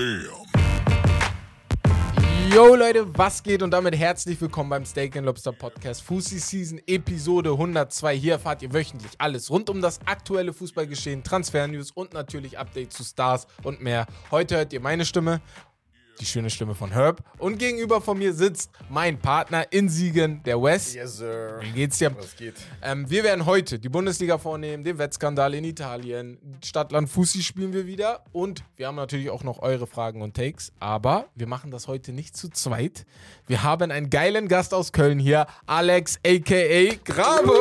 Damn. Yo Leute, was geht und damit herzlich willkommen beim Steak Lobster Podcast Fussi Season Episode 102. Hier erfahrt ihr wöchentlich alles rund um das aktuelle Fußballgeschehen, Transfernews und natürlich Updates zu Stars und mehr. Heute hört ihr meine Stimme die schöne Stimme von Herb. Und gegenüber von mir sitzt mein Partner in Siegen, der Wes. Yes, sir. Wie geht's dir? Was geht? Ähm, wir werden heute die Bundesliga vornehmen, den Wettskandal in Italien, Stadtland Fussi spielen wir wieder und wir haben natürlich auch noch eure Fragen und Takes, aber wir machen das heute nicht zu zweit. Wir haben einen geilen Gast aus Köln hier, Alex aka Grabo.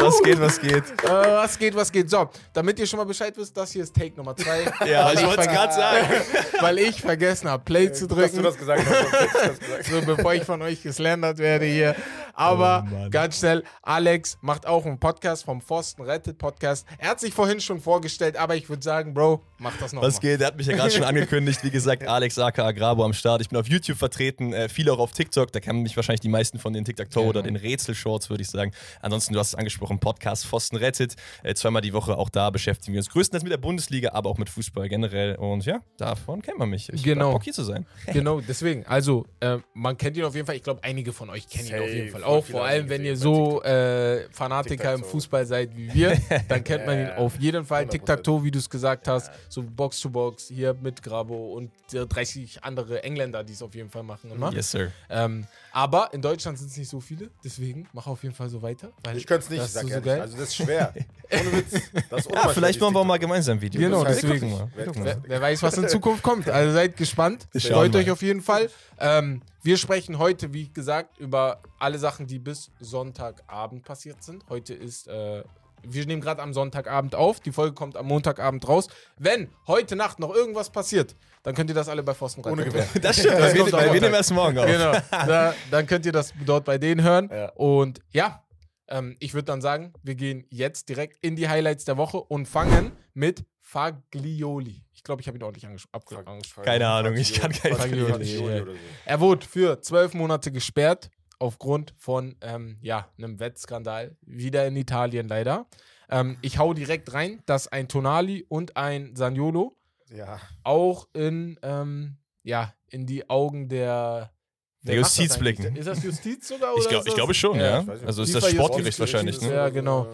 Was geht, was geht? Äh, was geht, was geht? So, damit ihr schon mal Bescheid wisst, das hier ist Take Nummer zwei. Ja, Weil ich wollte es gerade sagen. Weil ich vergessen habe, Play zu Gut, Dass du drücken. das gesagt hast. das gesagt hast. So, bevor ich von euch geslandert werde hier. Aber Oh ganz schnell, Alex macht auch einen Podcast vom Pfosten Rettet Podcast. Er hat sich vorhin schon vorgestellt, aber ich würde sagen, Bro, mach das noch Was mal. geht? Der hat mich ja gerade schon angekündigt. Wie gesagt, Alex aka Agrabo am Start. Ich bin auf YouTube vertreten, äh, viele auch auf TikTok. Da kennen mich wahrscheinlich die meisten von den TikTok-Toe Genau. oder den Rätselshorts, würde ich sagen. Ansonsten, du hast es angesprochen, Podcast Pfosten rettet. Äh, zweimal die Woche auch da beschäftigen wir uns größtenteils mit der Bundesliga, aber auch mit Fußball generell. Und ja, davon kennt man mich. Ich Genau. Bock hier zu sein. Genau, deswegen. Also, äh, man kennt ihn auf jeden Fall. Ich glaube, einige von euch kennen ihn auf jeden Safe. Fall auch. Vor allem, wenn ihr so äh, Fanatiker im. Fußball seid wie wir, dann kennt man ihn auf jeden Fall. 100%. Tic-Tac-Toe, wie du es gesagt hast. So Box-to-Box hier mit Grabo und äh, 30 andere Engländer, die es auf jeden Fall machen immer. Yes, sir. Ähm, aber in Deutschland sind es nicht so viele, deswegen mach auf jeden Fall so weiter. Weil Ich könnte es nicht, das sag ist so geil. Also das ist schwer. Ohne Witz. Das ist Ja, vielleicht machen wir auch mal gemeinsam ein Video. Genau, Das heißt, deswegen. gucken wir. Wer- wer, wer weiß, was in Zukunft kommt. Also seid gespannt. Freut mal. euch auf jeden Fall. Ähm, wir sprechen heute, wie gesagt, über alle Sachen, die bis Sonntagabend passiert sind. Heute ist, äh, wir nehmen gerade am Sonntagabend auf. Die Folge kommt am Montagabend raus. Wenn heute Nacht noch irgendwas passiert, dann könnt ihr das alle bei Pfosten Ohne. Gewehr. Das stimmt, Das wir, wir nehmen erst morgen auf. Genau. Da, dann könnt ihr das dort bei denen hören. Ja. Und ja, ähm, ich würde dann sagen, wir gehen jetzt direkt in die Highlights der Woche und fangen mit Faglioli. Ich glaube, ich habe ihn ordentlich angesprochen. Keine Ahnung, ich kann kein Fagioli Fagioli, oder so. Er wurde für zwölf Monate gesperrt aufgrund von ähm, ja, einem Wettskandal. Wieder in Italien leider. Ähm, ich hau direkt rein, dass ein Tonali und ein Saniolo Ja. auch in, ähm, ja, in die Augen der, Der Justiz blicken. Ist das Justiz sogar? Ich, oder glaub, ich das- glaube schon, Ja, ja. Also ist das Sportgericht wahrscheinlich, ne? Ja, genau.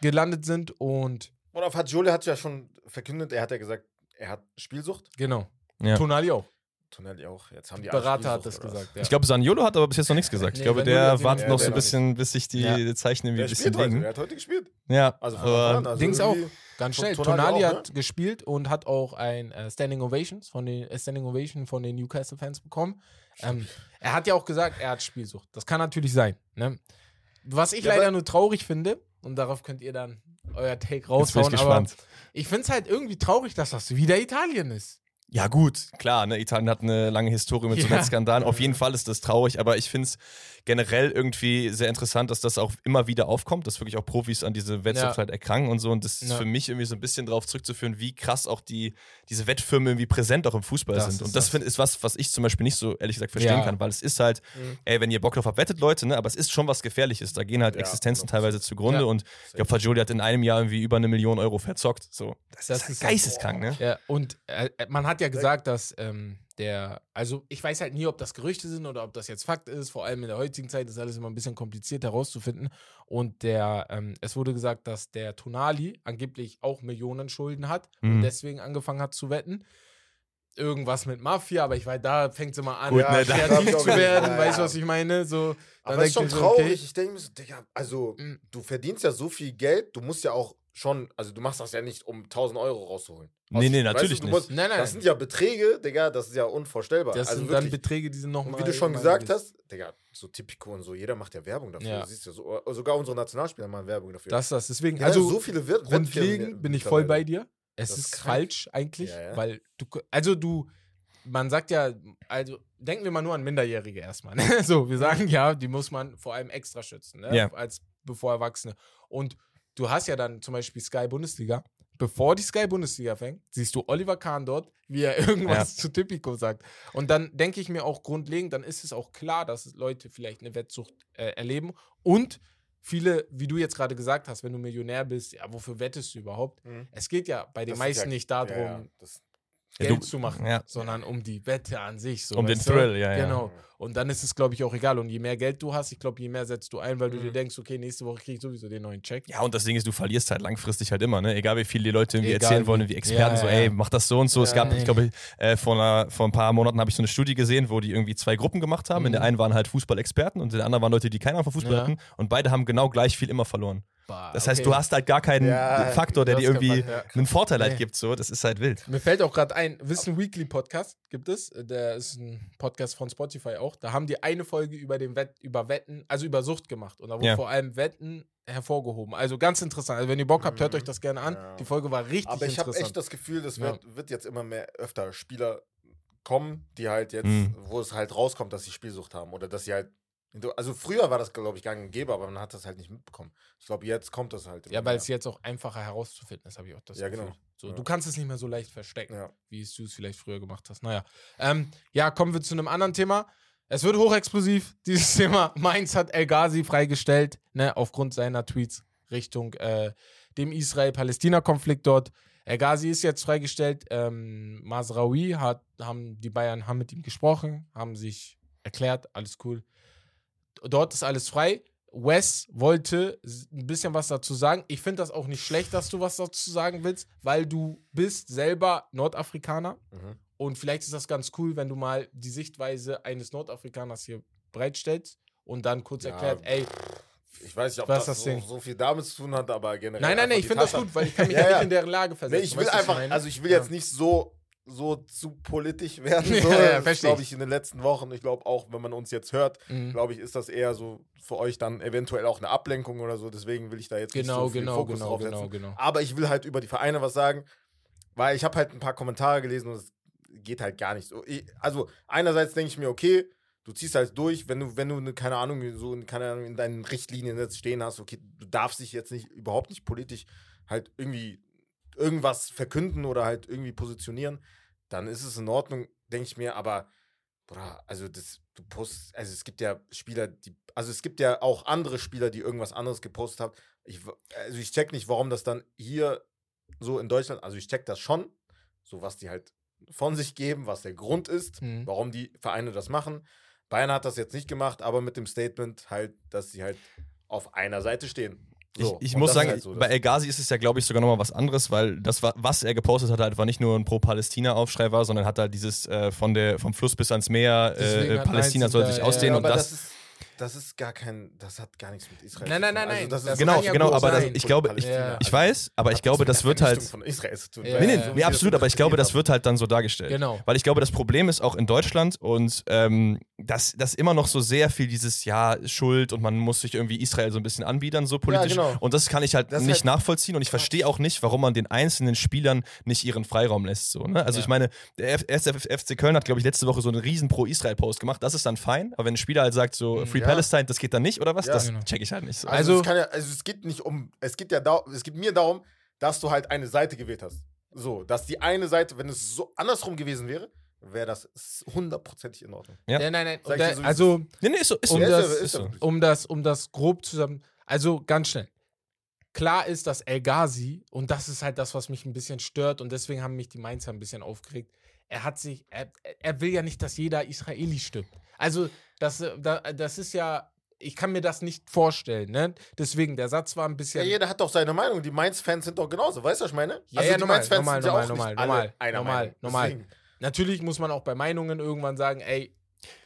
gelandet sind und Oder Fagioli hat ja schon verkündet, er hat ja gesagt, er hat Spielsucht. genau. Ja. Tonali auch. Tonelli auch. Jetzt haben die alle Berater hat das gesagt. Ja. Ich glaube, Saniolo hat aber bis jetzt noch nichts gesagt. Nee, ich glaube, der wartet noch der so ein bisschen, bis sich die Ja. Zeichen irgendwie ein Der bisschen heute, legen. er hat heute gespielt. Ja, Also von aber also Dings auch. Ganz schnell. Tonali Tonali, auch, hat gespielt und hat auch ein äh, Standing Ovations von den äh, Standing Ovation von den Newcastle Fans bekommen. Ähm, er hat ja auch gesagt, er hat Spielsucht. Das kann natürlich sein. Ne? Was ich Ja, leider nur traurig finde und darauf könnt ihr dann euer Take jetzt bin raushauen. ich Aber ich finde es halt irgendwie traurig, dass das wieder Italien ist. Ja, gut, klar, ne, Italien hat eine lange Historie mit so Ja. Netzskandalen. Auf jeden Fall ist das traurig, aber ich finde es generell irgendwie sehr interessant, dass das auch immer wieder aufkommt, dass wirklich auch Profis an diese Wettsucht Ja. erkranken und so. Und das ist Ja. für mich irgendwie so ein bisschen darauf zurückzuführen, wie krass auch die, diese Wettfirmen irgendwie präsent auch im Fußball Das sind. Und das, das. find, ist was, was ich zum Beispiel nicht so ehrlich gesagt verstehen kann, weil es ist halt, Mhm. ey, wenn ihr Bock drauf habt, wettet Leute, ne, aber es ist schon was Gefährliches. Da gehen halt Existenzen 100%. teilweise zugrunde und ich glaube, Fagioli hat in einem Jahr irgendwie über eine Million Euro verzockt. So, das, Das ist, halt ist halt- geisteskrank, ne? Ja, und äh, man hat ja gesagt, dass ähm, der, also ich weiß halt nie, ob das Gerüchte sind oder ob das jetzt Fakt ist. Vor allem in der heutigen Zeit ist alles immer ein bisschen kompliziert herauszufinden. Und der, ähm, es wurde gesagt, dass der Tonali angeblich auch Millionen Schulden hat und Mhm. deswegen angefangen hat zu wetten. Irgendwas mit Mafia, aber ich weiß, da fängt es immer an, Gut, ja, ne, kreativ zu werden. Ja, weißt du, was ich meine? So, dann Aber ist schon traurig. okay. Ich denke mir so, Digga, also Mhm. du verdienst ja so viel Geld, du musst ja auch schon, also du machst das ja nicht, um 1000 Euro rauszuholen. Nee, nee, Weißt natürlich du, du nicht. musst, Nein, nein. Das sind ja Beträge, Digga, das ist ja unvorstellbar. Das also sind wirklich. dann Beträge, die sind nochmal. Und wie du schon gesagt hast, Digga, so Tipico und so, jeder macht ja Werbung dafür. Ja. Du siehst ja so, sogar unsere Nationalspieler machen Werbung dafür. Das ist das. Deswegen, Ja, also so viele Wir grundlegend bin ich voll bei dir. Es Das ist, krank. falsch eigentlich, Ja, ja. weil du, also du, man sagt ja, also denken wir mal nur an Minderjährige erstmal. Ne? So, wir sagen ja, die muss man vor allem extra schützen, ne? Ja. als bevor Erwachsene. Und du hast ja dann zum Beispiel Sky Bundesliga. Bevor die Sky Bundesliga fängt, siehst du Oliver Kahn dort, wie er irgendwas zu Typico sagt. Und dann denke ich mir auch grundlegend, dann ist es auch klar, dass Leute vielleicht eine Wettsucht äh, erleben. Und viele, wie du jetzt gerade gesagt hast, wenn du Millionär bist, ja, wofür wettest du überhaupt? Mhm. Es geht ja bei den Das ist meisten ja- nicht darum, Ja, ja, das, Ja, Geld du- zu machen, ja. sondern um die Wette an sich. So, Um den weißt du? Thrill, ja, ja. Genau. Und dann ist es, glaube ich, auch egal. Und je mehr Geld du hast, ich glaube, je mehr setzt du ein, weil du Mhm. dir denkst, okay, nächste Woche kriege ich sowieso den neuen Check. Ja, und das Ding ist, du verlierst halt langfristig halt immer, ne? Egal wie viel die Leute irgendwie Egal erzählen wie. wollen, wie Experten, Ja, so, ja. ey, mach das so und so. es gab, nee, ich glaube, äh, vor, einer, vor ein paar Monaten habe ich so eine Studie gesehen, wo die irgendwie zwei Gruppen gemacht haben. In der Mhm. einen waren halt Fußballexperten und in der anderen waren Leute, die keine Ahnung von Fußball Ja. hatten. Und beide haben genau gleich viel immer verloren. Das heißt, okay. du hast halt gar keinen Ja, Faktor, der dir irgendwie man- ja. einen Vorteil halt Nee. gibt. So, das ist halt wild. Mir fällt auch gerade ein, Wissen Weekly Podcast gibt es. Der ist ein Podcast von Spotify auch. Da haben die eine Folge über den Wett, über Wetten, also über Sucht gemacht. Und da wurden Ja. vor allem Wetten hervorgehoben. Also ganz interessant. Also wenn ihr Bock habt, hört euch das gerne an. Ja. Die Folge war richtig Aber ich habe echt das Gefühl, das Ja. wird, wird jetzt immer mehr öfter Spieler kommen, die halt jetzt, Mhm. wo es halt rauskommt, dass sie Spielsucht haben oder dass sie halt. Also früher war das, glaube ich, gang und gäbe, aber man hat das halt nicht mitbekommen. Ich glaube, jetzt kommt das halt. ja, weil es jetzt auch einfacher herauszufinden ist, habe ich auch das Ja, Gefühl. genau. So, Ja. Du kannst es nicht mehr so leicht verstecken, Ja. wie du es vielleicht früher gemacht hast. Naja. Ähm, ja, kommen wir zu einem anderen Thema. Es wird hochexplosiv, dieses Thema. Mainz hat El Ghazi freigestellt, ne, aufgrund seiner Tweets Richtung äh, dem Israel-Palästina-Konflikt dort. El Ghazi ist jetzt freigestellt. Ähm, Masraoui hat, haben die Bayern haben mit ihm gesprochen, haben sich erklärt, alles cool. Dort ist alles frei. Wes wollte ein bisschen was dazu sagen. Ich finde das auch nicht schlecht, dass du was dazu sagen willst, weil du bist selber Nordafrikaner Mhm. und vielleicht ist das ganz cool, wenn du mal die Sichtweise eines Nordafrikaners hier bereitstellst und dann kurz Ja, erklärt, ey, Ich weiß nicht, ob das, das so, so viel damit zu tun hat, aber generell. nein, nein, nein, ich finde das gut, weil ich kann mich Ja, ja, nicht in deren Lage versetzen. Nee, ich will einfach, also ich will Ja. jetzt nicht so, so zu politisch werden. Ja, So, ja, Das versteh glaube ich. in den letzten Wochen. Ich glaube auch, wenn man uns jetzt hört, Mhm. glaube ich, ist das eher so für euch dann eventuell auch eine Ablenkung oder so. Deswegen will ich da jetzt Genau, nicht so viel genau, Fokus genau, drauf genau, setzen. genau. Aber ich will halt über die Vereine was sagen, weil ich habe halt ein paar Kommentare gelesen und es geht halt gar nicht so. Ich, also einerseits denke ich mir, okay, du ziehst halt durch, wenn du, wenn du eine, keine Ahnung, so keine Ahnung, in deinen Richtlinien jetzt stehen hast, okay, du darfst dich jetzt nicht überhaupt nicht politisch halt irgendwie irgendwas verkünden oder halt irgendwie positionieren, dann ist es in Ordnung, denke ich mir, aber Bruder, also das, du postest, also es gibt ja Spieler, die, also es gibt ja auch andere Spieler, die irgendwas anderes gepostet haben. Ich, also ich check nicht, warum das dann hier so in Deutschland, also ich check das schon, so was die halt von sich geben, was der Grund ist, Mhm. warum die Vereine das machen. Bayern hat das jetzt nicht gemacht, aber mit dem Statement halt, dass sie halt auf einer Seite stehen. So, ich ich muss das sagen, halt so, bei das- El Ghazi ist es ja, glaube ich, sogar nochmal was anderes, weil das, wa- was er gepostet hat, halt war nicht nur ein Pro-Palästina-Aufschrei war, sondern hat halt dieses äh, von der, vom Fluss bis ans Meer, äh, Palästina soll sich ja, ausdehnen ja, und aber das. das ist, das ist gar kein, das hat gar nichts mit Israel Nein, zu nein, tun. nein, Also nein, das das ist Genau, ja genau, aber das, ich glaube, ich, Palästina. ich weiß, aber ich Hat glaube, das wird halt. Von Israel zu tun. Ja, Nee, nee, ja. nee, das absolut, aber ich glaube, das wird halt dann so dargestellt. Genau. Weil ich glaube, das Problem ist auch in Deutschland und ähm, dass, dass immer noch so sehr viel dieses Ja, Schuld und man muss sich irgendwie Israel so ein bisschen anbiedern, so politisch. genau. Und das kann ich halt Das nicht halt nachvollziehen und ich verstehe auch nicht, warum man den einzelnen Spielern nicht ihren Freiraum lässt. So, ne? Also Ja. ich meine, der F FC Köln hat, glaube ich, letzte Woche so einen riesen Pro-Israel-Post gemacht. Das ist dann fein, aber wenn ein Spieler halt sagt, so Mhm. Free Ja. Palestine, das geht dann nicht, oder was? Ja. das Genau. check ich halt nicht so. Also, Also- es kann ja, also es geht nicht um, es geht ja da, es geht mir darum, dass du halt eine Seite gewählt hast. So, dass die eine Seite, wenn es so andersrum gewesen wäre, wäre das hundertprozentig in Ordnung. Ja. Nein, nein, nein. Da, so, also, nee, nee, ist so. Ist um so. Ja, das, ja- ist ja wirklich. um das, um das grob zusammen. Also ganz schnell. Klar ist, dass El Ghazi, und das ist halt das, was mich ein bisschen stört, und deswegen haben mich die Mainzer ein bisschen aufgeregt. Er hat sich, er, er will ja nicht, dass jeder Israeli stirbt. Also, das, da- das ist ja, ich kann mir das nicht vorstellen, ne? Deswegen, der Satz war ein Ja, bisschen. jeder hat doch seine Meinung. Die Mainz-Fans sind doch genauso, weißt du, was ich meine? Ja, also ja, die normal, Mainz-Fans normal, sind ja normal, auch normal, nicht alle normal, einer normal, Meinung. normal. Deswegen. Natürlich muss man auch bei Meinungen irgendwann sagen, ey,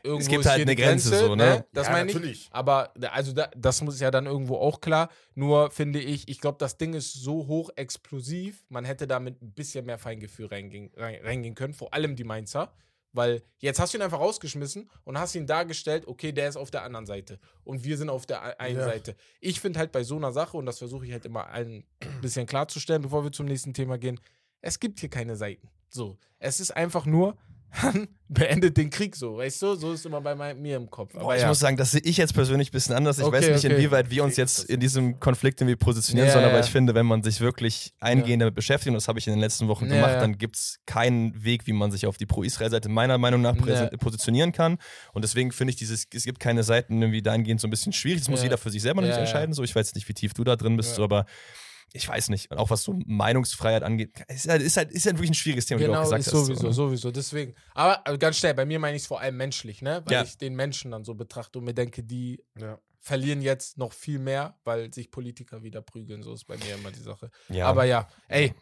irgendwo gibt ist halt hier eine die Grenze so, ne? Das Ja, meine ich. natürlich. Aber da- also da, das muss ja dann irgendwo auch klar. Nur finde ich, ich glaube, das Ding ist so hoch explosiv, man hätte damit ein bisschen mehr Feingefühl reingehen, rein, reingehen können, vor allem die Mainzer. Weil jetzt hast du ihn einfach rausgeschmissen und hast ihn dargestellt, okay, der ist auf der anderen Seite und wir sind auf der einen Ja. Seite. Ich finde halt bei so einer Sache, und das versuche ich halt immer allen ein bisschen klarzustellen, bevor wir zum nächsten Thema gehen, es gibt hier keine Seiten. So, es ist einfach nur, beendet den Krieg so, weißt du? So ist immer bei mein, mir im Kopf. Boah, ich muss sagen, das sehe ich jetzt persönlich ein bisschen anders. Ich Okay, weiß nicht, okay. inwieweit wir uns jetzt in diesem Konflikt irgendwie positionieren Ja, sollen, aber ja. ich finde, wenn man sich wirklich eingehend damit beschäftigt, und das habe ich in den letzten Wochen Ja, gemacht, ja. dann gibt es keinen Weg, wie man sich auf die Pro-Israel-Seite meiner Meinung nach Ja. positionieren kann. Und deswegen finde ich dieses, es gibt keine Seiten irgendwie dahingehend so ein bisschen schwierig. Das muss Ja. jeder für sich selber Ja, nämlich ja. entscheiden. So, ich weiß nicht, wie tief du da drin bist, Ja. so, aber ich weiß nicht. Auch was so Meinungsfreiheit angeht, ist halt, ist halt, ist halt wirklich ein schwieriges Thema, wie du auch Genau, gesagt ist hast. sowieso, so, ne? sowieso. Deswegen. Aber ganz schnell, bei mir meine ich es vor allem menschlich, ne? Weil Ja. ich den Menschen dann so betrachte und mir denke, die Ja. verlieren jetzt noch viel mehr, weil sich Politiker wieder prügeln. So ist bei mir immer die Sache. Ja. Aber ja, ey,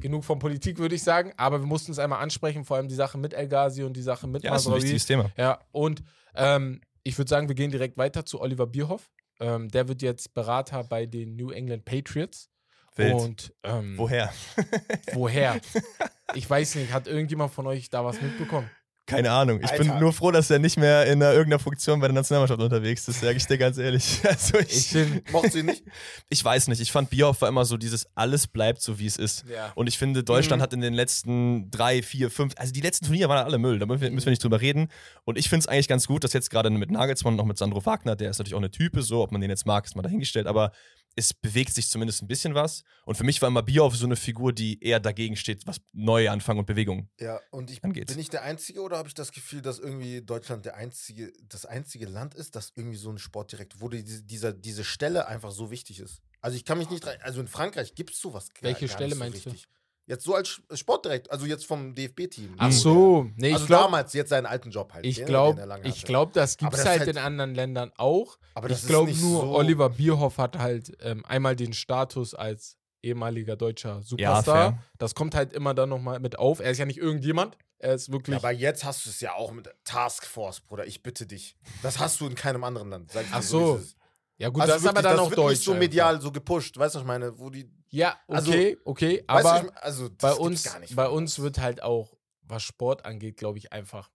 genug von Politik, würde ich sagen. Aber wir mussten es einmal ansprechen, vor allem die Sache mit El Ghazi und die Sache mit ja, ist ein wichtiges Thema. Ja, und ähm, ich würde sagen, wir gehen direkt weiter zu Oliver Bierhoff. Ähm, der wird jetzt Berater bei den New England Patriots. Wild. Und ähm, Woher? woher? ich weiß nicht, hat irgendjemand von euch da was mitbekommen? Keine Ahnung. Ich bin Alter. nur froh, dass er nicht mehr in einer, irgendeiner Funktion bei der Nationalmannschaft unterwegs ist, sage ich dir ganz ehrlich. Also Ich ich, bin. Du ihn nicht? ich weiß nicht. Ich fand Bierhoff war immer so dieses alles bleibt so, wie es ist. Ja. Und ich finde, Deutschland Mhm. hat in den letzten drei, vier, fünf, also die letzten Turniere waren alle Müll, da müssen wir, müssen wir nicht drüber reden. Und ich finde es eigentlich ganz gut, dass jetzt gerade mit Nagelsmann und auch mit Sandro Wagner, der ist natürlich auch eine Type, so, ob man den jetzt mag, ist mal dahingestellt, aber es bewegt sich zumindest ein bisschen was. Und für mich war immer Bierhoff so eine Figur, die eher dagegen steht, was neue Anfang und Bewegung. Ja, und ich Angeht. bin ich der Einzige oder habe ich das Gefühl, dass irgendwie Deutschland der einzige, das einzige Land ist, das irgendwie so ein Sportdirekt, wo die, dieser, diese Stelle einfach so wichtig ist. Also ich kann mich nicht rein, also in Frankreich gibt es sowas gar- Welche gar Stelle nicht so meinst du? Jetzt so als Sch- Sportdirekt, also jetzt vom DFB-Team. Ach so, nee, also ich glaube, damals, jetzt seinen alten Job halt. ich glaube, ich glaube, das gibt es halt, halt- in anderen Ländern auch. Aber das ich glaube nur, so, Oliver Bierhoff hat halt ähm, einmal den Status als ehemaliger deutscher Ja, Superstar. fair. das kommt halt immer dann nochmal mit auf. Er ist ja nicht irgendjemand. Er ist wirklich. Ja, aber jetzt hast du es ja auch mit Taskforce, Bruder. Ich bitte dich. Das hast du in keinem anderen Land. Sag ich Ach wie so. Ist. ja, gut, Also das ist aber dann das auch wird deutsch. nicht so einfach. medial so gepusht. Weißt du, was ich meine? Wo die, Ja, Also, okay, okay. weißt Aber ich, also, das bei uns, gar nicht bei uns wird halt auch, was Sport angeht, glaube ich, einfach.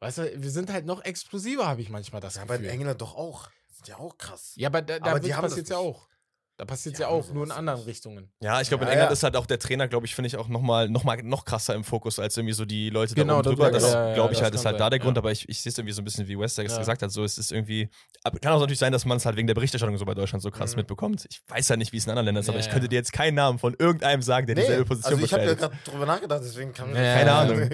Weißt du, wir sind halt noch explosiver, habe ich manchmal das Ja, bei Gefühl. den Engländern doch auch. Sind ja auch krass. Ja, aber da, da Aber die haben das ja nicht. auch. Da passiert ja haben auch, nur in anderen. Richtungen. Ja, ich glaube, in Ja, England ja. ist halt auch der Trainer, glaube ich, finde ich auch nochmal noch mal, noch krasser im Fokus als irgendwie so die Leute Genau, da das oben drüber. Das, ja, ja, glaube ich das halt, ist halt da der Grund, ja. aber ich, ich sehe es irgendwie so ein bisschen, wie West das Ja. gesagt hat. So, es ist irgendwie. Aber kann auch natürlich sein, dass man es halt wegen der Berichterstattung so bei Deutschland so krass Mhm. mitbekommt. Ich weiß ja nicht, wie es in anderen Ländern ist, aber Ja, ich könnte ja. dir jetzt keinen Namen von irgendeinem sagen, der Nee, dieselbe Position also ich habe ja gerade drüber nachgedacht, deswegen kann ich Ja, Keine ja, Ahnung.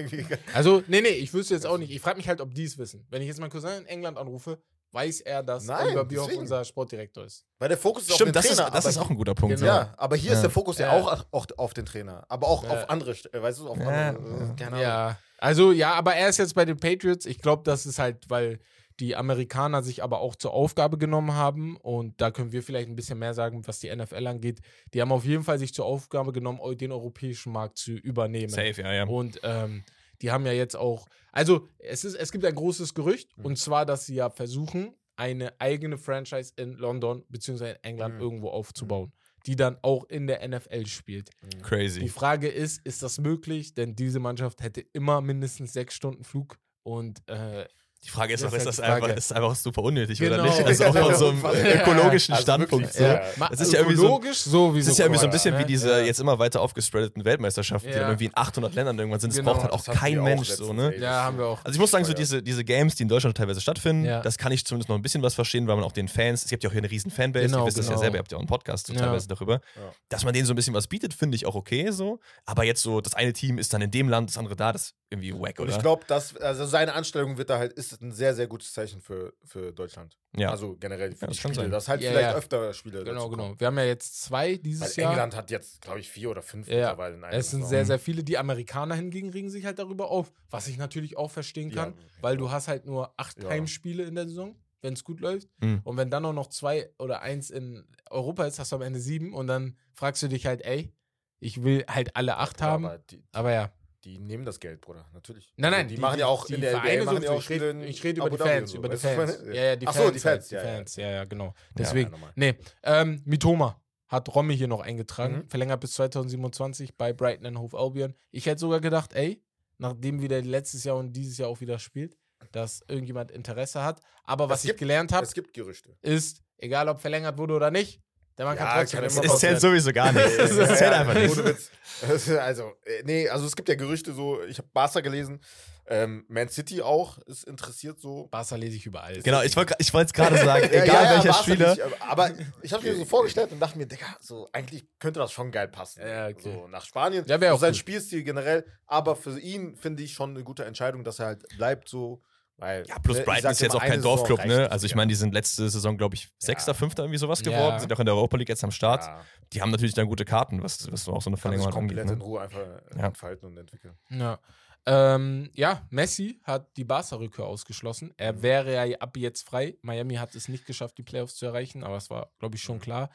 Also, nee, nee, ich wüsste jetzt auch nicht. Ich frage mich halt, ob die es wissen. Wenn ich jetzt meinen Cousin in England anrufe, weiß er, dass Nein, Oliver Bierhoff deswegen. unser Sportdirektor ist. Weil der Fokus ist auf Stimmt, den das, ist, Trainer. das ist auch ein guter Punkt. Genau. Ja, aber hier Ja. ist der Fokus ja, Ja. auch auf, auf den Trainer. Aber auch Ja. auf andere, weißt du, auf Ja. andere. äh, Keine Ahnung. Ja, also ja, aber er ist jetzt bei den Patriots. Ich glaube, das ist halt, weil die Amerikaner sich aber auch zur Aufgabe genommen haben und da können wir vielleicht ein bisschen mehr sagen, was die NFL angeht. Die haben auf jeden Fall sich zur Aufgabe genommen, den europäischen Markt zu übernehmen. Safe, ja, ja. Und ähm, die haben ja jetzt auch, also es, ist, es gibt ein großes Gerücht Mhm. und zwar, dass sie ja versuchen, eine eigene Franchise in London bzw. in England Mhm. irgendwo aufzubauen, die dann auch in der NFL spielt. Die Crazy. Frage ist, ist das möglich? Denn diese Mannschaft hätte immer mindestens sechs Stunden Flug und äh, Die Frage ist Das auch, ist ist halt das die einfach, ist einfach super unnötig Genau. oder nicht? Also auch von so einem Ja. ökologischen Also Standpunkt. wirklich, So. ja. Das ist ja irgendwie so- ökologisch sowieso. Das ist ja irgendwie so ein bisschen wie diese Ja. jetzt immer weiter aufgespreadeten Weltmeisterschaften, die Ja. dann irgendwie in 800 Ländern irgendwann sind. Das Genau, braucht halt auch kein auch Mensch. letztens, So, ne? Ja, haben wir auch. Also ich muss sagen, so diese, diese Games, die in Deutschland teilweise stattfinden, Ja. das kann ich zumindest noch ein bisschen was verstehen, weil man auch den Fans, es gibt ja auch hier eine riesen Fanbase, Genau, ihr wisst das ja genau. selber, ihr habt ja auch einen Podcast so Ja. teilweise darüber, dass man denen so ein bisschen was bietet, finde ich auch okay so, aber jetzt so, das eine Team ist dann in dem Land, das andere da, das ist irgendwie wack, Und oder? ich glaube, dass also seine Anstellung wird da halt ist ein sehr sehr gutes Zeichen für, für Deutschland. ja. Also generell für Ja, die das kann Spiele, sein. dass halt Ja, vielleicht ja. öfter Spiele Genau, dazu genau. Wir haben ja jetzt zwei dieses Weil Jahr. England hat jetzt glaube ich vier oder fünf Ja, mittlerweile in einer Es sind Saison. sehr, sehr viele. Die Amerikaner hingegen regen sich halt darüber auf, was ich natürlich auch verstehen Ja, kann, weil du hast halt nur acht Ja. Heimspiele in der Saison, wenn es gut läuft. Hm. Und wenn dann auch noch zwei oder eins in Europa ist, hast du am Ende sieben und dann fragst du dich halt, ey, ich will halt alle acht Ja, haben. aber die, Aber ja. Die nehmen das Geld, Bruder, natürlich. Nein, Also nein, die, die- machen ja die- auch die in der Vereine NBA machen ja auch Ich rede ich rede über Abu die Fans, so. über die Fans. Ja, ja, die Ach Fans. so, die halt, Fans, die ja, ja. Fans, ja, ja, genau. Ja, Deswegen, normal. nee, ähm, Mitoma hat Romy hier noch eingetragen, Mhm. verlängert bis 2027 bei Brighton and Hove Albion. Ich hätte sogar gedacht, ey, nachdem wieder letztes Jahr und dieses Jahr auch wieder spielt, dass irgendjemand Interesse hat. Aber was Es ich gibt- gelernt habe, Es gibt Gerüchte. ist, egal ob verlängert wurde oder nicht, der Mann Ja, kann trotzdem kann immer es zählt sowieso gar nicht. Es zählt ja, einfach nicht. Also, äh, nee, also es gibt ja Gerüchte so, ich habe Barca gelesen, ähm, Man City auch ist interessiert so. Barca lese ich überall. Genau, ich wollte ich es gerade sagen, egal ja, ja, welcher Barca Spieler. nicht, aber ich habe mir so vorgestellt und dachte mir, Digga, so eigentlich könnte das schon geil passen. Ja, okay. So nach Spanien. Ja, wär So auch sein cool. Spielstil generell, aber für ihn finde ich schon eine gute Entscheidung, dass er halt bleibt so Weil, Ja, plus ne, Brighton ist jetzt auch kein Dorfclub, ne? Also ich ja. meine, die sind letzte Saison, glaube ich, Sechster, Fünfter, irgendwie sowas Ja. geworden, sind auch in der Europa League jetzt am Start. Ja, Die haben natürlich dann gute Karten, was, was auch so eine Verlängerung komplett angeht. in Ne? Ruhe einfach äh, Ja. entfalten und entwickeln. Ja. Ähm, ja, Messi hat die Barca-Rückkehr ausgeschlossen. Er Mhm. wäre ja ab jetzt frei. Miami hat es nicht geschafft, die Playoffs zu erreichen, aber es war, glaube ich, schon Mhm. klar.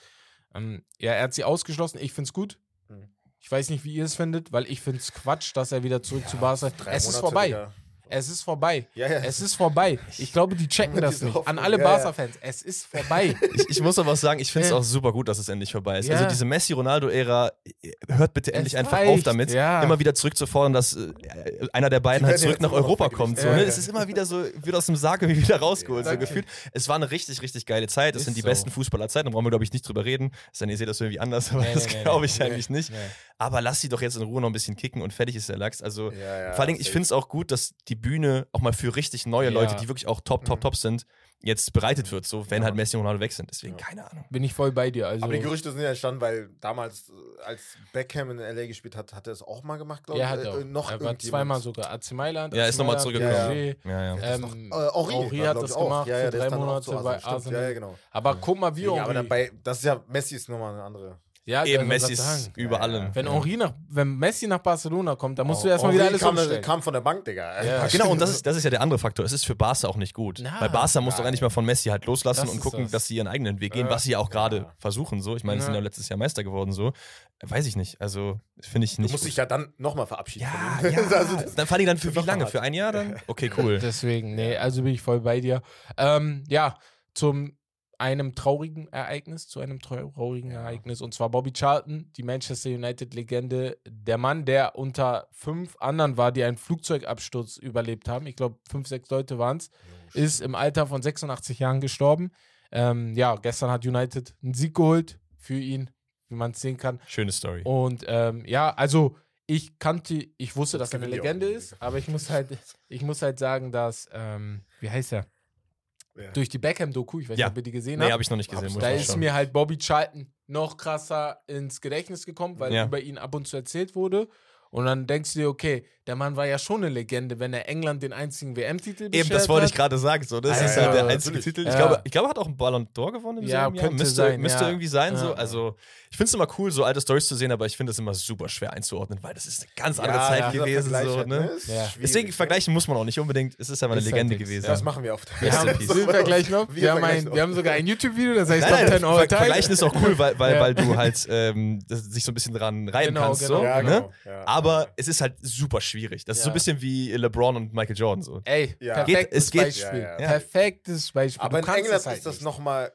Ähm, ja, er hat sie ausgeschlossen. Ich finde es gut. Mhm. Ich weiß nicht, wie ihr es findet, weil ich finde es Quatsch, dass er wieder zurück zu Barca. Drei Es ist vorbei. wieder. Es ist vorbei. Ja, ja. Es ist vorbei. Ich glaube, die checken das nicht. An alle Ja. Barca-Fans. Es ist vorbei. Ich, ich muss aber auch sagen, ich finde es auch super gut, dass es endlich vorbei ist. Also diese Messi-Ronaldo-Ära, hört bitte endlich Es einfach reicht, auf damit, immer wieder zurückzufordern, dass äh, einer der beiden halt zurück nach Europa kommt. So, ne? Es ist immer wieder so, wird aus dem Sarg irgendwie wieder rausgeholt, so gefühlt. Es war eine richtig, richtig geile Zeit. Das Ist sind die so. besten Fußballerzeiten, da brauchen wir, glaube ich, nicht drüber reden. Es Denn ihr seht das irgendwie anders, aber Nee, das nee, nee, glaube nee. ich eigentlich nicht. Nee. Aber lass sie doch jetzt in Ruhe noch ein bisschen kicken und fertig ist der Lachs. Also vor allen Dingen, ich finde es auch gut, dass die Bühne auch mal für richtig neue Leute, Ja. die wirklich auch top, top, Mhm. top sind, jetzt bereitet wird, so wenn Ja. halt Messi und Ronaldo weg sind. Deswegen Ja. keine Ahnung. Bin ich voll bei dir. Also, Aber die Gerüchte sind ja entstanden, weil damals, äh, als Beckham in LA gespielt hat, hat er es auch mal gemacht, glaube er ich. hat Äh, auch. noch er war zweimal sogar. AC Mailand. Ja, AC ist nochmal zurückgekommen. Ja, ja. Ähm, äh, war, hat das auch. gemacht Ja, ja, für drei Monate Arsenal, bei. Arsenal. Ja, ja, genau. Aber guck mal, wie Ja, aber Henri. dann bei, das ist ja, Messi ist nochmal eine andere. Ja, Eben, Messi ist über ja. Wenn. Henri nach, wenn Messi nach Barcelona kommt, dann musst du Oh, erstmal wieder alles kam, umstellen. kam von der Bank, Digga. Ja. Genau, und das ist, das ist ja der andere Faktor. Es ist für Barca auch nicht gut. Na, Weil Barca muss doch endlich mal von Messi halt loslassen Das und gucken, das. dass sie ihren eigenen Weg gehen, was sie ja auch gerade Ja. versuchen. So, ich meine, sie sind Ja. letztes Jahr Meister geworden. So, weiß ich nicht. Also finde ich Du nicht. musst gut. dich ja dann nochmal verabschieden. ja, ja. also dann fand ich dann für wie lange? Für ein Jahr dann? Okay, cool. Deswegen, nee, also bin ich voll bei dir. Ähm, ja, zum einem traurigen Ereignis, zu einem traurigen Ja. Ereignis. Und zwar Bobby Charlton, die Manchester United-Legende, der Mann, der unter fünf anderen war, die einen Flugzeugabsturz überlebt haben. Ich glaube, fünf, sechs Leute waren es. Ist im Alter von 86 Jahren gestorben. Ähm, ja, gestern hat United einen Sieg geholt für ihn, wie man es sehen kann. Schöne Story. Und ähm, ja, also ich kannte, ich wusste, Das dass er eine Legende ist, aber ich muss halt, ich muss halt sagen, dass, ähm, wie heißt er? Ja. Durch die Beckham-Doku, ich weiß Ja. nicht, ob ihr die gesehen Nee, habt, habe ich noch nicht gesehen. Da ich ist schauen. mir halt Bobby Charlton noch krasser ins Gedächtnis gekommen, weil Ja. über ihn ab und zu erzählt wurde. Und dann denkst du dir, okay, der Mann war ja schon eine Legende, wenn er England den einzigen WM-Titel Eben, das wollte ich gerade sagen. So, das Ja, ist ja, halt der einzige natürlich. Titel. Ich, Ja. glaube, ich glaube, er hat auch einen Ballon d'Or gewonnen im Ja, selben Jahr. Müsste, sein, müsste ja. irgendwie sein. So. Also, ich finde es immer cool, so alte Stories zu sehen, aber ich finde es immer super schwer einzuordnen, weil das ist eine ganz andere Ja, Zeit gewesen. So, ne? Schwierig, Deswegen ne? vergleichen muss man auch nicht unbedingt. Es ist aber eine Ist Legende gewesen. ja. Das machen wir oft. Wir haben, peace. sind wir gleich noch? Wir Wir, haben, vergleichen ein, wir haben sogar ein YouTube-Video, das heißt Nein, Top nein, 10 All Ver Time. Vergleichen ist auch cool, weil, weil, du halt ähm, sich so ein bisschen dran reiben Genau, kannst. genau. Ne? genau. Aber es ist halt super schwierig. Das ist so Ja. ein bisschen wie LeBron und Michael Jordan. So. Ey, Ja. perfektes Geht- es geht- Beispiel. Ja, ja. Perfektes Beispiel. Aber Du in England halt ist das nochmal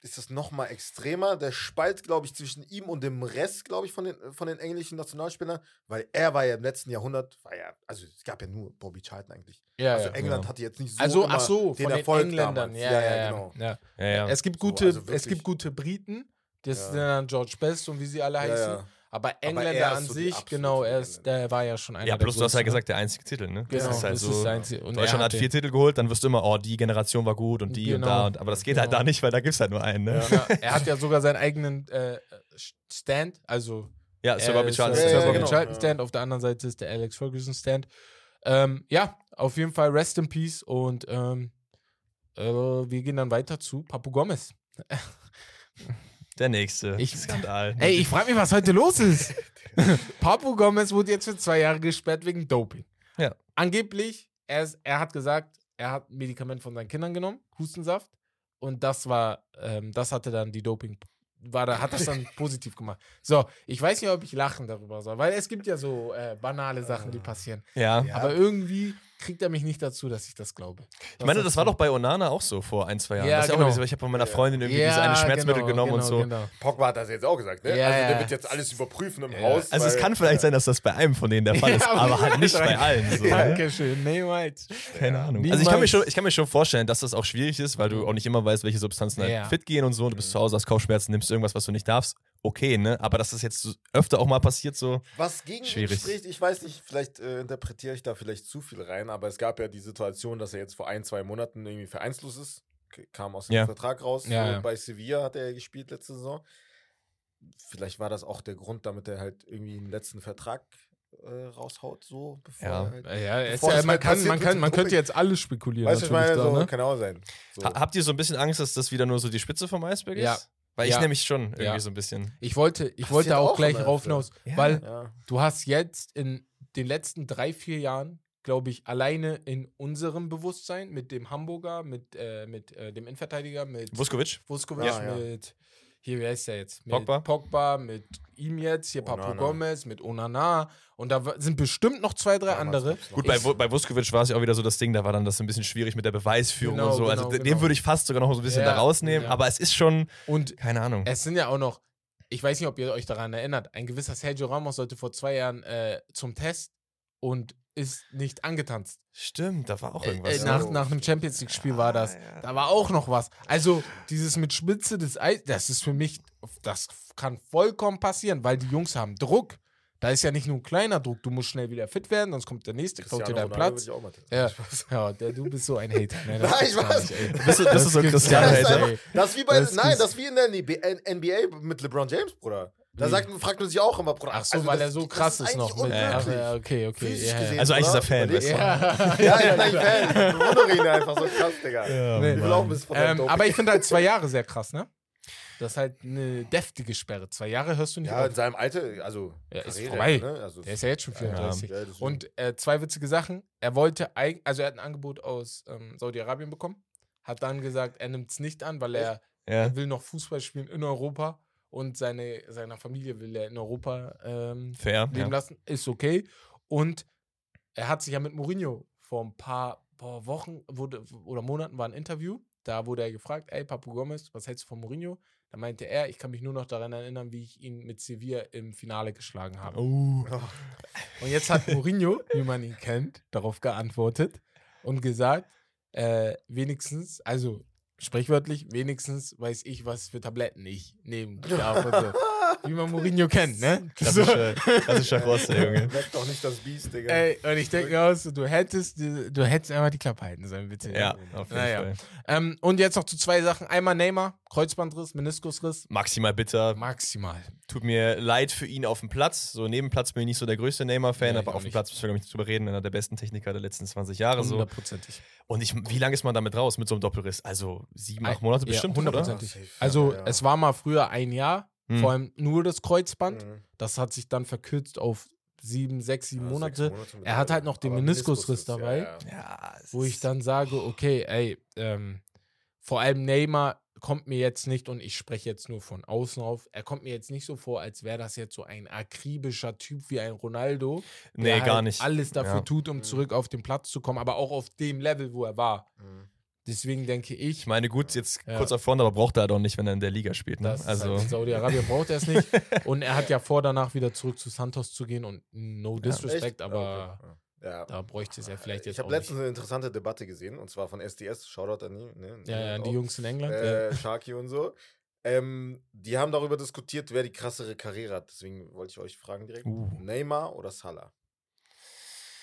ist das noch mal extremer. Der Spalt, glaube ich, zwischen ihm und dem Rest, glaube ich, von den, von den englischen Nationalspielern, weil er war ja im letzten Jahrhundert, war ja, also es gab ja nur Bobby Charlton eigentlich. Ja, also ja. England Ja. hatte jetzt nicht so Also, immer ach so, den von den Erfolg Engländern. damals. Ja, ja, ja, genau. ja. Ja, ja. Es gibt So, gute, also es gibt gute Briten, das Ja. sind dann George Best und wie sie alle Ja, heißen. Aber er Engländer ist an so sich, genau, er ist, der war ja schon einer Ja, der plus du hast ja größten. gesagt, der einzige Titel, ne? Genau, das ist halt das so. ist der einzige. Und er Deutschland hat vier Titel geholt, dann wirst du immer, oh, die Generation war gut und die und Genau. da. Und, aber das geht halt Genau. da nicht, weil da gibt es halt nur einen, ne? Ja, er hat ja sogar seinen eigenen äh, Stand, also Ja, Sir Bobby ist, Charlton. Ja, Sir ja, Bobby genau, Charlton. Stand, auf der anderen Seite ist der Alex Ferguson Stand. Ähm, ja, auf jeden Fall Rest in Peace und ähm, äh, wir gehen dann weiter zu Papu Gomez. Der nächste. Ich- Skandal. Ey, ich frage mich, was heute los ist. Papu Gomez wurde jetzt für zwei Jahre gesperrt wegen Doping. Ja. Angeblich, er, ist, er hat gesagt, er hat ein Medikament von seinen Kindern genommen, Hustensaft. Und das war, ähm, das hatte dann die Doping, war da, hat das dann positiv gemacht. So, ich weiß nicht, ob ich lachen darüber soll, weil es gibt ja so äh, banale Sachen, die passieren. ja. Ja. Aber irgendwie kriegt er mich nicht dazu, dass ich das glaube. Ich meine, das war doch bei Onana auch so vor ein, zwei Jahren. Ja, das ist ja auch genau. so, ich habe von meiner Ja. Freundin irgendwie diese eine Schmerzmittel genommen und so. Genau. Pogba hat das jetzt auch gesagt, ne? Ja, also der ja. wird jetzt alles überprüfen im Ja. Haus. Also es kann vielleicht sein, dass das bei einem von denen der Fall ist, Ja, aber halt nicht bei allen. So, ne? Dankeschön, niemals. Keine Ahnung. Niemals. Also ich kann, mir schon, ich kann mir schon vorstellen, dass das auch schwierig ist, weil du auch nicht immer weißt, welche Substanzen halt Ja. fit gehen und so. Du bist zu Hause, hast Kopfschmerzen, nimmst irgendwas, was du nicht darfst. Okay, ne? Aber dass das jetzt so öfter auch mal passiert, so. Was gegen ihn Schwierig. spricht, ich weiß nicht, vielleicht äh, interpretiere ich da vielleicht zu viel rein, aber es gab ja die Situation, dass er jetzt vor ein, zwei Monaten irgendwie vereinslos ist. Kam aus dem Ja. Vertrag raus. Ja, ja. Bei Sevilla hat er gespielt letzte Saison. Vielleicht war das auch der Grund, damit er halt irgendwie einen letzten Vertrag äh, raushaut, so bevor Ja. er halt Ja, Bevor ja, das man, halt kann, man, kann, man könnte jetzt alles spekulieren. Weißt du, ich natürlich meine, da, so ne? kann auch sein. So. Ha habt ihr so ein bisschen Angst, dass das wieder nur so die Spitze vom Eisberg ist? Ja. Weil ich Ja. nämlich schon irgendwie Ja. so ein bisschen. Ich wollte, ich Passiert wollte auch auch gleich rauf hinaus, Ja. weil ja. du hast jetzt in den letzten drei, vier Jahren, glaube ich, alleine in unserem Bewusstsein mit dem Hamburger, mit, äh, mit äh, dem Innenverteidiger, mit Vuskovic? Vuskovic, Ja, ja. mit, hier, wie heißt der jetzt? Mit Pogba? Pogba, mit ihm jetzt, hier Papu Onana. Gomez, mit Onana. Und da sind bestimmt noch zwei, drei Damals andere. Gut, bei, bei Vuskovic war es ja auch wieder so das Ding, da war dann das ein bisschen schwierig mit der Beweisführung Genau, und so. Also genau, den genau. würde ich fast sogar noch so ein bisschen Ja, da rausnehmen, ja. aber es ist schon, Und keine Ahnung. es sind ja auch noch, ich weiß nicht, ob ihr euch daran erinnert, ein gewisser Sergio Ramos sollte vor zwei Jahren äh, zum Test und ist nicht angetanzt. Stimmt, da war auch Äh, irgendwas. äh, nach, nach einem Champions League-Spiel war das. Ah, ja. Da war auch noch was. Also, dieses mit Spitze des Eis, das ist für mich, das kann vollkommen passieren, weil die Jungs haben Druck. Da ist ja nicht nur ein kleiner Druck, du musst schnell wieder fit werden, sonst kommt der nächste, klaut dir deinen Platz. würde ich auch mal testen. Ja, ja der, du bist so ein Hater. Ne, Nein, gibt's ich weiß. nicht, du, bist du so ein gar Das ist, das ist wie bei, Das nein, ist- das ist wie in der NBA NBA mit LeBron James, Bruder. Da sagt, fragt man sich auch immer, Bruder. Ach so, also weil das- er so krass ist, eigentlich noch. Mit, Ja, ja, okay, okay. Ja, gesehen, ja. Also eigentlich ist er? Fan, weißt du? Ja, Ja, ich bin eigentlich Fan. Ich bewundere ihn einfach so krass, Digga. Ja, Nee. Ein Ähm, aber ich finde halt zwei Jahre sehr krass, ne? Das ist halt eine deftige Sperre. Zwei Jahre hörst du nicht Ja, in auf. seinem Alter, also. Ja, ist Karriere, vorbei. Ne? Also, Der ist ja jetzt schon 34. Ja. Und äh, zwei witzige Sachen. Er wollte eigentlich, also er hat ein Angebot aus ähm, Saudi-Arabien bekommen, hat dann gesagt, er nimmt es nicht an, weil er, Ja. er will noch Fußball spielen in Europa und seine, seiner Familie will er in Europa ähm, Fair. leben Ja. lassen. Ist okay. Und er hat sich ja mit Mourinho vor ein paar boah, Wochen wurde, oder Monaten war ein Interview. Da wurde er gefragt, ey, Papu Gomez, was hältst du von Mourinho? Da meinte er, ich kann mich nur noch daran erinnern, wie ich ihn mit Sevilla im Finale geschlagen habe. Oh. Und jetzt hat Mourinho, wie man ihn kennt, darauf geantwortet und gesagt, äh, wenigstens, also sprichwörtlich, wenigstens weiß ich, was für Tabletten ich nehmen darf. Und so. Wie man Mourinho kennt, ne? So. Klassischer, klassischer Rosse, Junge. Weck doch nicht das Biest, Digga. Ey, und ich denke mir aus, du hättest, du hättest einfach die Klappe halten sollen, bitte. Ja, auf jeden Naja. Fall. Ähm, und jetzt noch zu zwei Sachen. Einmal Neymar, Kreuzbandriss, Meniskusriss. Maximal bitter. Maximal. Tut mir leid für ihn auf dem Platz. So neben Platz bin ich nicht so der größte Neymar-Fan, ich aber auf dem. Platz müssen wir, glaube ich, nicht drüber reden. Einer der besten Techniker der letzten 20 Jahre. So. Hundertprozentig. Und ich, wie lange ist man damit raus mit so einem Doppelriss? Also sieben, acht Monate Ja, bestimmt, oder? hundertprozentig. Also, ja, ja. es war mal früher ein Jahr, Hm. vor allem nur das Kreuzband. Mhm. Das hat sich dann verkürzt auf sieben, sechs, sieben Ja, Monate. sechs Monate Er hat halt noch den Meniskusriss dabei. Ja, ja. Ja, wo ich dann sage, okay, ey, ähm, vor allem Neymar kommt mir jetzt nicht, und ich spreche jetzt nur von außen auf, er kommt mir jetzt nicht so vor, als wäre das jetzt so ein akribischer Typ wie ein Ronaldo, Nee, der gar halt nicht. alles dafür Ja. tut, um Mhm. zurück auf den Platz zu kommen, aber auch auf dem Level, wo er war. Mhm. Deswegen denke ich, Ich meine, gut, jetzt Ja. kurz auf vorne, aber braucht er halt auch nicht, wenn er in der Liga spielt. Ne? das Also, halt in Saudi-Arabien braucht er es nicht. Und er hat ja vor, danach wieder zurück zu Santos zu gehen und no disrespect, Echt? aber Okay. Ja. da bräuchte es ja vielleicht jetzt ich habe auch nicht. letztens eine interessante Debatte gesehen und zwar von SDS, Shoutout an die, ne, Ja, ja, die auch. Jungs in England. ja. äh, Sharky und so. Ähm, die haben darüber diskutiert, wer die krassere Karriere hat. Deswegen wollte ich euch fragen direkt: Uh. Neymar oder Salah?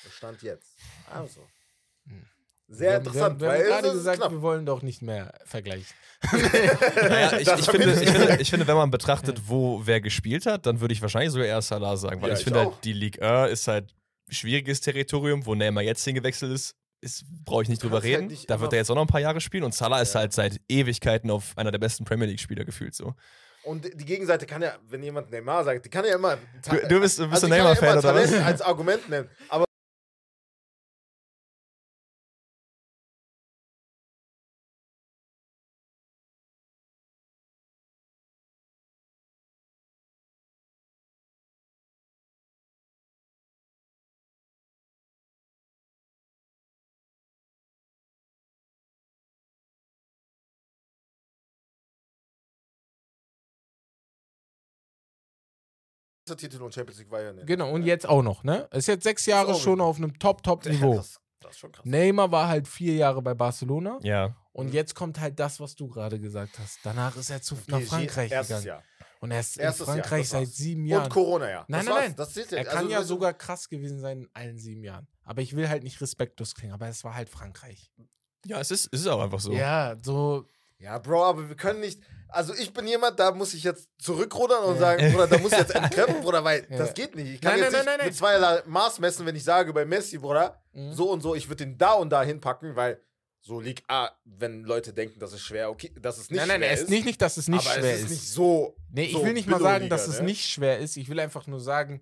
Der Stand jetzt. Also. Hm. Sehr Wir haben- interessant, wir haben, weil wir haben gerade es ist gesagt, knapp. wir wollen doch nicht mehr vergleichen. naja, ich, ich, finde, ich- finde, ich finde, wenn man betrachtet, wo wer gespielt hat, dann würde ich wahrscheinlich sogar eher Salah sagen. Weil Ja, ich, ich finde, halt, die Ligue 1 ist halt schwieriges Territorium, wo Neymar jetzt hingewechselt ist. ist brauche ich nicht drüber halt reden. nicht da wird er jetzt auch noch ein paar Jahre spielen und Salah ist Ja. halt seit Ewigkeiten auf einer der besten Premier League-Spieler gefühlt so. Und die Gegenseite kann ja, wenn jemand Neymar sagt, die kann ja immer. Du, du bist, bist also ein ja Neymar-Fan immer oder was? Als Argument nennen. Aber Titel und Champions League war ja nicht. Genau, und jetzt auch noch, ne? Ist jetzt sechs Jahre schon auf einem Top-Top-Niveau. Das, das ist schon krass. Neymar war halt vier Jahre bei Barcelona. Ja. Und jetzt kommt halt das, was du gerade gesagt hast. Danach ist er zu, nach Frankreich erstes gegangen. Jahr. Und er ist Erstes in Jahr, Frankreich das seit sieben Und Jahren. Corona, ja. Nein, das nein, war's. nein. Das zählt ja. Er kann Also, ja also- sogar krass gewesen sein in allen sieben Jahren. Aber ich will halt nicht respektlos klingen, aber es war halt Frankreich. Ja, es ist, es ist auch einfach so. Ja, so, Ja, Bro, aber wir können nicht. Also ich bin jemand, da muss ich jetzt zurückrudern und sagen, Bruder, da muss ich jetzt entkräften, Bruder, weil Ja. das geht nicht. Ich kann Nein, jetzt nein, nicht nein, nein, mit zweierlei Maß messen, wenn ich sage bei Messi, Bruder, Mhm. so und so, ich würde den da und da hinpacken, weil so liegt, ah, wenn Leute denken, das ist schwer, okay, dass es nicht nein, nein, schwer es ist. ist nicht, nicht, dass es nicht aber schwer es ist ist. nicht so. Nee, ich so will nicht mal sagen, dass es ne? nicht schwer ist. Ich will einfach nur sagen,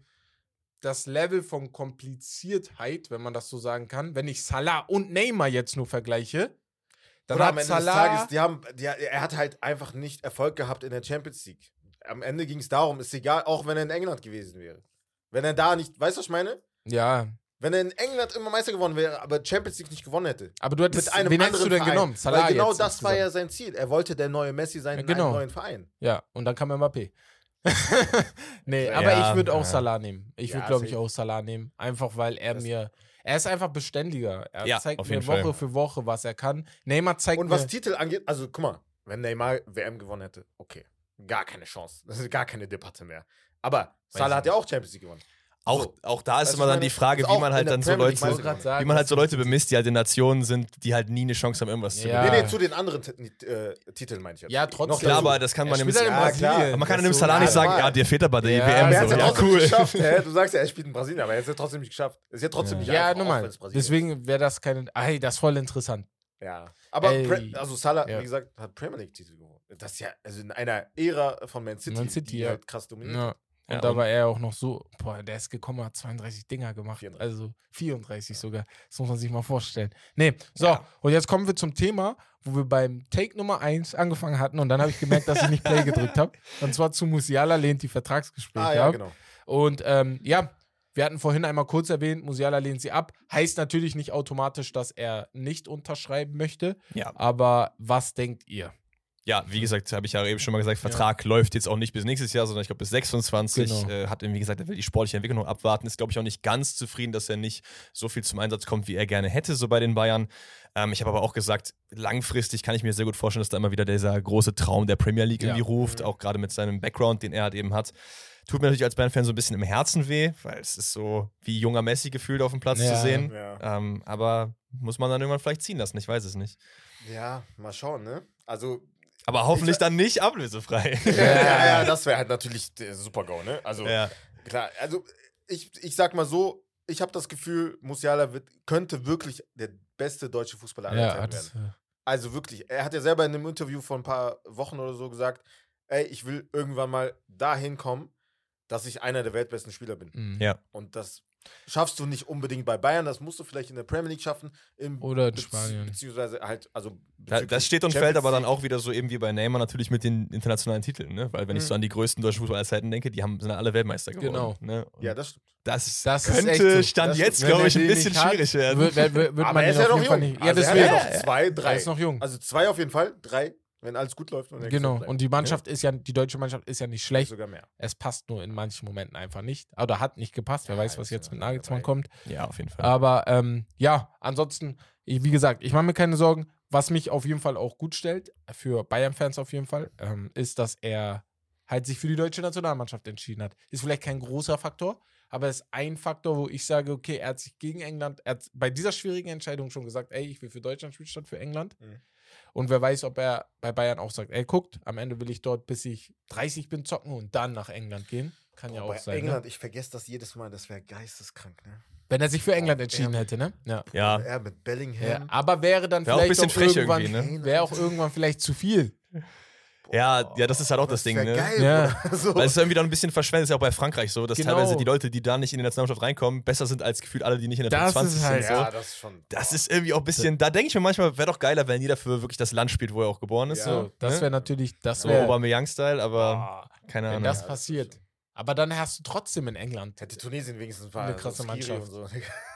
das Level von Kompliziertheit, wenn man das so sagen kann, wenn ich Salah und Neymar jetzt nur vergleiche, dann Oder hat am Ende Salah. des Tages, die haben, die, er hat halt einfach nicht Erfolg gehabt in der Champions League. Am Ende ging es darum, ist egal, auch wenn er in England gewesen wäre. Wenn er da nicht, weißt du, was ich meine? ja, Wenn er in England immer Meister geworden wäre, aber Champions League nicht gewonnen hätte. aber du hättest. Mit einem wen hättest anderen du denn Verein. genommen? Weil genau jetzt das war ja sein Ziel. Er wollte der neue Messi sein Ja, in genau. einem neuen Verein. Ja, und dann kam Mbappé. nee, Ja, aber ich würde auch ja. Salah nehmen. Ich würde, Ja, glaube ich, auch Salah nehmen. Einfach weil er Das- mir. Er ist einfach beständiger. Er Ja, zeigt auf mir jeden Woche Fall. für Woche, was er kann. Neymar zeigt Und mir. was Titel angeht, also guck mal, wenn Neymar WM gewonnen hätte, okay. Gar keine Chance. Das ist gar keine Debatte mehr. Aber Salah hat ja auch Champions League gewonnen. Auch, So. auch da ist Weißt immer dann meine- die Frage, wie man halt der dann so Leute, sagen, wie man halt so Leute bemisst, die halt in Nationen sind, die halt nie eine Chance haben, irgendwas zu Ja. Nee, gewinnen. nee, zu den anderen T äh, Titeln meine ich jetzt. Ja, trotzdem. Noch Klar, aber das kann man ja in Ja, klar. Brasilien. Man kann einem Salah nicht Ja, sagen, ja, dir fehlt aber die Ja, Aber WM er hat so. es ja Ja, cool. nicht geschafft. Hä? Du sagst ja, er spielt in Brasilien, aber er hat es ja trotzdem nicht geschafft. Ist ja trotzdem nicht Ja, es Brasilien ist. Deswegen wäre das keine. Ey, das ist voll interessant. Ja. Aber also Salah, Ja. wie gesagt, hat Premier League-Titel gewonnen. Das ist ja, also in einer Ära von Man City, Man City, die ja. halt krass dominiert. Ja. Und Ja, da war er auch noch so, boah, der ist gekommen, hat 32 Dinger gemacht. 34. Also 34 sogar. Das muss man sich mal vorstellen. Nee, so, Ja. und jetzt kommen wir zum Thema, wo wir beim Take Nummer 1 angefangen hatten und dann habe ich gemerkt, dass ich nicht Play gedrückt habe. Und zwar zu Musiala lehnt die Vertragsgespräche Ah, ja, ab. genau. Und ähm, ja, wir hatten vorhin einmal kurz erwähnt, Musiala lehnt sie ab. Heißt natürlich nicht automatisch, dass er nicht unterschreiben möchte. Ja. Aber was denkt ihr? Ja, wie gesagt, habe ich ja eben schon mal gesagt, Vertrag läuft jetzt auch nicht bis nächstes Jahr, sondern ich glaube bis 26. Genau. Äh, hat irgendwie gesagt, er will die sportliche Entwicklung noch abwarten. Ist, glaube ich, auch nicht ganz zufrieden, dass er nicht so viel zum Einsatz kommt, wie er gerne hätte, so bei den Bayern. Ähm, ich habe aber auch gesagt, langfristig kann ich mir sehr gut vorstellen, dass da immer wieder dieser große Traum der Premier League Ja. irgendwie ruft, auch gerade mit seinem Background, den er halt eben hat. Tut mir natürlich als Bayern-Fan so ein bisschen im Herzen weh, weil es ist so wie junger Messi gefühlt auf dem Platz Ja. zu sehen. Ja. Ähm, aber muss man dann irgendwann vielleicht ziehen lassen, ich weiß es nicht. ja, mal schauen, ne? Also, Aber hoffentlich dann nicht ablösefrei. ja, ja, ja, das wäre halt natürlich der Super-Go, ne? Also, ja. klar, also ich, ich sag mal so, ich habe das Gefühl, Musiala wird, könnte wirklich der beste deutsche Fußballer aller Ja, Zeiten werden. Also wirklich, er hat ja selber in einem Interview vor ein paar Wochen oder so gesagt, ey, ich will irgendwann mal dahin kommen, dass ich einer der weltbesten Spieler bin. mh. Ja. Und das schaffst du nicht unbedingt bei Bayern, das musst du vielleicht in der Premier League schaffen. Oder in Spanien. Beziehungsweise halt, also. Da, das steht und Champions fällt aber dann auch wieder so eben wie bei Neymar natürlich mit den internationalen Titeln, ne? Weil wenn ich Mhm. so an die größten deutschen Fußballer aller Zeiten denke, die haben, sind alle Weltmeister geworden. Genau. Ne? Ja, das stimmt. das, Das ist könnte echt so. Stand Das jetzt, glaube ich, ein den bisschen schwierig werden. Wird, wird, wird Aber man er ist ja auf noch jeden Fall jung. nicht. Ja, also das er hat ja noch zwei, drei. Er ist noch jung. Also zwei auf jeden Fall, drei, wenn alles gut läuft. Und genau. bleibt. Und die Mannschaft ist ja, die deutsche Mannschaft ist ja nicht schlecht. sogar mehr. Es passt nur in manchen Momenten einfach nicht. Oder hat nicht gepasst. Wer Ja, weiß, was jetzt ja mit Nagelsmann dabei. kommt. Ja, auf jeden Fall. Aber ähm, ja, ansonsten, ich, wie gesagt, ich mache mir keine Sorgen. Was mich auf jeden Fall auch gut stellt, für Bayern-Fans auf jeden Fall, ähm, ist, dass er halt sich für die deutsche Nationalmannschaft entschieden hat. Ist vielleicht kein großer Faktor, aber ist ein Faktor, wo ich sage, okay, er hat sich gegen England, er hat bei dieser schwierigen Entscheidung schon gesagt, ey, ich will für Deutschland spielen statt für England. Mhm. Und wer weiß, ob er bei Bayern auch sagt, ey, guckt, am Ende will ich dort, bis ich 30 bin, zocken und dann nach England gehen. Kann ja Boah, auch bei sein. England, Ne? ich vergesse das jedes Mal, das wäre geisteskrank, ne? Wenn er sich für England Oh, entschieden ja. hätte, ne? Ja. ja. Er mit Bellingham. Ja, aber wäre dann auch ein vielleicht bisschen auch, frech irgendwann, ne? wäre auch irgendwann vielleicht zu viel. Ja, ja, das ist halt auch das Ding, wär ne? Geil, Ja. So. Weil es ist irgendwie dann ein bisschen verschwendet, ist ja auch bei Frankreich so, dass Genau. teilweise die Leute, die da nicht in die Nationalmannschaft reinkommen, besser sind als gefühlt alle, die nicht in der Das Top 20 ist halt- sind. So. ja, das ist schon. Das ist irgendwie auch ein bisschen, da denke ich mir manchmal, wäre doch geiler, wenn jeder für wirklich das Land spielt, wo er auch geboren ist. Ja. So, das ne? wäre natürlich, das So wäre, Aubameyang-Style, aber Boah, keine wenn Ahnung. das Ja, das passiert. Aber dann hast du trotzdem in England. Hätte Tunesien wenigstens ein paar Eine krasse so Mannschaft. und so.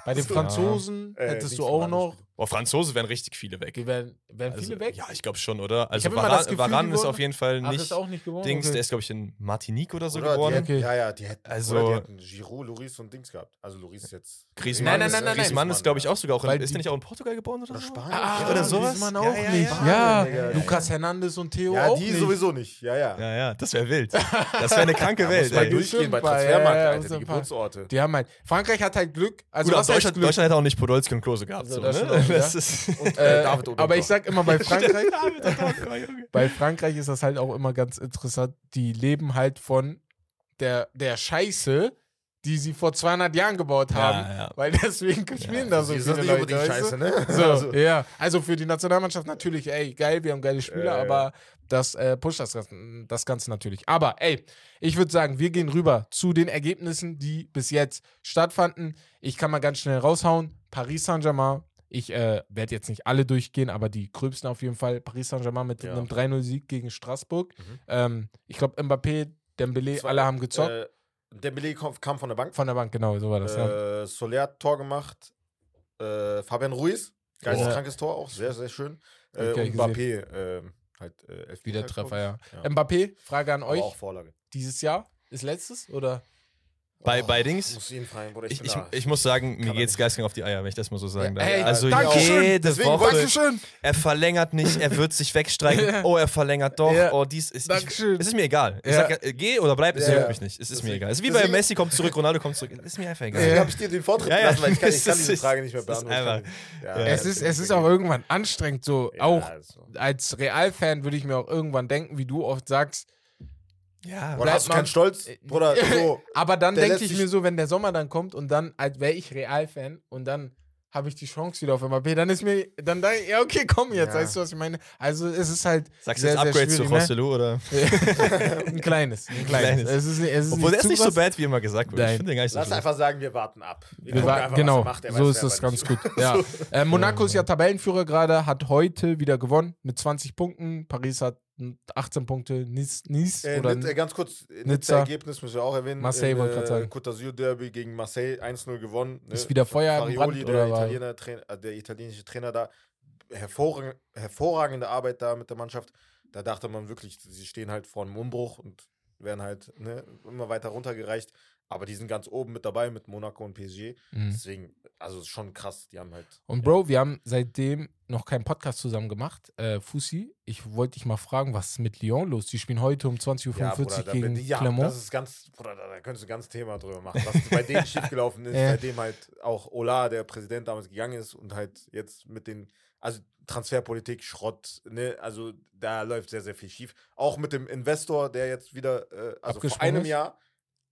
Bei den. Franzosen Äh, hättest nicht du auch noch. Boah, Franzose wären richtig viele weg. die werden, werden Also, viele weg. Ja, ich glaube schon, oder? Also Varan, Gefühl, ist auf jeden Fall Ach, nicht ist auch nicht geworden. Dings, okay. der ist, glaube ich, in Martinique oder so Oder die geworden. hätten, Okay. Ja, ja, die hätten, Also- oder die hätten Giroud, Loris und Dings gehabt. Also Loris ist jetzt. Griezmann, Nein, nein, ist, nein. Griezmann ist, glaube ich, auch sogar auch in, ist der nicht auch in Portugal geboren oder, Oder so? Spanien. Ah, Ja, oder sowas? Griezmann Ja, auch ja, nicht. ja. Ja, Lukas Hernandez und Theo Ja, auch die nicht. sowieso nicht. Ja, ja. Ja, ja, das wäre wild. Das wäre eine kranke Welt. muss durchgehen bei Transfermarkt, ja, ja, Alter, die Geburtsorte. Die haben halt, Frankreich hat halt Glück. Also Gut, was Deutschland. Deutschland hätte auch nicht Podolski und Klose gehabt. Also, so, das ne? ja. ist Und, Äh, äh, David aber ich sag immer bei Frankreich, bei Frankreich ist das halt auch immer ganz interessant. Die leben halt von der, der Scheiße, die sie vor 200 Jahren gebaut haben. Ja, ja. Weil deswegen spielen da so viele sind nicht Leute. scheiße, ne? So, Also, ja. Also für die Nationalmannschaft natürlich, ey, geil, wir haben geile Spieler, Äh. aber das äh, pusht das, das Ganze natürlich. Aber ey, ich würde sagen, wir gehen rüber zu den Ergebnissen, die bis jetzt stattfanden. Ich kann mal ganz schnell raushauen. Paris Saint-Germain. Ich äh, werde jetzt nicht alle durchgehen, aber die gröbsten auf jeden Fall. Paris Saint-Germain mit Ja. einem 3-0-Sieg gegen Straßburg. Mhm. Ähm, ich glaube, Mbappé, Dembele, alle haben gezockt. Äh, Dembele kam, von der Bank. Von der Bank, genau, so war das. ja. Äh, Soler hat Tor gemacht. Äh, Fabian Ruiz, geisteskrankes Tor auch, sehr, sehr schön. Äh, und Mbappé, äh, halt äh, Elfmeter, Wieder Treffer, ja. ja. Mbappé, Frage an Aber euch. auch Vorlage. Dieses Jahr ist letztes oder? Bei, Oh, bei Dings, Muss ihn fragen, Bruder, ich, bin ich, da. ich muss sagen, mir geht's geistig auf die Eier, wenn ich das mal so sagen Ja, darf. ey, also jede Deswegen Woche, Dankeschön. er verlängert nicht, er wird sich wegstreichen, oh, er verlängert doch, Ja. oh, dies ist, ich, Dankeschön. es ist mir egal. Ich Ja. sag, geh oder bleib, es Ja, ja. mich nicht, es ist mir egal. Es ist wie bei deswegen- Messi kommt zurück, Ronaldo kommt zurück, ist mir einfach egal. Deswegen Ja. habe ich dir den Vortritt Ja, ja. gelassen, weil ich kann, ich Es kann diese Frage nicht mehr es beantworten. es ist, es ist auch irgendwann anstrengend, so auch also. als Realfan würde ich mir auch irgendwann denken, wie du oft sagst. Ja, Oder hast du keinen Stolz, Bruder? So, Aber dann denke ich mir so, wenn der Sommer dann kommt und dann, als wäre ich Realfan und dann habe ich die Chance wieder auf MAP, dann ist mir, dann ich, ja, okay, komm jetzt, Ja. weißt du, was ich meine? Also es ist halt Sagst du jetzt sehr Upgrade zu schwierig, ne? Rosselu oder? ein kleines, ein kleines. Kleines. Es ist, es ist Obwohl der ist nicht so bad, wie immer gesagt wird. Ich finde den gar nicht so lass schlimm. einfach sagen, wir warten ab. Wir Wir einfach, was genau, er macht. Er so weiß ist es ganz nicht. gut. Ja. Äh, Monaco ist ja Tabellenführer gerade, hat heute wieder gewonnen mit 20 Punkten. Paris hat 18 Punkte. Nice, nice Äh, oder Nizza, ganz kurz, Nizza. Nizza-Ergebnis müssen wir auch erwähnen. Marseille In, wollte grad äh, sagen. Côte d'Azur Derby gegen Marseille 1-0 gewonnen. Ne? Ist wieder Feuer im Farioli, Brand, der, oder Italiener, Trainer, äh, der italienische Trainer da, hervorragende, hervorragende Arbeit da mit der Mannschaft. Da dachte man wirklich, sie stehen halt vor einem Umbruch und werden halt ne, immer weiter runtergereicht. Aber die sind ganz oben mit dabei mit Monaco und PSG. Mhm. Deswegen, also ist schon krass. Die haben halt. Und Bro, wir haben seitdem noch keinen Podcast zusammen gemacht. Äh, Fussi, ich wollte dich mal fragen, was ist mit Lyon los? Die spielen heute um 20.45 Uhr Ja, Bruder, gegen ja, Clermont. das ist ganz, Bruder, da, da könntest du ganz Thema drüber machen, was bei denen schiefgelaufen ist, Ja. seitdem halt auch Ola, der Präsident damals gegangen ist und halt jetzt mit den, also Transferpolitik, Schrott, ne, also da läuft sehr, sehr viel schief. Auch mit dem Investor, der jetzt wieder, äh, also vor einem ist? Jahr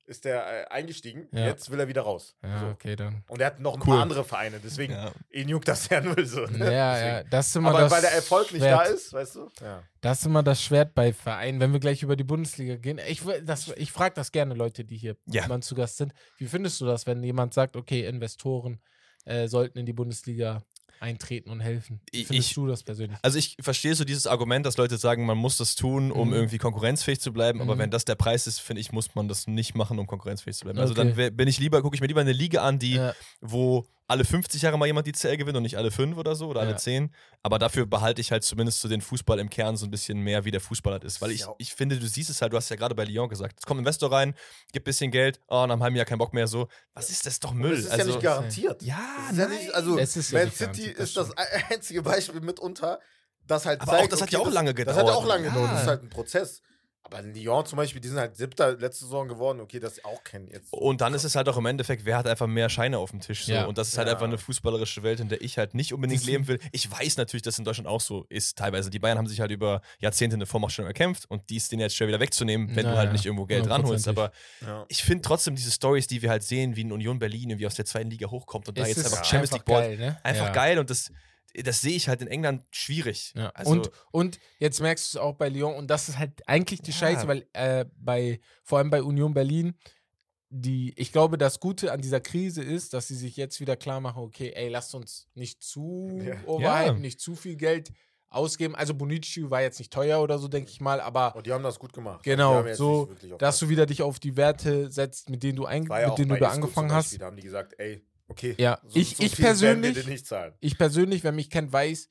ist der äh, eingestiegen, Ja. jetzt will er wieder raus. ja, so. okay, dann. Und er hat noch ein Cool. paar andere Vereine, deswegen, Ja. ihn juckt das ja null so. Ne? Ja, ja, das ist immer Aber das weil der Erfolg nicht Schwert. da ist, weißt du? Ja. Das ist immer das Schwert bei Vereinen, wenn wir gleich über die Bundesliga gehen. Ich, will- das- ich frage das gerne Leute, die hier Ja. mal zu Gast sind. Wie findest du das, wenn jemand sagt, okay, Investoren äh, sollten in die Bundesliga eintreten und helfen? Findest ich- du das persönlich? Also ich verstehe so dieses Argument, dass Leute sagen, man muss das tun, um Mhm. irgendwie konkurrenzfähig zu bleiben, aber Mhm. wenn das der Preis ist, finde ich, muss man das nicht machen, um konkurrenzfähig zu bleiben. Also Okay. dann bin ich lieber, gucke ich mir lieber eine Liga an, die, Ja. wo alle 50 Jahre mal jemand die CL gewinnt und nicht alle 5 oder so oder Ja. alle 10. Aber dafür behalte ich halt zumindest so den Fußball im Kern so ein bisschen mehr, wie der Fußball halt ist. Weil ich, Ja. ich finde, du siehst es halt, du hast ja gerade bei Lyon gesagt, es kommt ein Investor rein, gibt ein bisschen Geld, oh, nach einem halben Jahr kein Bock mehr, so. Was ist das doch Und Müll? Das ist also, ja nicht garantiert. Ja, Das ist ja nein. nicht, also ist ja Man City ist das einzige Beispiel mitunter, das halt Aber zeigt, auch das hat ja auch das, lange Das hat ja gedauert. auch lange gedauert. Das Ja. ist halt ein Prozess. Aber Lyon zum Beispiel, die sind halt siebter letzte Saison geworden. Okay, das ist auch kein jetzt. Und dann ist es halt auch im Endeffekt, wer hat einfach mehr Scheine auf dem Tisch. So. Ja. Und das ist halt Ja. einfach eine fußballerische Welt, in der ich halt nicht unbedingt Das- leben will. Ich weiß natürlich, dass es in Deutschland auch so ist, teilweise. Die Bayern haben sich halt über Jahrzehnte eine Vormachtstellung erkämpft und die ist denen jetzt schwer wieder wegzunehmen, wenn du Naja, halt nicht irgendwo Geld ranholst. Aber ja. ich finde trotzdem diese Stories, die wir halt sehen, wie ein Union Berlin irgendwie aus der zweiten Liga hochkommt und da jetzt einfach Champions League einfach Ball. geil, ne? Einfach Ja. geil und das, das sehe ich halt in England schwierig. Ja. Also, und, und jetzt merkst du es auch bei Lyon, und das ist halt eigentlich die Ja. Scheiße, weil äh, bei, vor allem bei Union Berlin, die, ich glaube, das Gute an dieser Krise ist, dass sie sich jetzt wieder klar machen, okay, ey, lasst uns nicht zu Ja. overhypen, Ja. nicht zu viel Geld ausgeben. Also Bonici war jetzt nicht teuer oder so, denke ich mal, aber Und die haben das gut gemacht. Genau, so, dass das- du wieder dich auf die Werte setzt, mit denen du, ein, mit denen du bei da angefangen hast. Da haben die gesagt, ey, okay. Ja, so, ich- so ich persönlich- nicht zahlen. Ich persönlich, wer mich kennt, weiß,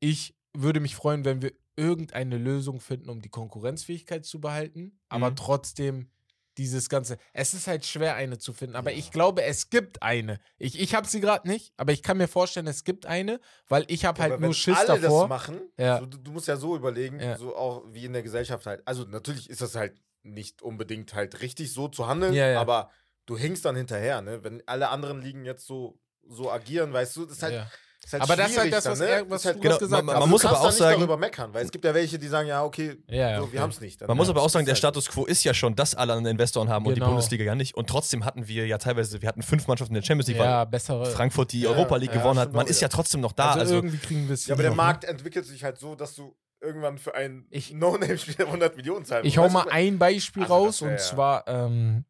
ich würde mich freuen, wenn wir irgendeine Lösung finden, um die Konkurrenzfähigkeit zu behalten, aber Mhm. trotzdem dieses Ganze. Es ist halt schwer, eine zu finden, aber Ja. ich glaube, es gibt eine. Ich, ich habe sie gerade nicht, aber ich kann mir vorstellen, es gibt eine, weil ich habe Ja, halt nur Schiss alle davor. das machen, Ja. so, du, musst ja so überlegen, Ja. so auch wie in der Gesellschaft halt. Also natürlich ist das halt nicht unbedingt halt richtig so zu handeln, aber du hinkst dann hinterher, ne? Wenn alle anderen liegen jetzt so so agieren, weißt du? Das ist halt, Ja. ist halt Aber das ist halt das, was dann, ne? er- was Ist halt, du Genau, gesagt man- man muss aber auch nicht sagen- darüber meckern, weil es gibt ja welche, die sagen, ja, okay, Ja, so, okay. wir haben es nicht. Dann- Man muss ja, aber auch sagen, der halt Status quo ist ja schon, dass alle anderen Investoren haben und die Genau. Bundesliga ja nicht. Und trotzdem hatten wir ja teilweise, wir hatten fünf Mannschaften in der Champions League, Ja, weil bessere. Frankfurt die Ja, Europa League ja, gewonnen hat. Man auch ist ja trotzdem noch da. also, Also, irgendwie kriegen wir es Ja, aber der ne? Markt entwickelt sich halt so, dass du irgendwann für einen Ich- No-Name-Spieler 100 Millionen zahlen Ich musst. hau mal ein Beispiel Also, raus und ja- zwar ähm,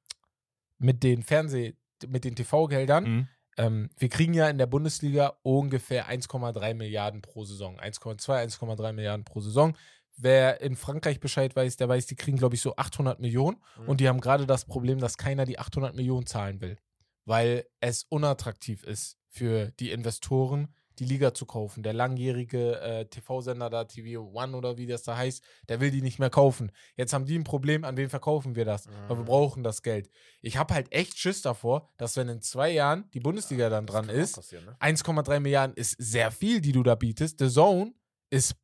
mit den Fernseh, mit den TV-Geldern. Mhm. Ähm, wir kriegen ja in der Bundesliga ungefähr 1,3 Milliarden pro Saison. 1,2, 1,3 Milliarden pro Saison. Wer in Frankreich Bescheid weiß, der weiß, die kriegen, glaube ich, so 800 Millionen. Mhm. Und die haben gerade das Problem, dass keiner die 800 Millionen zahlen will. Weil es unattraktiv ist für die Investoren, die Liga zu kaufen. Der langjährige äh, TV-Sender da, TV One oder wie das da heißt, der will die nicht mehr kaufen. Jetzt haben die ein Problem, an wen verkaufen wir das? Weil wir Mhm. brauchen das Geld. Ich habe halt echt Schiss davor, dass wenn in zwei Jahren die Bundesliga dann das dran ist, ne? 1,3 Milliarden ist sehr viel, die du da bietest. The Zone ist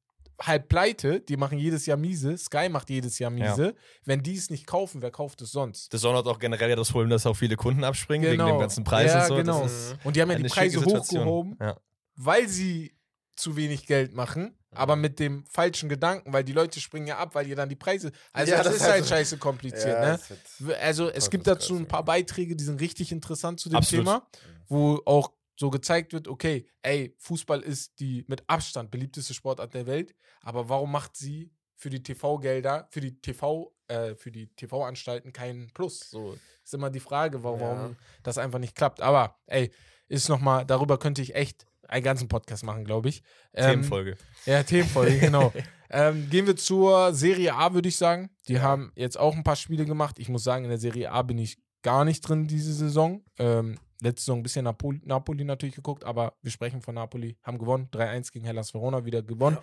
halb pleite, die machen jedes Jahr miese, Sky macht jedes Jahr Ja. miese. Wenn die es nicht kaufen, wer kauft es sonst? das Son hat auch generell ja das Problem, dass auch viele Kunden abspringen wegen dem ganzen Preis ja, und so. Genau. Mhm. Und die haben ja die eine Preise hochgehoben, Ja. Weil sie zu wenig Geld machen, aber mit dem falschen Gedanken, weil die Leute springen ja ab, weil ihr dann die Preise. Also Ja, das, das ist halt scheiße kompliziert, Ja, ne? Also es gibt dazu ein paar Beiträge, die sind richtig interessant zu dem Absolut. Thema, wo auch so gezeigt wird, okay, ey, Fußball ist die mit Abstand beliebteste Sportart der Welt, aber warum macht sie für die TV-Gelder, für die TV, äh, für die TV-Anstalten keinen Plus? So ist immer die Frage, warum, Ja. warum das einfach nicht klappt. Aber ey, ist nochmal, darüber könnte ich echt einen ganzen Podcast machen, glaube ich. Ähm, Themenfolge. ja, Themenfolge, genau. ähm, gehen wir zur Serie A, würde ich sagen. Die haben jetzt auch ein paar Spiele gemacht. Ich muss sagen, in der Serie A bin ich gar nicht drin diese Saison. Ähm, letzte Saison ein bisschen Napoli, Napoli natürlich geguckt, aber wir sprechen von Napoli. Haben gewonnen. 3-1 gegen Hellas Verona wieder gewonnen.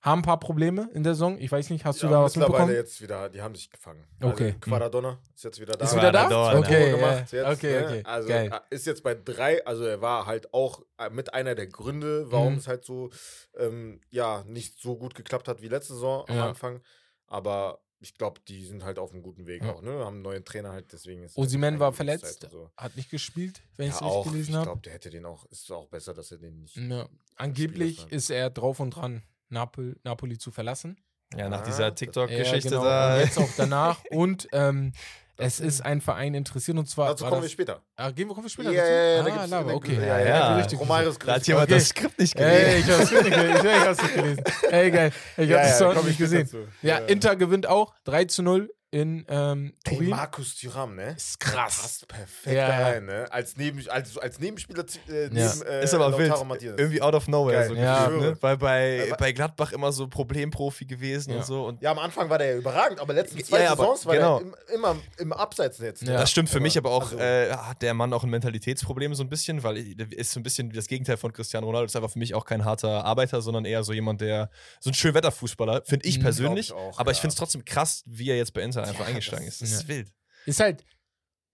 Haben ein paar Probleme in der Saison. Ich weiß nicht, hast du Ja, da was mittlerweile mitbekommen? jetzt wieder, die haben sich gefangen. Okay. Also Quaradonna ist jetzt wieder da. Ist wieder da? Okay, ja. gemacht jetzt, okay, ne? okay. Also Geil. äh, ist jetzt bei drei, also er war halt auch äh, mit einer der Gründe, warum Mhm. es halt so ähm, ja nicht so gut geklappt hat wie letzte Saison am Ja. Anfang. Aber ich glaube, die sind halt auf einem guten Weg Ja. auch, ne? Haben einen neuen Trainer halt, deswegen ist Osimhen halt war verletzt, Zeit hat nicht gespielt, wenn ich es Ja, richtig gelesen ich habe. glaube, der hätte den auch, ist auch besser, dass er den nicht. Ja. Angeblich sein. ist er drauf und dran, Napol Napoli zu verlassen. Ja, nach Ah, dieser das- TikTok-Geschichte genau. da. Und jetzt auch danach. und ähm, es ist ein Verein interessiert und zwar. Dazu kommen wir das, später. ah, gehen wir kommen wir später Ja, dazu? ja, ja, da ah, Lava, okay. ja, ja, ja. Richtig Romaris Da hat jemand Okay. das Skript nicht gelesen. Ey, ich hab's nicht gelesen. Ich, ich hab's nicht gelesen. Ey, geil. Ich hab das ja, nicht gesehen. Ja, Inter gewinnt auch 3 zu 0 in ähm, Ey, Turin. Markus Thuram, ne? Ist krass. Passt perfekt Ja, da rein, ne? Als, Neben, als, als Nebenspieler äh, neben, Ja. äh, ist aber wild. Martinez. Irgendwie out of nowhere. Geil. So Ja. ne? Weil bei, Aber- bei Gladbach immer so Problemprofi gewesen Ja. und so. Und Ja, am Anfang war der ja überragend, aber letzten zwei Ja, aber Saisons war genau. der im, immer im Abseitsnetz. ne? Ja. Das stimmt für mich aber auch, also- äh, hat der Mann auch ein Mentalitätsproblem so ein bisschen, weil er ist so ein bisschen das Gegenteil von Cristiano Ronaldo. Ist einfach für mich auch kein harter Arbeiter, sondern eher so jemand, der so ein Schönwetterfußballer, finde ich Mhm. persönlich. Ich auch, aber ich finde es trotzdem krass, wie er jetzt bei Inter einfach Ja, eingestiegen das- ist. Das ist Ja. wild. Ist halt,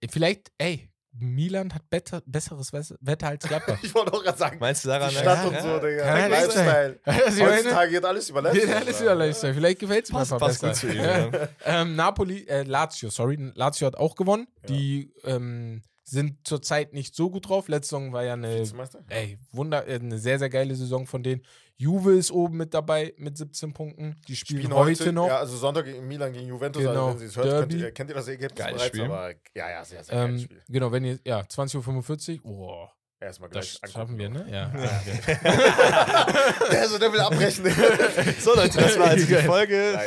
vielleicht, ey, Milan hat better, besseres Wetter als Gladbach. Ich wollte auch gerade sagen, Meinst du daran? die Stadt ja, und so, Digga. Ja. Lifestyle. Also, Heutzutage geht alles über Lifestyle. Geht alles wieder Lifestyle. Vielleicht gefällt es mir einfach passt besser. gut zu ihm. Ähm, Napoli, äh, Lazio, sorry. Lazio hat auch gewonnen. Ja. Die ähm, sind zurzeit nicht so gut drauf. Letzte Saison war ja eine, ey, Wunder, äh, eine sehr, sehr geile Saison von denen. Juve ist oben mit dabei mit 17 Punkten. Die spielen, heute, noch. Ja, also Sonntag gegen Milan gegen Juventus. Genau. Also wenn Sie es hört, könnt ihr, kennt ihr das Ergebnis Geiles bereits? Spiel. Aber ja, ja, sehr, sehr geiles ähm, Spiel. genau, wenn ihr, ja, 20.45 Uhr. Oh, Erstmal gleich das schaffen wir, ne? Ja. Der, so, der will abbrechen. So, Leute, das war also die. Folge.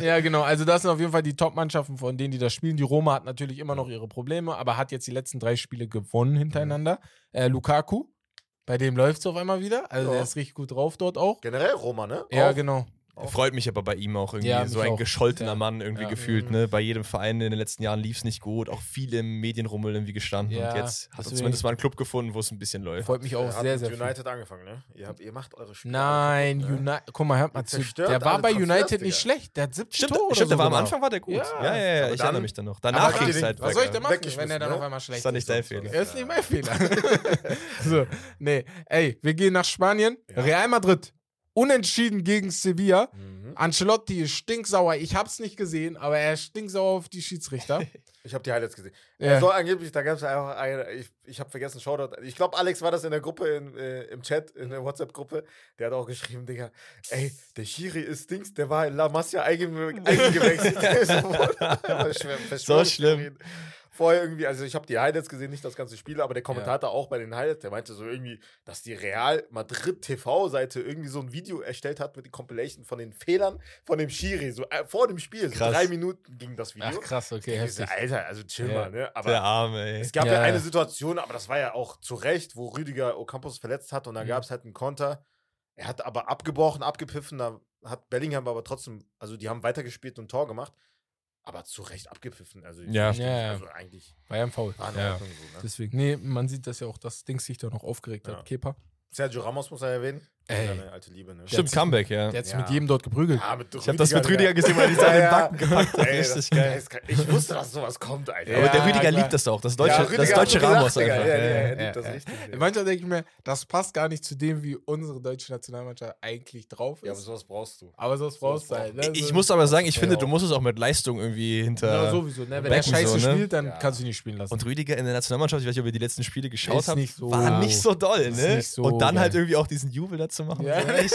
Ja, genau. Also das sind auf jeden Fall die Top-Mannschaften, von denen die da spielen. Die Roma hat natürlich immer noch ihre Probleme, aber hat jetzt die letzten drei Spiele gewonnen hintereinander. Äh, Lukaku, bei dem läuft es auf einmal wieder. Also Ja. der ist richtig gut drauf dort auch. Generell Roma, ne? Ja, Auch. genau. Freut mich aber bei ihm auch irgendwie. Ja, so ein auch. gescholtener Ja. Mann irgendwie Ja. gefühlt. Mhm. Ne? Bei jedem Verein in den letzten Jahren lief es nicht gut. Auch viele im Medienrummel irgendwie gestanden. Ja, und jetzt hat er deswegen- zumindest mal einen Club gefunden, wo es ein bisschen läuft. Freut mich Er auch hat sehr, sehr viel. United angefangen, ne? Ihr, habt, ihr macht eure Spiele. Nein, ne? United. Guck mal, hört mal zu. Der war bei United nicht schlecht. Der hat 17 Stimmt, Tore stimmt so der war am. Anfang war der gut. Ja. Ja, ja, ich dann- erinnere mich dann noch. Danach ging es halt Was soll ich denn machen, wenn er dann ne? auf einmal schlecht Ist nicht ist? dein und so. Fehler. Er ist nicht mein Fehler. so, nee. Ey, wir gehen nach Spanien. Real Madrid. Unentschieden gegen Sevilla. Mhm. Ancelotti ist stinksauer. Ich hab's nicht gesehen, aber er ist stinksauer auf die Schiedsrichter. Ich habe die Highlights gesehen. Ja. Er soll angeblich, da gab es einfach eine, ich, ich habe vergessen, Shoutout. Ich glaube, Alex war das in der Gruppe, in, äh, im Chat, in der WhatsApp-Gruppe. Der hat auch geschrieben, Digga, ey, der Schiri ist Dings, der war in La Masia einge eingewechselt. Verschwör- Verschwörungstheorien. Vorher irgendwie, also ich habe die Highlights gesehen, nicht das ganze Spiel, aber der Kommentator auch bei den Highlights, der meinte so irgendwie, dass die Real Madrid TV-Seite irgendwie so ein Video erstellt hat mit den Compilation von den Fehlern von dem Schiri, so äh, vor dem Spiel. So drei Minuten ging das Video. Ach krass, okay, Ich so, heftig. Alter, also chill Ja. mal, ne? Aber Der Arme, ey. es gab ja, Ja. eine Situation, aber das war ja auch zu Recht, wo Rüdiger Ocampos verletzt hat und da Mhm. gab es halt einen Konter. Er hat aber abgebrochen, abgepfiffen, da hat Bellingham aber trotzdem, also die haben weitergespielt und ein Tor gemacht, aber zu Recht abgepfiffen. Also, Ja. Ja, ja. also eigentlich War ja ein Foul. Ja. So, ne? Deswegen, nee, man sieht das ja auch, dass Dings sich da noch aufgeregt Ja. hat. Kepa. Sergio Ramos muss er erwähnen. Ey. Seine alte Liebe, ne? Stimmt, Comeback, ja. Der hat sich Ja. mit jedem dort geprügelt. Ja, mit Ich habe das mit Rüdiger Digga. gesehen, weil die Ja, seine ja. Backen gepackt hat. Ey, Richtig geil. Ich wusste, dass sowas kommt, Alter. Aber der Ja, Rüdiger klar. liebt das auch. Das deutsche, Ja, das deutsche Ramos einfach. Ja, Ja, ja, ja. er liebt Ja, das ja. richtig. Manchmal denke ich mir, das passt gar nicht zu dem, wie unsere deutsche Nationalmannschaft eigentlich drauf Ja, aber ist. sowas brauchst du. aber sowas brauchst du halt. Ne? Ich So- muss aber sagen, ich Ja, finde, du musst es auch mit Leistung irgendwie hinter. Ja, sowieso, ne? Wenn der Scheiße ne? spielt, dann Ja. kannst du ihn nicht spielen lassen. Und Rüdiger in der Nationalmannschaft, ich weiß nicht, ob ihr die letzten Spiele geschaut Ist habt, war nicht so doll, Ist ne? nicht so und dann halt irgendwie auch diesen Jubel dazu machen. Ja. Echt.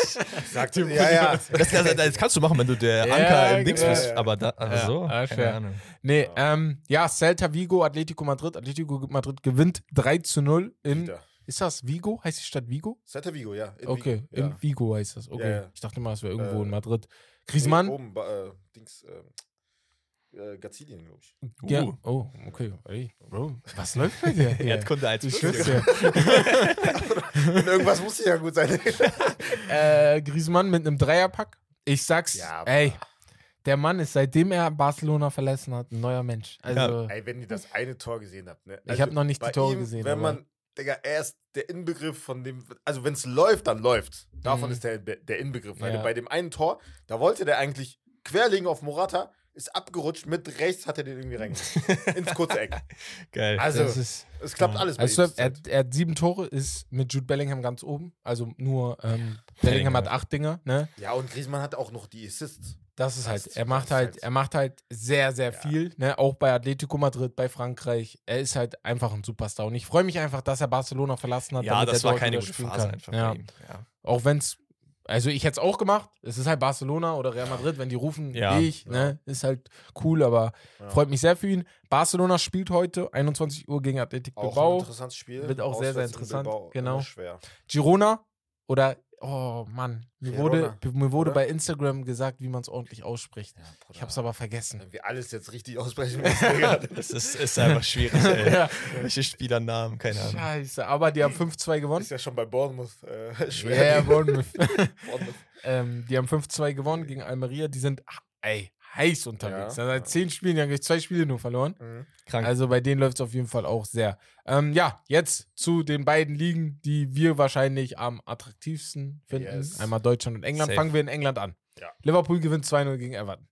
Sagt ja, ja. Das, das, das kannst du machen, wenn du der Ja, Anker im Dings genau. bist. Aber da, also Ja, so, ja, keine fair. Ahnung. Nee, ähm, ja, Celta Vigo, Atletico Madrid. Atletico Madrid gewinnt 3 zu 0 in. Ist das Vigo? Heißt die Stadt Vigo? Celta Vigo, ja. In okay, Vigo, ja. in Vigo heißt das. Okay. Ja, ja. Ich dachte mal, es wäre irgendwo Äh, in Madrid. Nee, Griezmann? oben, ba- äh, Dings, ähm, äh, Gazilien, glaube ich. Ja. Uh. Oh, okay. Ey, Bro, was läuft bei dir? Erdkunde als Ich. Und irgendwas muss ja gut sein. äh, Griezmann mit einem Dreierpack. Ich sag's, Ja, ey, der Mann ist, seitdem er Barcelona verlassen hat, ein neuer Mensch. Also, Ey, wenn ihr das eine Tor gesehen habt, ne? Ich hab noch nicht die Tore ihm, gesehen, Wenn aber- man, Digga, er ist der Inbegriff von dem, also wenn es läuft, dann läuft. Davon Mhm. ist der, der Inbegriff. Weil Ja. bei dem einen Tor, da wollte der eigentlich querlegen auf Morata, ist abgerutscht, mit rechts hat er den irgendwie reingebracht. ins kurze Eck. Geil. Also, das ist, es klappt alles bei also, ihm. er, er hat sieben Tore, ist mit Jude Bellingham ganz oben. Also nur ähm, Bellingham hat acht Dinger, ne? Ja, und Griezmann hat auch noch die Assists. Das ist halt, er macht halt, halt- er macht halt sehr, sehr Ja. viel, ne? Auch bei Atletico Madrid, bei Frankreich. Er ist halt einfach ein Superstar. Und ich freue mich einfach, dass er Barcelona verlassen hat. Ja, damit das er war keine gute Phase kann. einfach Ja. bei ihm. Ja. Auch wenn es, also ich hätte es auch gemacht. Es ist halt Barcelona oder Real Madrid, wenn die rufen, Ja. ich, ne? Ist halt cool, aber Ja. freut mich sehr für ihn. Barcelona spielt heute 21 Uhr gegen Athletic Auch ein Bilbao. interessantes Spiel. Wird auch sehr, sehr Auswärts in interessant. Bilbao, Genau. Schwer. Girona oder, oh Mann, mir wurde, mir wurde oder? bei Instagram gesagt, wie man es ordentlich ausspricht. Ja, Ich habe es aber vergessen. Wenn wir alles jetzt richtig aussprechen müssen. Das ist, ist einfach schwierig, ey. Ja. Welche Spielernamen, keine Ahnung. Scheiße, aber die haben 5-2 gewonnen. Ist ja schon bei Bournemouth äh, Ja, schwer. ja, Bournemouth. Bournemouth. ähm, die haben 5-2 gewonnen gegen Almeria. Die sind, ach, ey, heiß unterwegs. Ja. Seit 10 Spielen, die haben gleich zwei Spiele nur verloren. Mhm. Krank. Also bei denen läuft es auf jeden Fall auch sehr. Ähm, ja, jetzt zu den beiden Ligen, die wir wahrscheinlich am attraktivsten finden. Yes. Einmal Deutschland und England. Safe. Fangen wir in England an. Ja. Liverpool gewinnt 2-0 gegen Everton.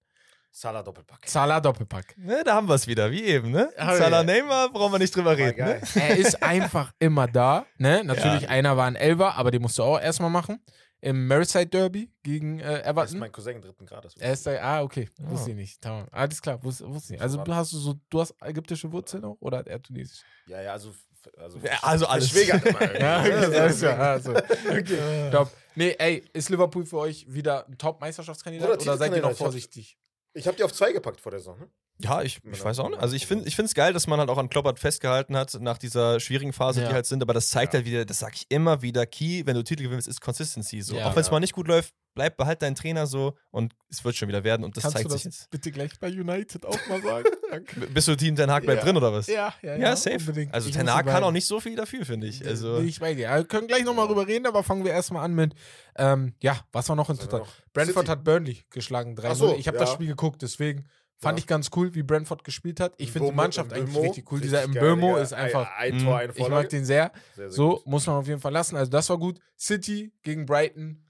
Salah Doppelpack. Salah Doppelpack. Ne, da haben wir es wieder, wie eben, ne? Ah, Salah ja. Neymar, brauchen wir nicht drüber reden, ne? Er ist einfach immer da. Ne? Natürlich, Ja. einer war ein Elfer, aber den musst du auch erstmal machen. Im Merseyside Derby gegen äh, Das ist Everton. mein Cousin dritten Grades. Er ist da, ah, okay. Oh. Wusste ich nicht. Tamam. Alles klar, wusste, wusste ich. Also du hast so, du hast ägyptische Wurzeln auch oder hat er tunesisch? Ja, ja, also. also Ja, also alles. Immer. irgendwie. Ja, okay, Also, alles klar. Also, okay. Top. Nee, ey, ist Liverpool für euch wieder ein Top-Meisterschaftskandidat Bruder, oder seid ihr noch Titelkandidat, ich hab- vorsichtig? Ich habe die auf zwei gepackt vor der Saison. Ja, ich, ich weiß auch nicht. Also ich finde Prognose. es geil, dass man halt auch an Kloppert festgehalten hat nach dieser schwierigen Phase, Ja. die halt sind, aber das zeigt Ja. halt wieder, das sage ich immer wieder, Key, wenn du Titel gewinnst, ist Consistency. So. Ja. auch wenn es Ja. mal nicht gut läuft, bleib, behalt deinen Trainer so und es wird schon wieder werden und das Kannst du zeigt das sich jetzt. bitte gleich bei United auch mal sagen? Danke. Bist du Team Ten Hag bleibt Ja. drin oder was? Ja, ja, Ja, safe. unbedingt. Also Ich Ten Hag kann auch nicht so viel dafür, finde ich. Also Bin ich bei dir. Wir können gleich nochmal drüber reden, aber fangen wir erstmal an mit, ähm, ja, was war noch interessant? noch? Brentford City. hat Burnley geschlagen 3-0. Ach so, ich habe ja. das Spiel geguckt, deswegen fand Ja. ich ganz cool, wie Brentford gespielt hat. Ich finde die Mannschaft eigentlich richtig cool. Dieser richtig Mbeumo geil, ist einfach, Ein, ein. Tor, eine ich mag den sehr. Sehr, sehr So gut. muss man auf jeden Fall lassen. Also das war gut. City gegen Brighton.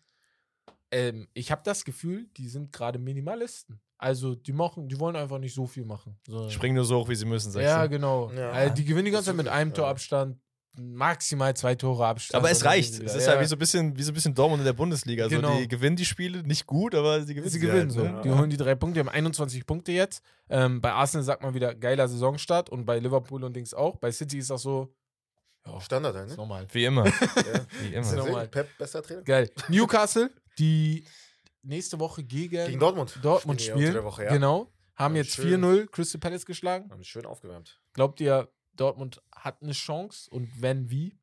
Ähm, ich habe das Gefühl, die sind gerade Minimalisten. Also die machen, die wollen einfach nicht so viel machen. So. springen nur so hoch, wie sie müssen, sagst Ja, genau. Ja. Also die gewinnen die ganze Zeit mit einem. Torabstand. Maximal zwei Tore Abstand. Aber es reicht. Es ist ja wie so ein bisschen, wie so ein bisschen Dortmund in der Bundesliga. Also Genau. die gewinnen die Spiele nicht gut, aber sie gewinnen Sie sie gewinnen halt, so. ne? Die holen die drei Punkte, die haben 21 Punkte jetzt. Ähm, bei Arsenal sagt man wieder geiler Saisonstart und bei Liverpool und Dings auch. Bei City ist das so. Ja, Standard halt, ist ne? normal. Wie immer. Ja. Wie Ist immer. normal. Pep, bester Trainer? Geil. Newcastle, die nächste Woche gegen, Gegen Dortmund. Dortmund Spielen Woche, ja. Genau. Haben Ja, jetzt schön. 4-0 Crystal Palace geschlagen. Haben schön aufgewärmt. Glaubt ihr, Dortmund hat eine Chance? Und wenn, wie?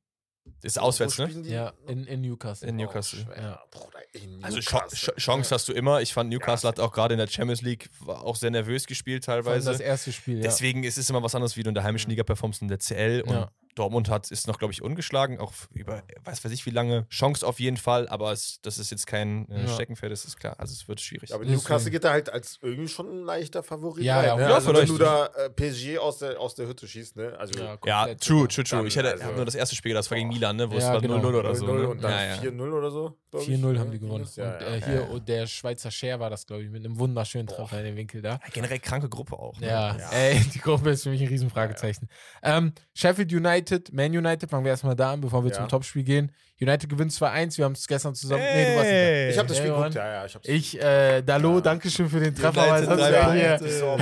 Ist auswärts, ne? Ja, in, in Newcastle. In Newcastle. Oh. Ja. Bruder, in Also Newcastle. Ch- Chance hast du immer. Ich fand, Newcastle Ja, hat auch gerade in der Champions League war auch sehr nervös gespielt teilweise. das erste Spiel, ja. Deswegen ist es immer was anderes, wie du in der heimischen Liga performst in der CL. Und Ja. Dortmund hat, ist noch, glaube ich, ungeschlagen, auch über weiß weiß ich wie lange. Chance auf jeden Fall, aber es, das ist jetzt kein äh, Ja. Steckenpferd, das ist klar. Also es wird schwierig. Ja, aber. Newcastle geht da halt als irgendwie schon ein leichter Favorit Ja, rein, ja, ne? ja, Also wenn du da äh, PSG aus der, aus der Hütte schießt, ne? Also Ja, ja, true, true, true. Dann, Ich hätte also- nur das erste Spiel, das war gegen. Milan, ne, wo es war genau. 0-0 oder so. 0-0 Ne? und dann ja, ja. 4-0 oder so. Glaub ich. 4-0 Ja, haben die gewonnen. Und äh, hier, und der Schweizer Scher war das, glaube ich, mit einem wunderschönen Treffer in den Winkel da. Generell kranke Gruppe auch. Ne? Ja, ey, die Gruppe ist für mich ein Riesenfragezeichen. Ähm, Sheffield United, Man United, fangen wir erstmal da an, bevor wir zum Topspiel gehen. United gewinnt 2-1, wir haben es gestern zusammen. Nee, du warst nicht da. Hey. Ich habe das Spiel geguckt, ja, ja. Ich, hab's Ich, äh, Dalo, Ja. Dankeschön für den Treffer, weil sonst wäre Punkte. ich, Ich so.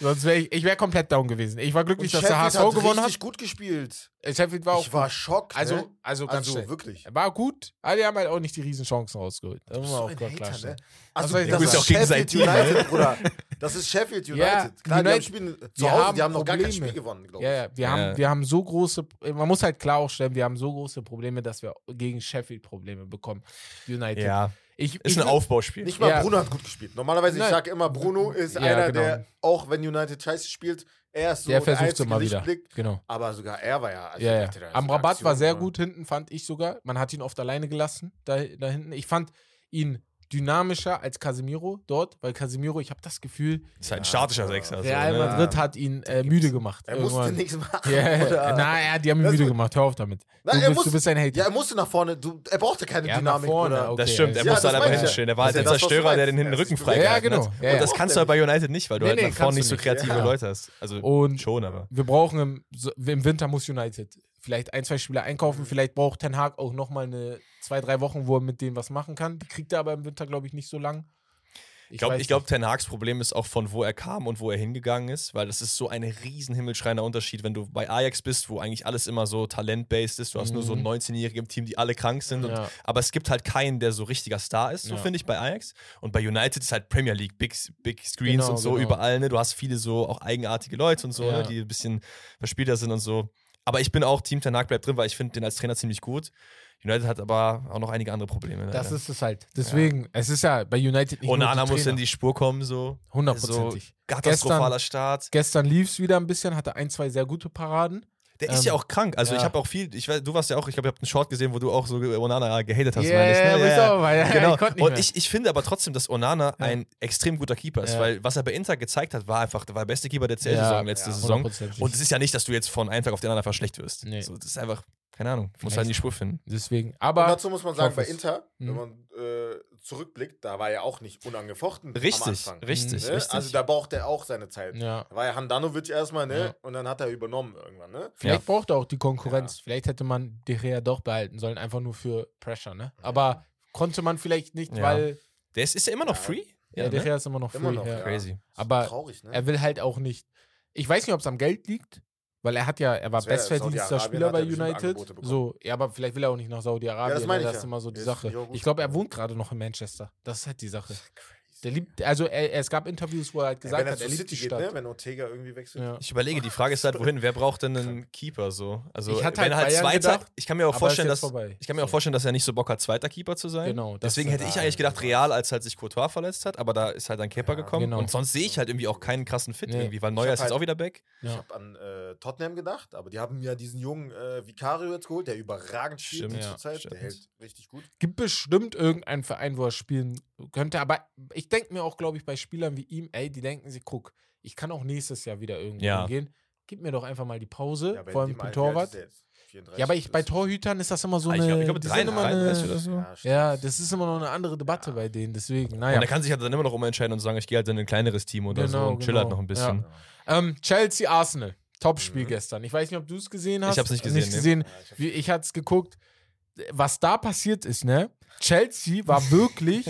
sonst wär ich, ich wäre komplett down gewesen. Ich war glücklich, dass der HSV gewonnen richtig hat. gut gespielt. Äh, Sheffield war auch Ich war schockt. also, ne? also ganz also wirklich. War gut, aber die haben halt auch nicht die Riesenchancen rausgeholt. Das muss man So auch klar ne? Also, soll ich das da ist sagen? auch gegen sein Team, ne? United, Bruder. Das ist Sheffield United. Ja, Klar, die haben United- Spiel zu wir Hause, haben die haben noch gar kein. Spiel gewonnen, glaube Ja, ich. ja, wir, Ja. Haben, wir haben so große, man muss halt klar auch stellen, wir haben so große Probleme, dass wir gegen Sheffield Probleme bekommen. United. Ja, Ich, ist ich, ein Aufbauspiel. Nicht mal Ja. Bruno hat gut gespielt. Normalerweise, Nein. ich sage immer, Bruno ist Ja, einer, genau. der, auch wenn United scheiße spielt, er ist so der versucht immer wieder. Genau. Aber sogar er war ja. also Ja, ja. Amrabat Aktionen, war sehr ne? gut hinten, fand ich sogar. Man hat ihn oft alleine gelassen, da, da hinten. Ich fand ihn dynamischer als Casemiro dort, weil Casemiro, ich habe das Gefühl, ist halt ein Ja, statischer Sechser. so, Real ne? Madrid hat ihn äh, müde gemacht. Er musste irgendwann. nichts machen. Ja, oder? na, ja, die haben ihn Das müde gemacht. Hör auf damit. Na, du, er bist, muss- du bist ein Hater. Ja, er musste nach vorne. Du, er brauchte keine Ja, nach Dynamik. vorne, okay. Das stimmt, er Ja, musste halt einfach hinstellen. Er war halt der Zerstörer, der den hinten Ja, Rücken frei Ja, genau. hat. Ja, Und das kannst du halt bei United nicht, weil du Nee, halt nach vorne nicht so kreative. Leute hast. Also Und schon, aber. wir brauchen im Winter muss United vielleicht ein, zwei Spieler einkaufen. Vielleicht braucht Ten Hag auch nochmal eine zwei, drei Wochen, wo er mit denen was machen kann. Die kriegt er aber im Winter, glaube ich, nicht so lang. Ich glaube, glaub. Ten Hags Problem ist auch von wo er kam und wo er hingegangen ist, weil das ist so ein riesen himmelschreiender Unterschied, wenn du bei Ajax bist, wo eigentlich alles immer so talent-based ist. Du hast nur so Mhm. 19-Jährige im Team, die alle krank sind. Und, Ja. aber es gibt halt keinen, der so richtiger Star ist, so Ja. finde ich bei Ajax. Und bei United ist halt Premier League, Big, Big Screens Genau, und so genau. überall. Ne? Du hast viele so auch eigenartige Leute und so, Ja. ne? die ein bisschen verspielter sind und so. Aber ich bin auch Team Ten Hag bleibt drin, weil ich finde den als Trainer ziemlich gut. United hat aber auch noch einige andere Probleme. Das leider. ist es halt. Deswegen, es ist ja bei United nicht Onana nur die muss in die Spur kommen, so. Hundertprozentig. So katastrophaler Gestern- Start. Gestern lief es wieder ein bisschen, hatte ein, zwei sehr gute Paraden. Der ist Ähm, ja auch krank. Also ja. ich habe auch viel, ich weiß, du warst ja auch, ich glaube, ich habe einen Short gesehen, wo du auch so Onana gehatet hast. Yeah, meinst, ne? ich auch. Ja, Genau. ich Und ich, ich finde aber trotzdem, dass Onana ein extrem guter Keeper ist, Ja. weil was er bei Inter gezeigt hat, war einfach, der war der beste Keeper der CL-Saison Ja, letzte ja, Saison. Und es ist ja nicht, dass du jetzt von einem Tag auf den anderen einfach schlecht wirst. Nee. So, das ist einfach, keine Ahnung, muss Vielleicht. halt in die Spur finden. Deswegen. Und Aber dazu muss man sagen, bei. Inter, Mhm. wenn man äh, zurückblickt, da war er auch nicht unangefochten. am Richtig, Anfang, richtig, ne? richtig. Also da braucht er auch seine Zeit. ja. Da war ja Handanovic erstmal, ne? Ja. Und dann hat er übernommen irgendwann, ne? Vielleicht braucht er auch die Konkurrenz. Vielleicht hätte man De Gea doch behalten sollen, einfach nur für Pressure, ne? Aber konnte man vielleicht nicht, Ja. weil Der ist, ist er immer noch Ja. free? ja, De ne? Gea ist immer noch free. Immer noch, ja. ja. Crazy. Aber Traurig, ne? er will halt auch nicht. Ich weiß nicht, ob es am Geld liegt, weil er hat ja, er war wär- bestverdienster Spieler bei United. So, ja, aber vielleicht will er auch nicht nach Saudi-Arabien. Ja, das meine ne? ich das ist ja. immer so die Sache. ich. Ich glaube, er wohnt gerade noch in Manchester. Das ist halt die Sache. Der liebt, also er, es gab Interviews, wo er halt Ja, gesagt wenn er hat, er liebt City die geht, Stadt. ne? Wenn Ortega irgendwie wechselt. Ja. Ich überlege, die Frage ist halt, wohin? Wer braucht denn einen Keeper so? Also, Ich hatte wenn halt er halt Bayern Zweiter, gedacht, ich kann mir auch vorstellen, dass jetzt vorbei. ich kann mir auch vorstellen, dass er nicht so Bock hat, Zweiter Keeper zu sein. Genau, Deswegen hätte ich ja, eigentlich gedacht, ja. Real, als halt sich Courtois verletzt hat, aber da ist halt ein Keeper Ja, gekommen. genau. Und sonst sehe ich halt irgendwie auch keinen krassen Fit Nee. irgendwie, weil Neuer ist jetzt halt- auch wieder back. Ich Ja. habe an äh, Tottenham gedacht, aber die haben ja diesen jungen äh, Vicario jetzt geholt, der überragend spielt Stimmt, zur ja, Zeit. stimmt. Der hält richtig gut. Gibt bestimmt irgendeinen Verein, wo er spielen könnte, aber ich denke mir auch, glaube ich, bei Spielern wie ihm, ey, die denken sich, guck, ich kann auch nächstes Jahr wieder irgendwo Ja. hingehen. Gib mir doch einfach mal die Pause, Ja, vor allem dem Torwart. ist der jetzt? 34 Ja, aber ich, bei Torhütern ist das immer so Ah, eine. ich glaube, ich glaub, die sind immer 33 eine oder so. Ja, ja, das ist immer noch eine andere Debatte bei denen, deswegen, Und naja. er kann sich halt dann immer noch umentscheiden und sagen, ich gehe halt in ein kleineres Team oder so Genau, und chill halt genau. noch ein bisschen. Ähm, Chelsea, Arsenal. Topspiel Mhm. gestern. Ich weiß nicht, ob du es gesehen hast. hab's nicht gesehen, Nicht nee. gesehen. Ich hab- Wie, ich hatte es geguckt. Was da passiert ist, ne? Chelsea war wirklich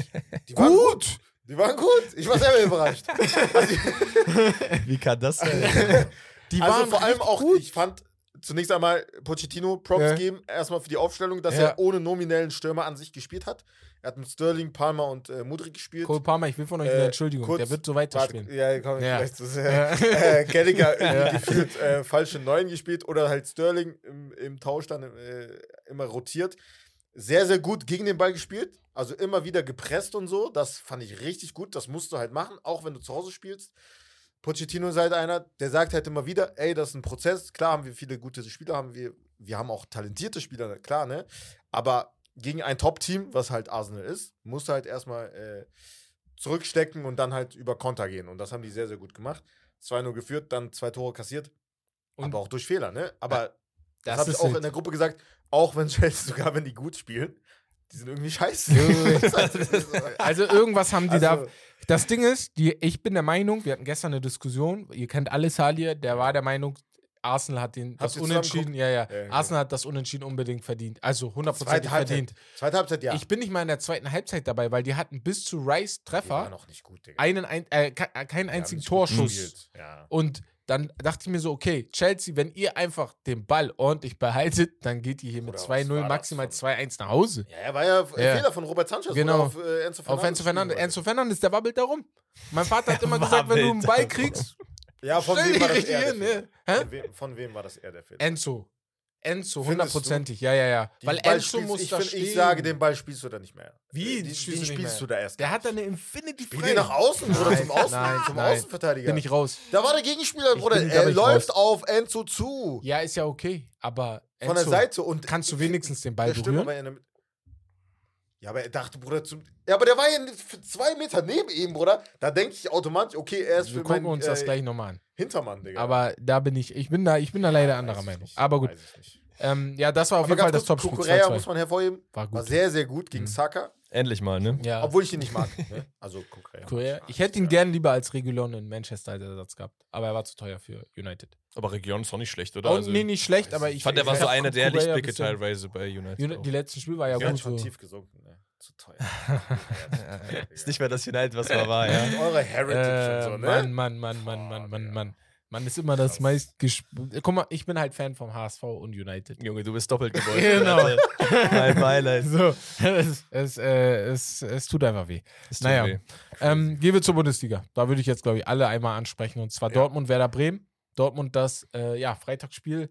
waren gut. gut. Die waren gut. Ich war selber überrascht. Wie kann das sein? Die also waren vor allem auch, gut. ich fand zunächst einmal Pochettino Props Ja. geben, erstmal für die Aufstellung, dass Ja. er ohne nominellen Stürmer an sich gespielt hat. Er hat mit Sterling, Palmer und äh, Mudrik gespielt. Cole Palmer, ich will von euch Äh, eine Entschuldigung. kurz- Der wird so Warte, weiterspielen. ja, komm, Ja. vielleicht Ja. äh, äh, Gallagher irgendwie gefühlt äh, falsche Neun gespielt oder halt Sterling im, im Tausch dann äh, immer rotiert. Sehr, sehr gut gegen den Ball gespielt. Also immer wieder gepresst und so. Das fand ich richtig gut. Das musst du halt machen, auch wenn du zu Hause spielst. Pochettino ist halt einer, der sagt halt immer wieder, ey, das ist ein Prozess. Klar haben wir viele gute Spieler, haben wir, wir haben auch talentierte Spieler, klar, ne? Aber gegen ein Top-Team, was halt Arsenal ist, musst du halt erstmal äh, zurückstecken und dann halt über Konter gehen. Und das haben die sehr, sehr gut gemacht. 2-0 geführt, dann zwei Tore kassiert. Und aber auch durch Fehler, ne? Aber das, das habe ich auch in der Gruppe gesagt, auch wenn Chelsea, sogar wenn die gut spielen, die sind irgendwie scheiße. Also irgendwas haben die da. Also, Das Ding ist, die, ich bin der Meinung, wir hatten gestern eine Diskussion, ihr kennt alle Salir, der war der Meinung, Arsenal hat den, das Unentschieden, ja, ja, Ja, ja. Arsenal hat das Unentschieden unbedingt verdient. Also hundertprozentig verdient. Zweite Halbzeit, ja. Ich bin nicht mal in der zweiten Halbzeit dabei, weil die hatten bis zu Rice Die war Treffer noch nicht gut, Digga. einen, ein, äh, äh, keinen einzigen Torschuss. Und dann dachte ich mir so, okay, Chelsea, wenn ihr einfach den Ball ordentlich behaltet, dann geht ihr hier mit Oder was 2-0, war das maximal von- 2-1 nach Hause. Ja, er war ja, ein Ja. Fehler von Robert Sanchez. Genau. Auf äh, Enzo Fernandes. Auf Enzo Fernandes. Enzo Fernandes, der wabbelt da rum. Mein Vater hat immer gesagt, wenn du einen Ball kriegst. Ja, von stell wem dich war das richtig er der hin. Fehler? Ne? Von von wem war das er der Fehler? Enzo. Enzo, hundertprozentig. Ja, ja, ja. Den Weil Ball Enzo spielst- muss ich da find, stehen. Ich sage, den Ball spielst du da nicht mehr. Wie? Den, den Spielst du spielst du da erst. Der hat da eine Infinity Spiel frei. den nach außen, Nein, zum, Außen, nein, zum nein. Außenverteidiger. Bin ich raus. da war der Gegenspieler, Ich Bruder. Er läuft raus. auf Enzo zu. Ja, ist ja okay. Aber Enzo, von der Seite. Und kannst du wenigstens den Ball berühren? war ja in der. Ja, aber er dachte, Bruder, zum. Ja, aber der war ja für zwei Meter neben ihm, Bruder. Da denke ich automatisch, okay, er ist Wir für gucken meinen uns das äh, gleich nochmal an. Hintermann, Digga. Aber da bin ich, ich bin da, ich bin da leider Weiß anderer Meinung. nicht. Aber gut. Ähm, ja, das war auf Aber jeden Fall das Topspiel. 2-2. muss man hervorheben. War War gut. sehr, sehr gut gegen Mhm. Saka. Endlich mal, ne? Ja. Obwohl ich ihn nicht mag. ne? Also Kukurea. Korea. Ich hätte ihn gern lieber als Regulon in Manchester als Ersatz gehabt. Aber er war zu teuer für United. Aber Region ist doch nicht schlecht, oder? Oh, Also, nee, nicht schlecht, aber ich fand, der war so einer der Kukurea Lichtblicke teilweise bei United. Uni- auch. Die letzten Spiele war ja Ja, gut. schon So. tief gesunken. Ne? Zu teuer. Ist nicht mehr das United, was mal war, ja. Eure Heritage Äh, und so, ne? Mann, Mann, Mann, Mann, Mann, Mann. Mann. Man ist immer das meist Guck mal, ich bin halt Fan vom HSV und United. Junge, du bist doppelt gewollt. Genau. Mein Beileid. So, es, es, äh, es, es tut einfach weh. Es tut Naja. weh. Ähm, gehen wir zur Bundesliga. Da würde ich jetzt, glaube ich, alle einmal ansprechen. Und zwar Ja. Dortmund, Werder Bremen. Dortmund das äh, ja, Freitagsspiel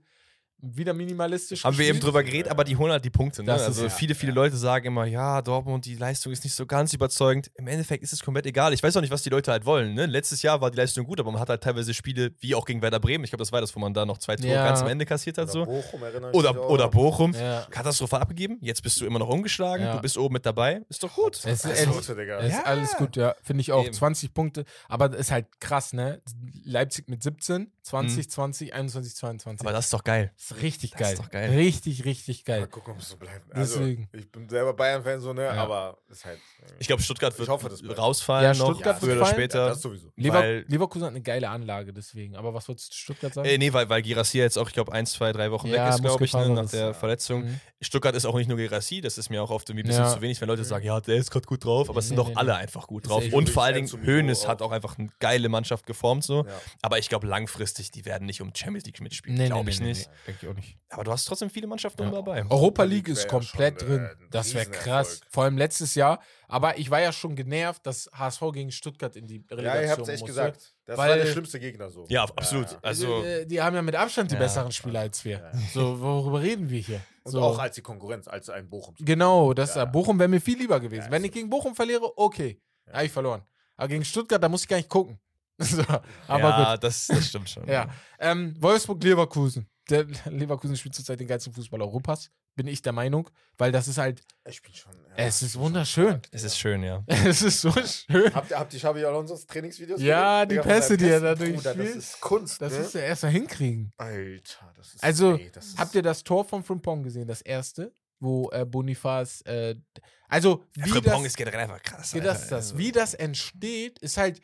wieder minimalistisch. Haben wir eben gespielt. drüber geredet, aber die holen halt die Punkte. Ne? Ist Also ja- viele, viele Leute sagen immer, ja, Dortmund, die Leistung ist nicht so ganz überzeugend. Im Endeffekt ist es komplett egal. Ich weiß auch nicht, was die Leute halt wollen. Ne? Letztes Jahr war die Leistung gut, aber man hat halt teilweise Spiele, wie auch gegen Werder Bremen. Ich glaube, das war das, wo man da noch zwei Tore Ja. ganz am Ende kassiert hat. Oder So. Bochum erinnere ich mich Oder, oder Bochum. Ja. Katastrophal abgegeben. Jetzt bist du immer noch umgeschlagen. Ja. Du bist oben mit dabei. Ist doch gut. Es ist ehrlich- Rote, Digga. Ist Ja. alles gut, ja. Finde ich auch. Eben. 20 Punkte. Aber das ist halt krass, ne? Leipzig mit 17, 20, Mhm. 20, 21, 22. Aber das ist doch geil. das ist richtig das geil. ist doch geil. Richtig, richtig Mal geil. gucken, ob es so bleibt. Also, Deswegen. ich bin selber Bayern-Fan, so, ne? Ja. Aber ist halt. Ich glaube, Stuttgart Ich wird hoffe, das bleibt. rausfallen Ja, noch, Stuttgart früher oder später. Ja, das sowieso. Lever Weil- Leverkusen hat eine geile Anlage, deswegen. Aber was wolltest du Stuttgart sagen? Äh, nee, weil, weil Girassi jetzt auch, ich glaube, ein, zwei, drei Wochen Ja, weg ist, glaube ich, ne, nach der ja. Verletzung. Mhm. Stuttgart ist auch nicht nur Girassi, das ist mir auch oft irgendwie ein bisschen Ja. zu wenig, wenn Leute sagen, ja, der ist gerade gut drauf, aber es sind doch alle einfach gut drauf. Und vor allen Dingen, Hoeneß hat auch einfach eine geile Mannschaft geformt, so. Aber ich glaube, langfristig, die werden nicht um Champions League mitspielen. Nee, glaube nee, ich nee, nicht. Nee. Denke ich auch nicht. Aber du hast trotzdem viele Mannschaften Ja. dabei. Europa League League ist ja komplett schon, äh, drin. Das wäre krass. Vor allem letztes Jahr. Aber ich war ja schon genervt, dass HSV gegen Stuttgart in die Relegation Ja, ihr habt es echt musste. gesagt. Das Weil- war der schlimmste Gegner so. Ja, absolut. Ja. Also, die, die haben ja mit Abstand die Ja. besseren Spieler als wir. Ja. So, worüber reden wir hier? Und so. auch als die Konkurrenz, als ein Bochum. Genau, das Ja. äh, Bochum wäre mir viel lieber gewesen. Ja, Wenn ich gegen Bochum verliere, okay. Ja. Habe ich verloren. Aber gegen Stuttgart, da muss ich gar nicht gucken. so, aber ja, gut. Das, das stimmt schon. Ja. Ähm, Wolfsburg-Leverkusen. Der Leverkusen spielt zurzeit den geilsten Fußball Europas, bin ich der Meinung. Weil das ist halt, Er spielt schon. Ja, Es ist wunderschön. stark, Es ja. ist schön, ja. es ist so schön. Habt ihr, habt ihr Xabi Alonso's Trainingsvideos Ja, gesehen? die Digga, Pässe, die er dadurch Bruder, Das spielt. ist Kunst. Das ne? ist ja erst mal hinkriegen. Alter, das ist. Also, ey, das ist, Habt ihr das Tor von Frimpong gesehen, das erste? Wo äh, Bonifaz, äh, also wie Frimpong das, ist generell einfach krass. wie das, Alter. das, Also- wie das entsteht, ist halt,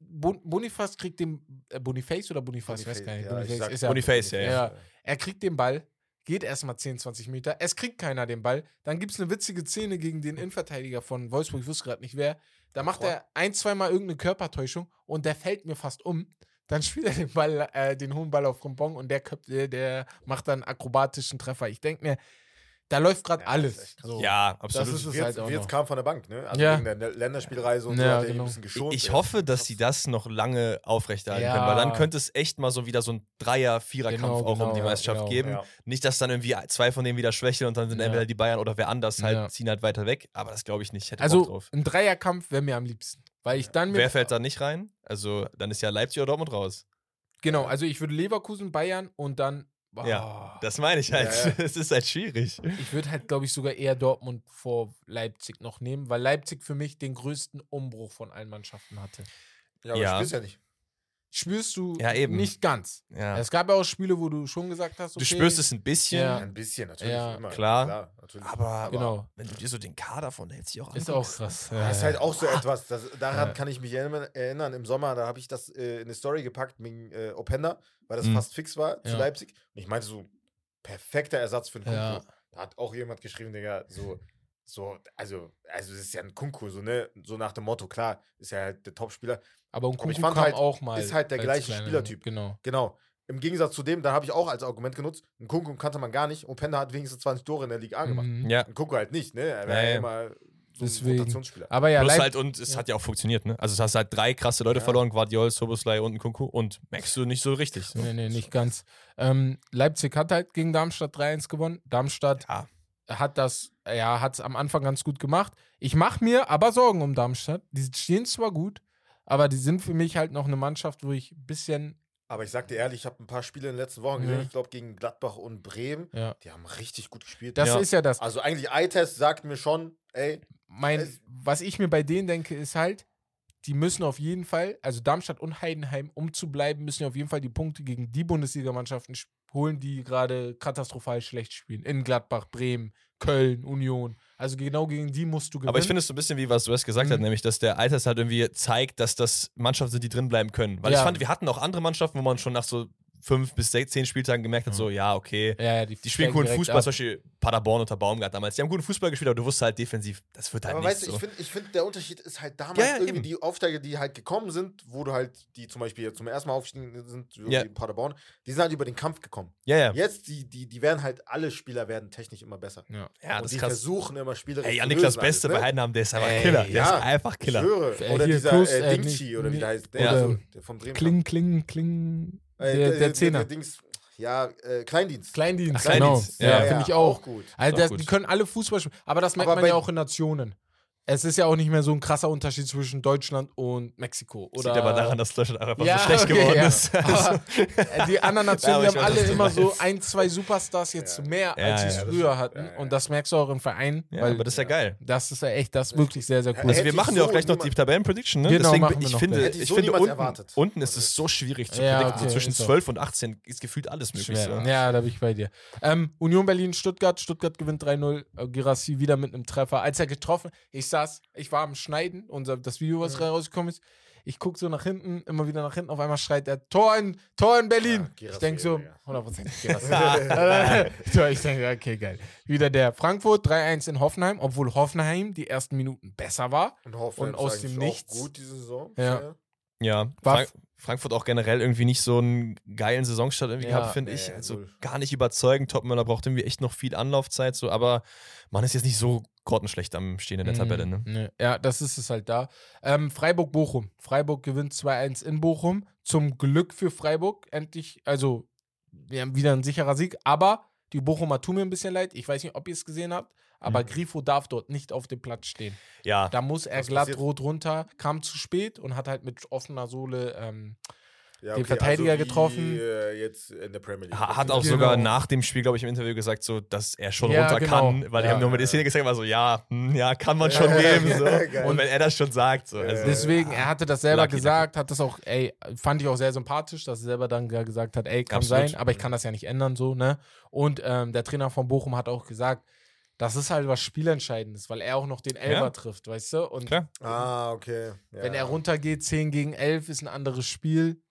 Boniface kriegt den, äh, Boniface oder Boniface, ich weiß gar nicht. Ja, Boniface sag ist ja, Boniface, ja, ja. Er kriegt den Ball, geht erstmal 10, 20 Meter, es kriegt keiner den Ball. Dann gibt es eine witzige Szene gegen den Innenverteidiger von Wolfsburg, ich wusste gerade nicht wer. Da macht er ein, zweimal irgendeine Körpertäuschung und der fällt mir fast um. Dann spielt er den Ball, äh, den hohen Ball auf Frimpong und der, köpft, äh, der macht dann akrobatischen Treffer. Ich denke mir, da läuft gerade Ja, das alles. So. Ja, Das absolut. ist es Wirtz, halt auch noch. kam von der Bank, ne? Also Ja. wegen der Länderspielreise und Ja, so hat er genau. ein bisschen geschont. ich hoffe, dass sie das noch lange aufrechterhalten Ja. können, weil dann könnte es echt mal so wieder so ein Dreier-, Vierer-Kampf Genau, auch um genau, die ja, Meisterschaft genau. geben. Ja. Nicht, dass dann irgendwie zwei von denen wieder schwächeln und dann sind Ja. entweder die Bayern oder wer anders halt, Ja. ziehen halt weiter weg. Aber das glaube ich nicht. Ich hätte Also drauf. ein Dreierkampf wäre mir am liebsten. Weil ich dann. Wer fällt da nicht rein? Also dann ist ja Leipzig oder Dortmund raus. Genau, also ich würde Leverkusen, Bayern und dann. Ja, Oh, Das meine ich halt. Ja, ja. Es ist halt schwierig. ich würde halt, glaube ich, sogar eher Dortmund vor Leipzig noch nehmen, weil Leipzig für mich den größten Umbruch von allen Mannschaften hatte. Ja, aber Ja. ja. spielst ja nicht. Spürst du Ja, eben. nicht ganz. Ja. Es gab ja auch Spiele, wo du schon gesagt hast, okay, Du spürst es ein bisschen, Ja. Ein bisschen, natürlich. Ja, immer. klar. natürlich. aber Genau. wenn du dir so den Kader von Leipzig auch Ist auch krass. Das ist halt auch so etwas, das, daran Ja. kann ich mich erinnern. Im Sommer, da habe ich das äh, in eine Story gepackt wegen äh, Openda, weil das Mhm. fast fix war zu Ja. Leipzig. Und ich meinte so, perfekter Ersatz für einen Kunku. Ja. Da hat auch jemand geschrieben, Digga, so, so, also, also das ist ja ein Kunku, so, ne, so nach dem Motto, klar, ist ja halt der Topspieler. Aber ein Aber ich Kunku fand kam halt, auch mal. ist halt der gleiche kleiner- Spielertyp. Genau. Genau. Im Gegensatz zu dem, da habe ich auch als Argument genutzt, einen Kunku kannte man gar nicht. Openda hat wenigstens 20 Tore in der Liga gemacht. Mhm. ja. Ein Kunku halt nicht, ne? Er Ja, war ja, ja. immer so Deswegen. Rotationsspieler. Aber ja, Plus Leip halt, und es ja. hat ja auch funktioniert, ne? Also es hast halt drei krasse Leute Ja. verloren, Guardiol, Soboslai und Kunku und merkst du nicht so richtig. So. Nee, nee, nicht ganz. Ähm, Leipzig hat halt gegen Darmstadt 3-1 gewonnen. Darmstadt Ja. hat das, ja, hat es am Anfang ganz gut gemacht. Ich mache mir aber Sorgen um Darmstadt. Die stehen zwar gut, aber die sind für mich halt noch eine Mannschaft, wo ich ein bisschen, Aber ich sag dir ehrlich, ich habe ein paar Spiele in den letzten Wochen gesehen. Ja. Ich glaube, gegen Gladbach und Bremen. ja. Die haben richtig gut gespielt. Das Ja. ist ja das. also eigentlich Eye-Test sagt mir schon, ey, Mein, was ich mir bei denen denke, ist halt, die müssen auf jeden Fall, also Darmstadt und Heidenheim, um zu bleiben, müssen ja auf jeden Fall die Punkte gegen die Bundesligamannschaften sch- holen, die gerade katastrophal schlecht spielen. In Gladbach, Bremen, Köln, Union. Also genau gegen die musst du gewinnen. Aber ich finde es so ein bisschen wie was du erst gesagt Mhm. hast, nämlich, dass der Alters halt irgendwie zeigt, dass das Mannschaften sind, die drin bleiben können. Weil Ja. ich fand, wir hatten auch andere Mannschaften, wo man schon nach so fünf bis sechs, zehn Spieltagen gemerkt hat, so, ja, okay. ja, ja, Die spielen steigen coolen direkt Fußball, ab. zum Beispiel Paderborn unter Baumgart damals. Die haben guten Fußball gespielt, aber du wusstest halt defensiv, das wird halt aber nicht weißt du, so. ich finde, ich find, der Unterschied ist halt damals Ja, ja, irgendwie eben. die Aufsteiger, die halt gekommen sind, wo du halt, die zum Beispiel zum ersten Mal aufgestiegen sind, Ja. Paderborn, die sind halt über den Kampf gekommen. ja, ja. Jetzt, die, die, die werden halt, alle Spieler werden technisch immer besser. Ja. Ja, und das die ist krass. versuchen immer Spielerisch Ey, zu ja, Niklas lösen Beste alles, bei ne? Heidenheim, der ist einfach Ey, Killer. Der ja. ist einfach Ich Killer. höre. Äh, Oder dieser äh, Dingchi, oder wie der heißt. vom Bremen. Kling, Kling, Kling. Äh, Der, der Zehner. Dings, ja, äh, Kleindienst. Kleindienst, Ach, Kleindienst. genau. Ja, Ja, ja, finde ich auch. gut. Also auch das, gut. die können alle Fußball spielen. Aber das merkt Aber man ja auch in Nationen. Es ist ja auch nicht mehr so ein krasser Unterschied zwischen Deutschland und Mexiko. Oder Liegt aber daran, dass Deutschland einfach ja, so schlecht okay, geworden ja. ist. Also, die anderen Nationen haben alle immer so meinst. ein, zwei Superstars jetzt Ja. mehr, Ja, als sie ja, es früher hatten. Ja, ja. Und das merkst du auch im Verein. ja, weil aber das ist ja geil. das ist ja echt, das ist wirklich sehr, sehr cool. Also wir machen ja auch so gleich noch die Tabellenprediction, ne? Genau, Deswegen, machen wir ich noch finde, ich ich so finde unten, erwartet. unten ist es so schwierig zu predikten. okay, so zwischen ist so. 12 und 18 ist gefühlt alles möglich. So. Ja, da bin ich bei dir. Ähm, Union Berlin, Stuttgart. Stuttgart gewinnt 3-0. Äh, Girassi wieder mit einem Treffer. Als er getroffen, ich saß, ich war am Schneiden, unser, das Video, was Mhm. rausgekommen ist. Ich gucke so nach hinten, immer wieder nach hinten. Auf einmal schreit er: Tor in, Tor in Berlin. Ja, ich denke so: Digga. 100% Girassi. Tor, ich denke, okay, geil. Wieder der Frankfurt 3-1 in Hoffenheim, obwohl Hoffenheim die ersten Minuten besser war. Und, Hoffenheim Und aus dem Nichts. Auch gut diese Saison. Ja. Ja, War- Frank Frankfurt auch generell irgendwie nicht so einen geilen Saisonstart irgendwie Ja, gehabt, finde ich. Also null. gar nicht überzeugend. Topmöller braucht irgendwie echt noch viel Anlaufzeit, so, aber man ist jetzt nicht so grottenschlecht am Stehen in der Tabelle, ne? Nee. Ja, das ist es halt da. Ähm, Freiburg-Bochum. Freiburg gewinnt 2-1 in Bochum. Zum Glück für Freiburg. Endlich, also, wir haben wieder ein sicherer Sieg. Aber die Bochumer tun mir ein bisschen leid. Ich weiß nicht, ob ihr es gesehen habt. Aber Grifo darf dort nicht auf dem Platz stehen. Ja, Da muss er glatt passiert? rot runter, kam zu spät und hat halt mit offener Sohle. Ähm, Ja, Den Verteidiger also wie, getroffen. Äh, jetzt in der Premier League. ha- hat auch Genau. sogar nach dem Spiel, glaube ich, im Interview gesagt, so, dass er schon Ja, runter genau. kann, weil die Ja, haben nur mit der Szene gesagt, war so, ja, hm, ja, kann man schon nehmen. So. Und wenn er das schon sagt, so. Also, deswegen, er hatte das selber Lucky, gesagt, hat das auch, ey, fand ich auch sehr sympathisch, dass er selber dann gesagt hat, ey, kann Absolut. sein, aber ich kann das ja nicht ändern, so, ne? Und ähm, der Trainer von Bochum hat auch gesagt, das ist halt was Spielentscheidendes, weil er auch noch den Elfer Ja. trifft, weißt du? Und Klar. Ah, okay. Ja. wenn er runtergeht, 10 gegen 11 ist ein anderes Spiel.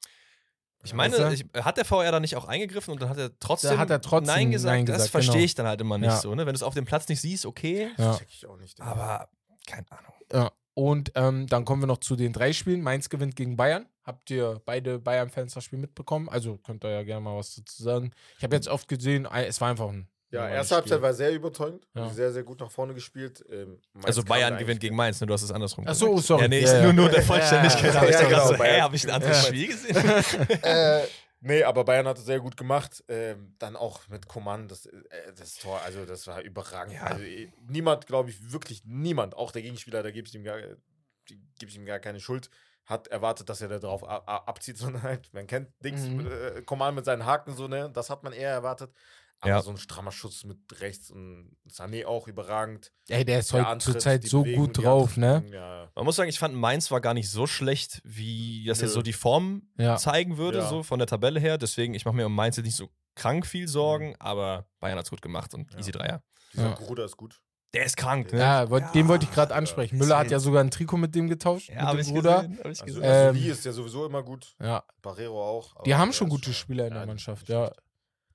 Ich meine, Weißt ich, hat der VR da nicht auch eingegriffen und dann hat er trotzdem, Da hat er trotzdem Nein gesagt? Nein das gesagt, verstehe genau. ich dann halt immer nicht Ja. so, ne? Wenn du es auf dem Platz nicht siehst, okay. Ja. Check ich auch nicht. Aber keine Ahnung. Ja. Und ähm, dann kommen wir noch zu den drei Spielen. Mainz gewinnt gegen Bayern. Habt ihr beide Bayern-Fans das Spiel mitbekommen? Also könnt ihr ja gerne mal was dazu sagen. Ich habe jetzt oft gesehen, es war einfach ein. Ja, normales erste Halbzeit war sehr überzeugend. Ja. Sehr, sehr gut nach vorne gespielt. Ähm, Also Bayern gewinnt gegen Mainz, ne? Du hast es andersrum Ach so, sorry. Ja, nee, Ja, nur, nur der Vollständigkeit. Ja, aber ich ja, dachte genau, so, hä, Bayern. habe ich ein anderes Ja. Spiel gesehen? äh, nee, aber Bayern hat es sehr gut gemacht. Ähm, dann auch mit Coman, das, äh, das Tor, also das war überragend. Ja. Also, äh, niemand, glaube ich, wirklich niemand, auch der Gegenspieler, da gebe ich ihm gar, gebe ich ihm gar keine Schuld, hat erwartet, dass er da drauf abzieht, sondern halt, man kennt Dings, Mhm. äh, Coman mit seinen Haken so, ne, das hat man eher erwartet. Aber Ja. so ein strammer Schuss mit rechts und Sané auch überragend. Ey, der ist heute zurzeit so Bewegung, gut drauf, ne? Ja. Man muss sagen, ich fand Mainz war gar nicht so schlecht, wie das jetzt so die Form Ja. zeigen würde, Ja. so von der Tabelle her. Deswegen, ich mache mir um Mainz jetzt nicht so krank viel Sorgen, aber Bayern hat's gut gemacht und Ja. easy Dreier. Dieser Ja. Gruder ist gut. Der ist krank, ne? Ja, wollt- den wollte ich gerade Ja, ansprechen. ja. Müller hat ja sogar ein Trikot mit dem getauscht. Ja, mit dem ich Bruder. gesehen. Also. Ähm, also Lee ist ja sowieso immer gut. Ja, Barrero auch. aber die haben schon gute Spieler in der ja, Mannschaft, ja.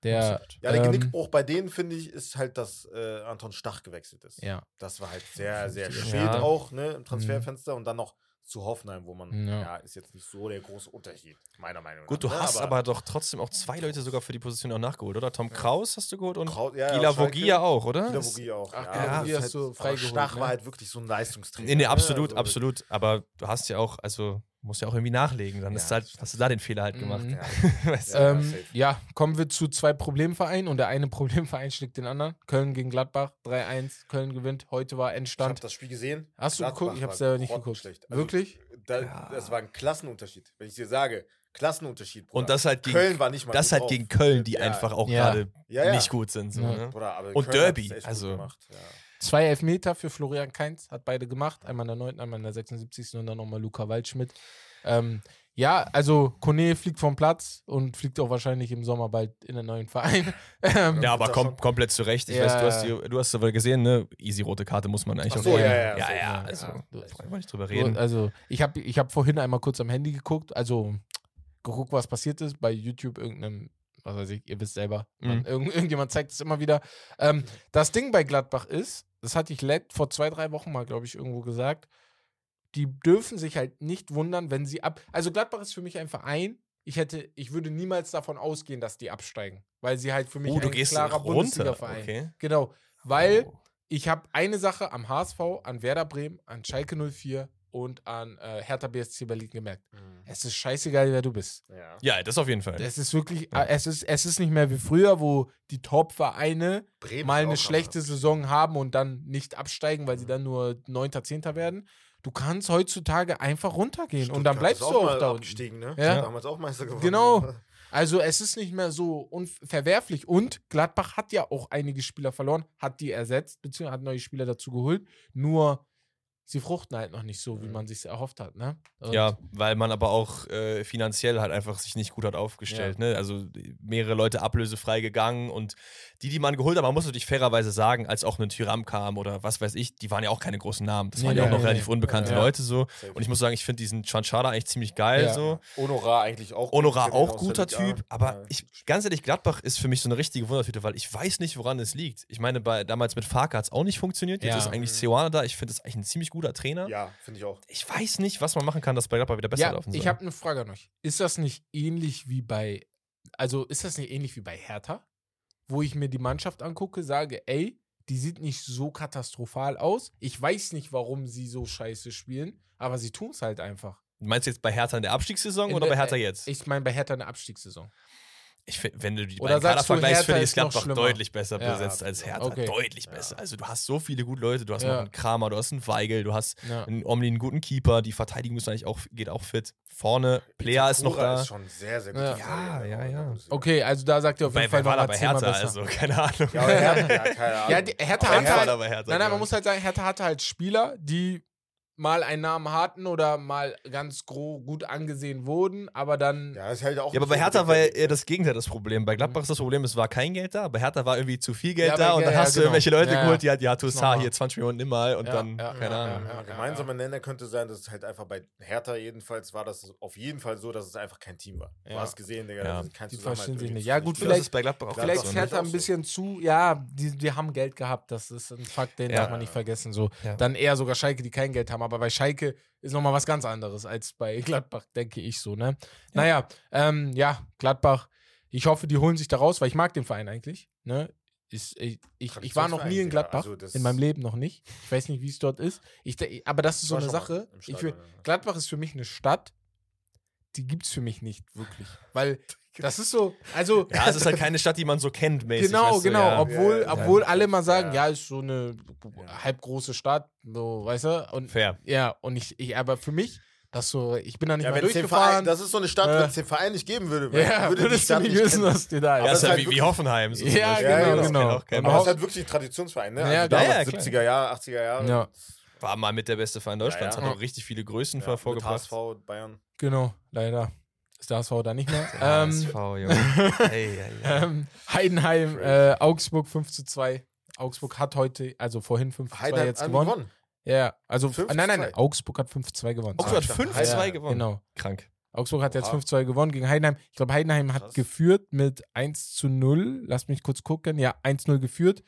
Der, Ja, der ähm, Genickbruch bei denen, finde ich, ist halt, dass äh, Anton Stach gewechselt ist. Ja. Das war halt sehr, sehr spät Ja. auch, ne, im Transferfenster und dann noch zu Hoffenheim, wo man, Ja. ja, ist jetzt nicht so der große Unterschied, meiner Meinung nach. Gut, du ne, hast aber, doch trotzdem auch zwei Leute sogar für die Position auch nachgeholt, oder? Tom Kraus hast du geholt und Kraut, ja, Gila. Vogia auch, oder? Gila Vogia auch. Ach, ja, Vogia hast du aber freigeholt, Stach ne? war halt wirklich so ein Leistungsträger. Nee, nee, ne, absolut, also- absolut. Aber du hast ja auch, also musst ja auch irgendwie nachlegen. Dann Ja, ist halt, hast du da den Fehler halt gemacht. Mhm. Ja. Weißt du? Ähm, ja, kommen wir zu zwei Problemvereinen und der eine Problemverein schlägt den anderen. Köln gegen Gladbach, 3-1. Köln gewinnt. Heute war Ich habe Endstand. das Spiel gesehen. Hast du Gladbach geguckt? Ich hab's selber nicht geguckt. Also, Wirklich? Da, Ja. Das war ein Klassenunterschied. Wenn ich dir sage, Klassenunterschied. Bruder. Und das halt gegen, Köln war nicht mal das halt drauf. gegen Köln, die Ja. einfach auch Ja. gerade Ja, ja. nicht gut sind. So, Ja. ne? Bruder, aber Und Köln Derby, also- gemacht, ja. Zwei Elfmeter für Florian Kainz, hat beide gemacht. Einmal in der 9., einmal in der 76. und dann nochmal Luca Waldschmidt. Ähm, ja, also Kone fliegt vom Platz und fliegt auch wahrscheinlich im Sommer bald in einen neuen Verein. Ähm, Ja, aber kom komplett zurecht. Ich Ja. weiß, du hast, die, du hast aber gesehen, ne? Easy rote Karte muss man eigentlich Ach auch so, nehmen. ja, ja, ja, so, ja, ja, also, wollen wir nicht drüber reden. Also, ich habe ich hab vorhin einmal kurz am Handy geguckt, also geguckt, was passiert ist bei YouTube, irgendeinem, was weiß ich, ihr wisst selber. Mhm. irgend, irgendjemand zeigt es immer wieder. Ähm, das Ding bei Gladbach ist, das hatte ich vor zwei, drei Wochen mal, glaube ich, irgendwo gesagt, die dürfen sich halt nicht wundern, wenn sie ab. Also Gladbach ist für mich ein Verein. Ich hätte, ich würde niemals davon ausgehen, dass die absteigen, weil sie halt für mich oh, du ein gehst klarer. Bundesliga-Verein. Okay. Genau, weil Oh. ich habe eine Sache am HSV, an Werder Bremen, an Schalke 04 und an äh, Hertha BSC Berlin gemerkt. Es ist scheißegal, wer du bist. Ja. Ja, das auf jeden Fall. Es ist wirklich, Ja. äh, es, ist, es ist nicht mehr wie früher, wo die Top-Vereine mal eine auch schlechte krass. Saison haben und dann nicht absteigen, weil sie dann nur 9., 10. werden. Du kannst heutzutage einfach runtergehen und dann Stuttgart bleibst du auch mal da unten. ne? Ja. Damals auch Meister geworden. Genau. Also es ist nicht mehr so unverwerflich. Und Gladbach hat ja auch einige Spieler verloren, hat die ersetzt, beziehungsweise hat neue Spieler dazu geholt. Nur sie fruchten halt noch nicht so, wie Mhm. man sich erhofft hat. Ne? Und Ja, weil man aber auch äh, finanziell halt einfach sich nicht gut hat aufgestellt. Ne? Also mehrere Leute ablösefrei gegangen und die, die man geholt hat, man muss natürlich fairerweise sagen, als auch ein Tyram kam oder was weiß ich, die waren ja auch keine großen Namen. Das Nee, waren ja auch noch nee, relativ nee. unbekannte Ja. Leute so. Und ich muss sagen, ich finde diesen Chanchada eigentlich ziemlich geil Ja. so. Honorar eigentlich auch. gut. Honorar ihn auch guter Liga. Typ, aber Ja. ich, ganz ehrlich, Gladbach ist für mich so eine richtige Wundertüte, weil ich weiß nicht, woran es liegt. Ich meine, bei, damals mit Farka hat es auch nicht funktioniert. Jetzt Ja. ist eigentlich Mhm. Ceoana da. Ich finde das eigentlich ein ziemlich guter Trainer. Ja, finde ich auch. Ich weiß nicht, was man machen kann, dass bei Gladbach wieder besser ja, laufen soll. ich habe eine Frage an euch. Ist das nicht ähnlich wie bei, also ist das nicht ähnlich wie bei Hertha? Wo ich mir die Mannschaft angucke, sage, ey, die sieht nicht so katastrophal aus. Ich weiß nicht, warum sie so scheiße spielen, aber sie tun es halt einfach. Du meinst jetzt bei Hertha in der Abstiegssaison In oder der- bei Hertha jetzt? Ich meine bei Hertha eine Abstiegssaison. Ich find, wenn du die Oder beiden Kader vergleichst, Hertha finde ich ist noch Gladbach schlimmer? deutlich besser Ja. besetzt als Hertha. Okay. Deutlich besser. Also du hast so viele gute Leute. Du hast Ja. noch einen Kramer, du hast einen Weigel, du hast Ja. einen Omni, einen guten Keeper. Die Verteidigung ist eigentlich auch, geht auch fit. Vorne, Player ist noch da. ist schon sehr, sehr gut. Ja. Ja, ja, ja. Okay, also da sagt ihr auf Bei, jeden Fall wer war da noch bei Hertha? besser. Also, keine Ahnung. Ja, aber Hertha, ja, keine Ahnung. Ja, die, Hertha Hertha halt, war bei Hertha. nein, nein, man glaub muss halt sagen, Hertha hatte halt Spieler, die mal einen Namen hatten oder mal ganz gro gut angesehen wurden, aber dann. Ja, ist halt auch Ja, aber bei so Hertha war eher das Gegenteil das Problem. Bei Gladbach ist das Problem, es war kein Geld da, bei Hertha war irgendwie zu viel Geld Ja, da aber- und dann ja, hast du genau. irgendwelche Leute Ja, geholt, die hat, ja, Toussaint hier 20 Millionen immer und Ja, dann, ja, keine ja, Ahnung. ja, Ein gemeinsamer Nenner könnte sein, dass es halt einfach bei Hertha jedenfalls war das auf jeden Fall so, dass es einfach kein Team war. Du Ja. hast gesehen, Digga, Ja. kein Die verstehen sich nicht. Ja, gut, vielleicht- ist bei Gladbach auch Vielleicht ist ist Hertha auch ein so. bisschen zu, ja, die, die haben Geld gehabt, das ist ein Fakt, den Ja. darf man nicht vergessen. So. Ja. Dann eher sogar Schalke, die kein Geld haben, aber bei Schalke ist nochmal was ganz anderes als bei Gladbach, denke ich so, ne? Naja, ähm, ja, Gladbach, ich hoffe, die holen sich da raus, weil ich mag den Verein eigentlich, ne? Ich, ich, ich, ich war noch nie in Gladbach. Also in meinem Leben noch nicht. Ich weiß nicht, wie es dort ist. Ich, aber das ist so eine Sache. Stadion, will, ja. Gladbach ist für mich eine Stadt, die gibt es für mich nicht wirklich. Weil das ist so, also Ja, es ist halt keine Stadt, die man so kennt, mäßig. Genau, weißt du, genau. ja. Obwohl, Ja, ja, obwohl ja. alle mal sagen, ja. Ja. ist so eine halb große Stadt, so, weißt du? Und Fair. ja, und ich, ich, aber für mich, das so, ich bin da nicht Ja, mal durchgefahren. Verein, das ist so eine Stadt, Äh. wenn es den Verein nicht geben würde, ja, würde würdest du nicht wissen, was dir da Aber Ja, das ist ja halt wie, wie Hoffenheim. So Ja, zum Beispiel. genau, das genau. kennt auch Aber es ist halt wirklich ein Traditionsverein, ne? Ja, Also damals Ja, klar. 70er Jahre, 80er Jahre. Ja. War mal mit der beste Verein Deutschlands, Ja, ja. hat auch richtig viele Größen Ja, ja, vorgebracht. HSV, Bayern. Genau, leider. Ist der HSV da nicht mehr. HSV, ähm, Junge. Ey, ey, ey. ähm, Heidenheim, äh, Augsburg 5 zu 2. Augsburg hat heute, also vorhin 5 zu 2 Heidenheim jetzt gewonnen. gewonnen. Ja, also, 5 zu nein, nein, 2. Augsburg hat 5 zu 2 gewonnen. Augsburg hat dachte, 5-2 Heidenheim. gewonnen. Genau. Krank. Augsburg hat jetzt Oha. 5-2 gewonnen gegen Heidenheim. Ich glaube, Heidenheim hat Krass. geführt mit 1 zu 0. Lass mich kurz gucken. Ja, 1-0 geführt.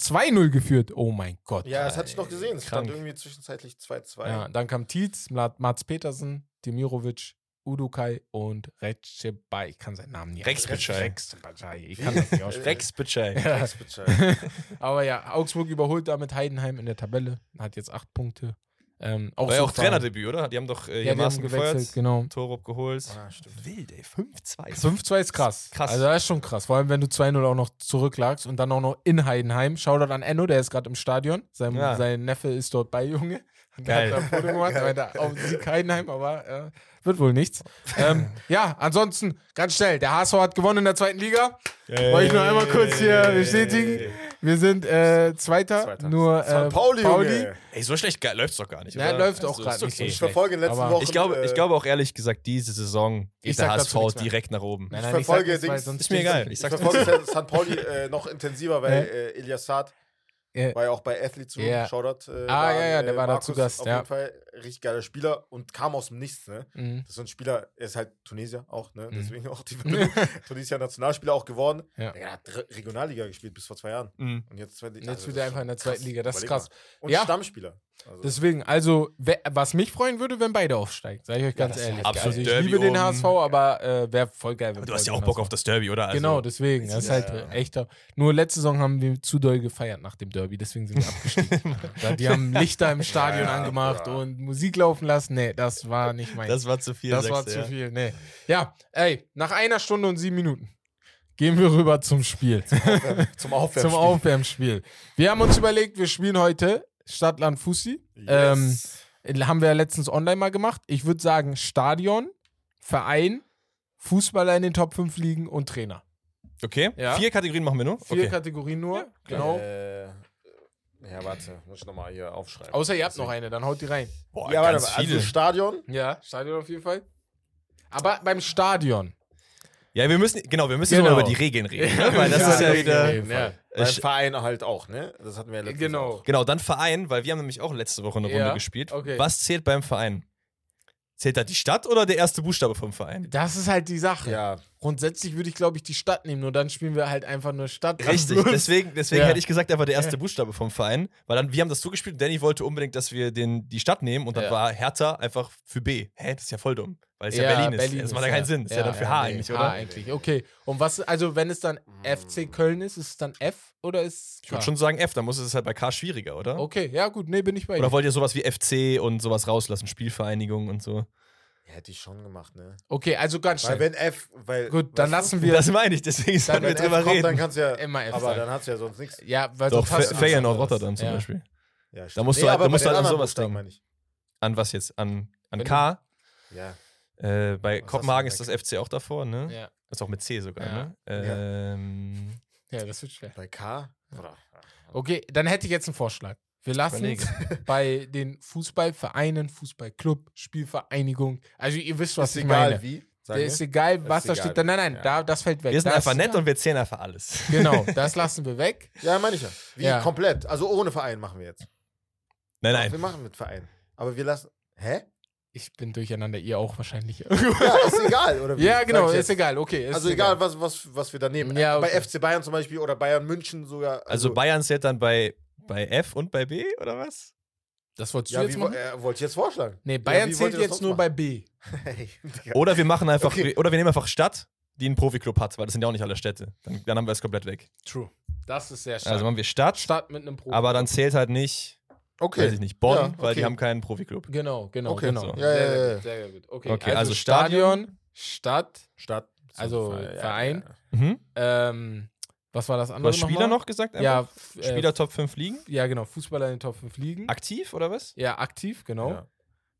2-0 geführt. Oh mein Gott. Ja, das hatte ich noch gesehen. Es stand irgendwie zwischenzeitlich 2-2. Ja, dann kam Tietz, Mats Petersen, Demirovic, Udukai und Recebay. Ich kann seinen Namen nicht Rexbecay. Rexbecay. Ich kann das nicht aussprechen. Rex Bitschei. Ja. Rex Bescheid. Aber ja, Augsburg überholt damit Heidenheim in der Tabelle. Hat jetzt 8 Punkte. Ähm, auch War ja auch Trainerdebüt, oder? Die haben doch äh, Ja, hier gewechselt, gefeuert, genau. Torup geholt. Ah. Wild, ey. 5-2. 5-2 ist krass. Krass. Also das ist schon krass. Vor allem, wenn du 2-0 auch noch zurücklagst und dann auch noch in Heidenheim. Shoutout an Enno, der ist gerade im Stadion. Sein, Ja. sein Neffe ist dort bei, Junge. Der Geil. hat da ein Foto gemacht, weil da auf Sieg Heidenheim, aber äh, wird wohl nichts. ähm, ja, ansonsten, ganz schnell. Der HSV hat gewonnen in der zweiten Liga. Wollte ich nur einmal kurz hier bestätigen. Wir sind äh, Zweiter, Zweiter. nur äh, St. Pauli, Junge. Ey, so schlecht ge- läuft's doch gar nicht. Ja, oder? läuft auch Also, grad ist nicht so okay. Ich verfolge in den letzten Aber- Wochen. Ich glaube, ich äh, glaube auch ehrlich gesagt, diese Saison Ich geht der sag HSV direkt nach oben. Nein, Ich nein, verfolge sag nichts, weil Dings- sonst Ist mir egal. Ich Ich verfolge St. Pauli äh, noch intensiver, weil äh, Elias Saad. War ja auch bei Athlete zu. Ja. Shoutout. Äh, Ah, ja, ja, der äh, war da Markus zu Gast, Auf ja. jeden Fall richtig geiler Spieler und kam aus dem Nichts. Ne? Mhm. Das ist so ein Spieler, er ist halt Tunesier auch, ne? Mhm. deswegen auch die. Tunesier Nationalspieler auch geworden. Ja. Der hat Re- Regionalliga gespielt bis vor zwei Jahren. Mhm. Und jetzt, Jetzt also wird das er einfach in der zweiten krass. Liga. Das ist krass. mal. Und Ja. Stammspieler. Also, Deswegen, also, was mich freuen würde, wenn beide aufsteigen, sage ich euch ganz ist ehrlich. halt also, ich liebe den HSV, aber äh, wäre voll geil. wenn Aber du hast ja auch Bock auf das Derby, oder? Also, genau, deswegen. Das ist halt Ja, ja. echter. Nur letzte Saison haben wir zu doll gefeiert nach dem Derby, deswegen sind wir abgestiegen. Die haben Lichter im Stadion Ja, angemacht ja. und Musik laufen lassen. Nee, das war nicht mein. Das war zu viel. das war du, zu ja. viel. Nee. Ja, ey, nach einer Stunde und sieben Minuten gehen wir rüber zum Spiel. zum Aufwärmen. zum Aufwärmspiel. Wir haben uns überlegt, wir spielen heute Stadtland Fussi. Ähm, haben wir ja letztens online mal gemacht. Ich würde sagen Stadion, Verein, Fußballer in den Top 5 liegen und Trainer. Okay, Ja. vier Kategorien machen wir nur. Vier Okay. Kategorien nur. Genau. Äh, ja, warte, muss ich nochmal hier aufschreiben. Außer ihr habt noch eine, dann haut die rein. Boah, ja, warte ganz mal. viele. Also Stadion. Ja, Stadion auf jeden Fall. Aber beim Stadion. ja, wir müssen, genau, wir müssen Genau. über die Regeln reden. Ne? Weil das Ja, ist ja das wieder. ja. Beim Verein halt auch, ne? Das hatten wir ja letztes Genau. Genau, dann Verein, weil wir haben nämlich auch letzte Woche eine Runde Ja, gespielt. okay. Was zählt beim Verein? Zählt da die Stadt oder der erste Buchstabe vom Verein? Das ist halt die Sache. Ja, Grundsätzlich würde ich, glaube ich, die Stadt nehmen, nur dann spielen wir halt einfach nur Stadt. Richtig, deswegen, deswegen Ja. hätte ich gesagt, einfach der erste Buchstabe vom Verein, weil dann, wir haben das so gespielt, Danny wollte unbedingt, dass wir den, die Stadt nehmen und dann Ja. war Hertha einfach für B. Hä, das ist ja voll dumm, weil es ja, Ja, Berlin ist. das macht ja keinen Sinn, das ist ja, dann für H nee, eigentlich, H oder? eigentlich, okay. Und was, also wenn es dann FC Köln ist, ist es dann F oder ist Ich würde schon sagen F, dann muss es halt bei K schwieriger, oder? Okay, ja gut, nee, bin ich bei Oder dir. wollt ihr sowas wie FC und sowas rauslassen, Spielvereinigung und so? Hätte ich schon gemacht, ne? Okay, also ganz Weil schnell. wenn F, weil. Gut, dann lassen du, wir Das meine ich, deswegen sollen wir drüber kommt, dann reden. kannst du ja. immer F aber sagen. dann hast du ja sonst nichts. Ja, weil Doch, sonst nichts Feyenoord. Rotterdam zum ja. Beispiel. Ja, stimmt. Da musst du halt- da musst du halt an sowas denken. meine ich. An was jetzt? An, an Wenn K? Ja. Äh, bei Was Kopenhagen ist das FC auch davor, ne? Ja. Das ist auch mit C sogar, Ja. ne? Ähm, ja, das wird schwer. Bei K? Oder? Okay, dann hätte ich jetzt einen Vorschlag. Wir lassen es bei den Fußballvereinen, Fußballclub, Spielvereinigung. Also ihr wisst, was ist ich egal meine. wie. Der Sagen ist wir. egal, was Ist da egal. steht. Nein, nein, Ja. da, das fällt weg. Wir sind das, einfach nett und wir zählen einfach alles. Genau, das lassen wir weg. Ja, meine ich ja. Wie Ja. komplett. Also ohne Verein machen wir jetzt. Nein, nein. Wir machen mit Verein. Aber wir lassen. Hä? Ich bin durcheinander, ihr auch wahrscheinlich. Ja, ist egal, oder wie? ja, genau, ist egal, okay. Ist Also egal, was, was, was wir da nehmen. Ja, okay. Bei FC Bayern zum Beispiel oder Bayern München sogar. Also Bayern zählt dann bei, bei F und bei B, oder was? Das wolltest du ja, jetzt machen? äh, wollte ich jetzt vorschlagen. Nee, Bayern wie zählt jetzt nur machen? bei B. Hey. Oder wir machen einfach, Okay. oder wir nehmen einfach Stadt, die einen Profiklub hat, weil das sind ja auch nicht alle Städte. Dann, dann haben wir es komplett weg. True. Das ist sehr stark. Also machen wir Stadt, Stadt mit einem Pro. aber dann zählt halt nicht, Okay. weiß ich nicht, Bonn, Ja, weil die okay. haben keinen Profiklub. Genau, genau, Okay, genau. so. Ja, sehr, ja, sehr ja. gut, sehr gut. Okay, Okay, also, also Stadion, Stadt, Stadt. Also Ja, Verein. ja, Mhm. ähm, was war das Du andere hast Spieler nochmal? noch gesagt? Ja, einfach? f- äh, Spieler Top 5 liegen? Ja, genau, Fußballer in den Top 5 ligen. Aktiv oder was? Ja, aktiv, genau. Ja.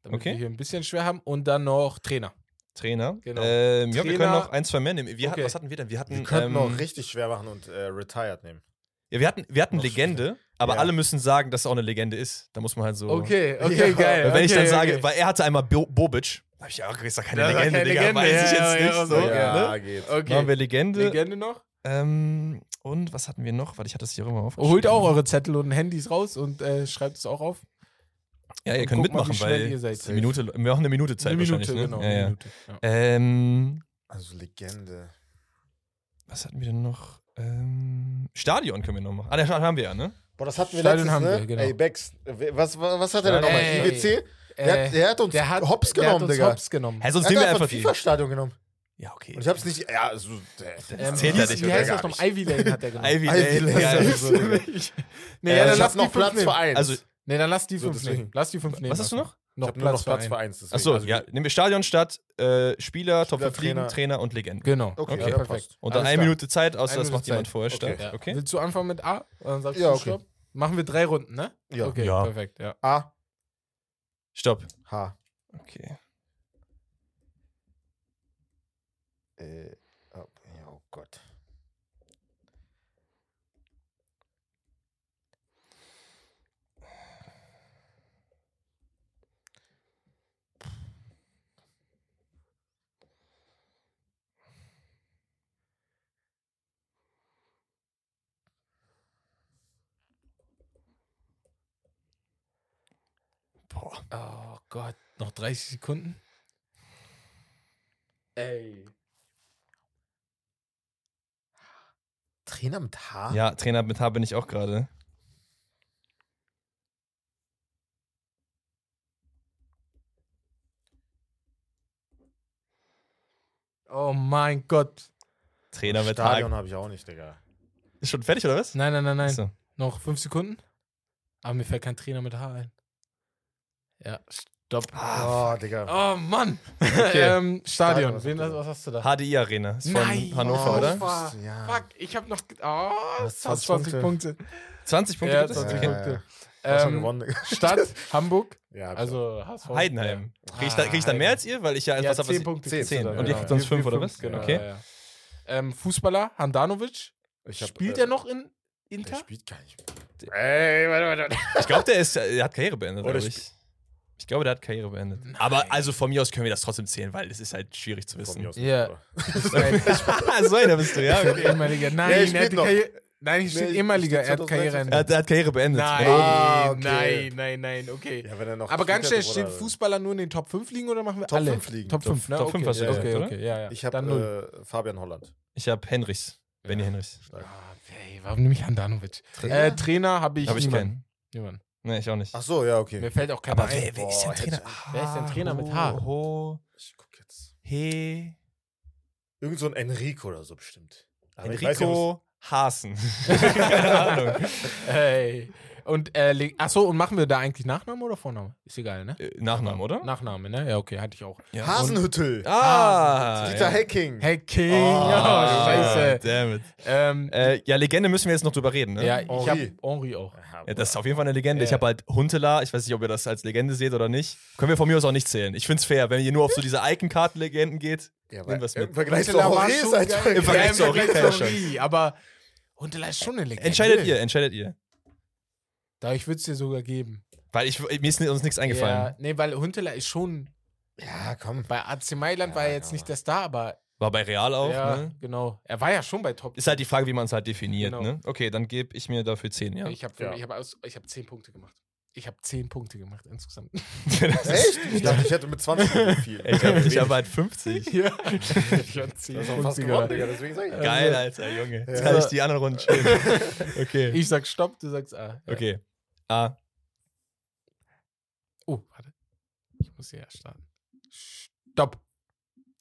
Damit Okay. wir hier ein bisschen schwer haben. Und dann noch Trainer. Trainer. Genau. Ähm, ja, wir Trainer- können noch ein, zwei mehr nehmen. Wir hatten, Okay. was hatten wir denn? Wir hatten, Wir könnten ähm, auch richtig schwer machen und äh, retired nehmen. ja, wir hatten, wir hatten noch Legende, aber Ja. alle müssen sagen, dass er auch eine Legende ist. Da muss man halt so. Okay, okay, Ja. geil. Weil wenn ich okay, dann sage, okay. weil er hatte einmal Bo Bobic, hab ich ja auch gesagt, keine Das Legende, keine Digga, Legende, weiß ja, ich jetzt ja, nicht. ja, so, so, ja, ne? geht. Okay. Machen wir Legende. Legende noch? Ähm, und was hatten wir noch? Warte, ich hatte das hier immer aufgeschrieben. Holt auch eure Zettel und Handys raus und äh, schreibt es auch auf. Ja, ihr und könnt mal, mitmachen, schnell weil ihr seid. eine Minute, wir machen eine Minute Zeit Eine Minute, wahrscheinlich, genau. ne? eine Ja, ja. Minute. Ja. Ähm, Also Legende. was hatten wir denn noch? Ähm, Stadion können wir noch machen. Ah, der Stadion haben wir ja, ne? Boah, das hatten wir Stadion letztens, haben ne? wir, genau. Ey, Bex, was, was, was hat er denn nochmal? Der, Äh, hat, der hat uns der hat, Hops der genommen, hat uns Digga. Hops genommen. Hä, sonst Er nehmen wir hat einfach einfach die. FIFA-Stadion genommen. Ja, okay. Und ich hab's nicht. Ja, also. Der, Ähm, zählt wie ja nicht, Wie heißt das noch? Ivy Lane hat er genommen. Ivy Ivy Lane. Lane. Ja, also, Nee, Äh, ja, dann lass noch Platz nehmen. für eins. Also, Nee, dann lass die So, fünf deswegen. nehmen. Lass die fünf nehmen. was hast du noch? ich Noch nur noch Platz für eins. Achso, Also, ja, nehmen wir Stadion statt äh, Spieler, Top Spieler, 5 Ligen, Trainer. Trainer und Legende. Genau. Okay, Okay, ja, perfekt. Und dann Alles eine klar. Minute Zeit, außer Eine das macht jemand vorher Okay. statt. Okay. Willst du anfangen mit A? Dann sagst Ja, du okay. Stopp. Machen wir drei Runden, ne? Ja. Okay, Ja. perfekt, ja. A, Stopp. H. Okay. Äh, oh, oh Gott. Boah. Oh Gott, noch 30 Sekunden? Ey. Trainer mit H? Ja, Trainer mit H bin ich auch gerade. Oh mein Gott. Trainer mit Stadion H. habe ich auch nicht, Digga. Ist schon fertig, oder was? Nein, nein, nein, nein. Achso. Noch fünf Sekunden? Aber mir fällt kein Trainer mit H ein. Ja, stopp. Oh, Digga. Oh Mann. Okay. ähm, Stadion. was Wen, hast du was hast du da? HDI Arena. Ist von Nein. Hannover, Oh, oder? fuck. Ja. Fuck, ich hab noch. Oh, hast fast 20 20 Punkte. 20 Punkte Ja, gibt es? 20 Okay. Punkte. Ähm. Stadt, Hamburg. Ja, hab ich Also HSV. Heidenheim. Krieg ich, da, Ah, krieg ich dann mehr als ihr? Weil ich ja Ja, etwas habe, was 10 ich- Punkte. Zehn. kriegst du Zehn. dann, Und ihr ja. kriegt sonst Wir- fünf, wir oder was? Genau, Okay. ja, ja. Ähm, Fußballer, Handanovic. Ich hab, Spielt äh, er noch in Der Inter? spielt gar nicht. Ey, warte, warte. Ich glaube, der ist, er hat Karriere beendet, Oder ich. Ich glaube, der hat Karriere beendet. Nein. Aber also von mir aus können wir das trotzdem zählen, weil es ist halt schwierig zu Von wissen. mir aus Ja. Nein, so einer bist du, ja. Okay. ehemaliger. Nein, Nee, er hat die. Karriere. Nein, hier steht Nee, ehemaliger. Er hat Karriere 2019. Er hat, er hat Karriere beendet. Nein, Ah, okay. nein, nein, nein, okay. aber- Ja, wenn er noch Aber ganz schnell, steht. Fußballer nur in den Top 5 liegen oder machen wir Top alle? 5 liegen. Top 5, ne? Top okay, fünf hast du ja, okay, oder? okay, ja, ja. Ich habe äh, Fabian Holland. Ich habe Henrichs. Benny Henrichs. Stark. Ah, ey, warum nehme ich Handanovic? Trainer? Äh, Trainer habe ich, Habe ich niemanden. keinen. Niemanden. Nee, ich auch nicht. Ach so, ja, okay. Mir fällt auch keiner Aber ein. wer, wer ist denn Boah, Trainer? hätte Wer ist denn Trainer mit H? Ho, Ich guck jetzt. He, Irgend so ein Enrico oder so bestimmt. Aber ich weiß nicht, Enrico Haasen. Keine Ahnung. Ey. Und, äh, leg- ach so, und machen wir da eigentlich Nachname oder Vorname? Ist egal, ne? Äh, Nachnamen, oder? Nachname, ne? Ja, okay, hatte ich auch. Ja. Hasenhüttel. Ah, Dieter ja. Hecking. Hey King, Oh, oh, scheiße. Damn it. Ähm, Äh, ja, Legende müssen wir jetzt noch drüber reden, ne? ja, ich Henri. habe Henri auch. Ja, das ist auf jeden Fall eine Legende. Ich habe halt Huntela. Ich weiß nicht, ob ihr das als Legende seht oder nicht. Können wir von mir aus auch nicht zählen. Ich finde es fair, wenn ihr nur auf so diese Icon-Karten-Legenden geht. Ja, Nehmen wir's mit. Im Vergleich zu Henri ist halt. Im Vergleich zu Henri, Aber Huntelaar ist schon eine Legende. Entscheidet ihr, entscheidet ihr. Da ich würde es dir sogar geben. Weil ich, mir ist uns nichts Ja, eingefallen. nee, weil Huntelaar ist schon. Ja, komm. Bei AC Mailand Ja, war er jetzt ja. nicht der Star, aber. War bei Real auch, ja, ne? genau. Er war ja schon bei Top. Ist halt die Frage, wie man es halt definiert, Genau. ne? Okay, dann gebe ich mir dafür 10, ja. Ich habe Ja. ich hab aus- ich hab 10 Punkte gemacht. Ich habe 10 Punkte gemacht insgesamt. Echt? Ich dachte, ich hätte mit 20 so viel. Ich habe ich hab halt 50. ja. Ich hab 10 Das ist auch fast Punkte gewonnen, gemacht. Digga, deswegen sag ich. Geil, Alter, Junge. Jetzt Ja. kann ich die anderen Runden chillen. Okay. Ich sag Stopp, du sagst A. Ja. Okay. A. Oh, warte. Ich muss hier erst starten. Stopp.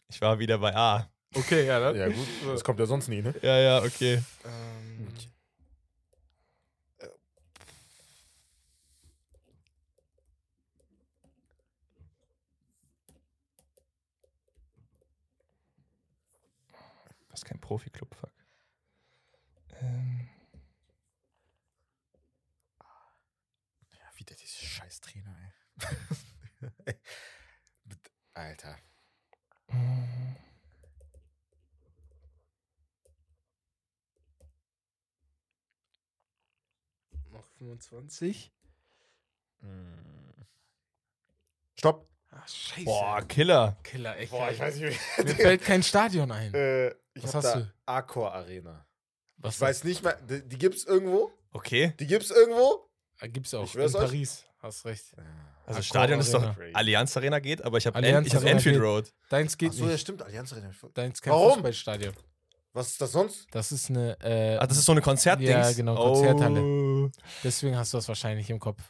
Ich war wieder bei A. Okay, ja, dann. Ja, gut. Das kommt ja sonst nie, ne? Ja, ja, okay. Ähm, Das ist kein Profi-Club, fuck. Ähm, Ja, wieder diese scheiß Trainer, ey. Alter. noch 25. Hm. Stopp. Ah, scheiße. boah, Killer. Killer, echt. Boah, ich weiß nicht Mir mehr. fällt kein Stadion ein. äh, ich Was hab hast da du? Accor Arena. Was Ich weiß nicht mehr. Die, die gibt's irgendwo? Okay. Die gibt's irgendwo? Ah, Gibt's auch. Ich In euch. Paris. Hast recht. Also Accor Stadion ist doch Arena. Allianz Arena geht, aber ich habe Allianz hab Arena Enfield geht. Road. Deins geht Ach so, ja, nicht. stimmt. Allianz Arena. Deins kein Warum? Fußballstadion. Was ist das sonst? Das ist eine. Äh, Ah, das ist so eine Konzertdings. Ja, genau, Konzerthalle. Oh. deswegen hast du das wahrscheinlich im Kopf.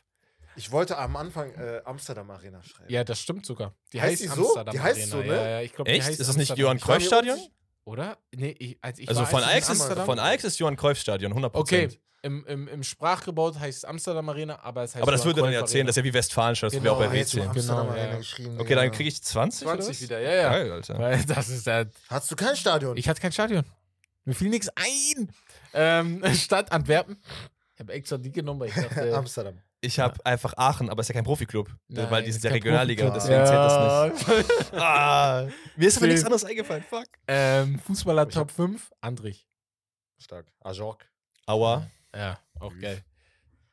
Ich wollte am Anfang äh, Amsterdam Arena schreiben. Ja, das stimmt sogar. Die Heißt heißt, die so? Amsterdam Die heißt Arena. so, ne? Ja, ja, ich glaub, die Echt? heißt Ist das nicht Amsterdam. Johann Cruyff Stadion? Oder? Nee, ich, als ich Also war, von Ajax, ist, von Ajax ist Johann Cruyff Stadion, 100%. Okay, im, im, im Sprachgebaut heißt es Amsterdam Arena, aber es heißt Aber das würde dann Cruyff erzählen, das ist ja wie Westfalenstadt, das Genau, wäre auch bei so WC. Genau, Arena ja. geschrieben. Okay, dann kriege ich 20 oder 20 was? wieder, ja, ja. Geil, Alter. Weil das ist der. Hast du kein Stadion? Ich hatte kein Stadion. Mir fiel nichts ein. Ähm, Stadt Antwerpen. Ich habe extra die genommen, weil ich dachte. Amsterdam. Ich habe einfach Aachen, aber es ist ja kein Profiklub, Nein, weil die sind ist ja Regionalliga, Profiklub. deswegen zählt das Ja. nicht. Ah, mir ist aber nichts anderes eingefallen, fuck. ähm, Fußballer Ich Top 5, Andrich. Stark. Ajork. Aua. Ja, auch geil.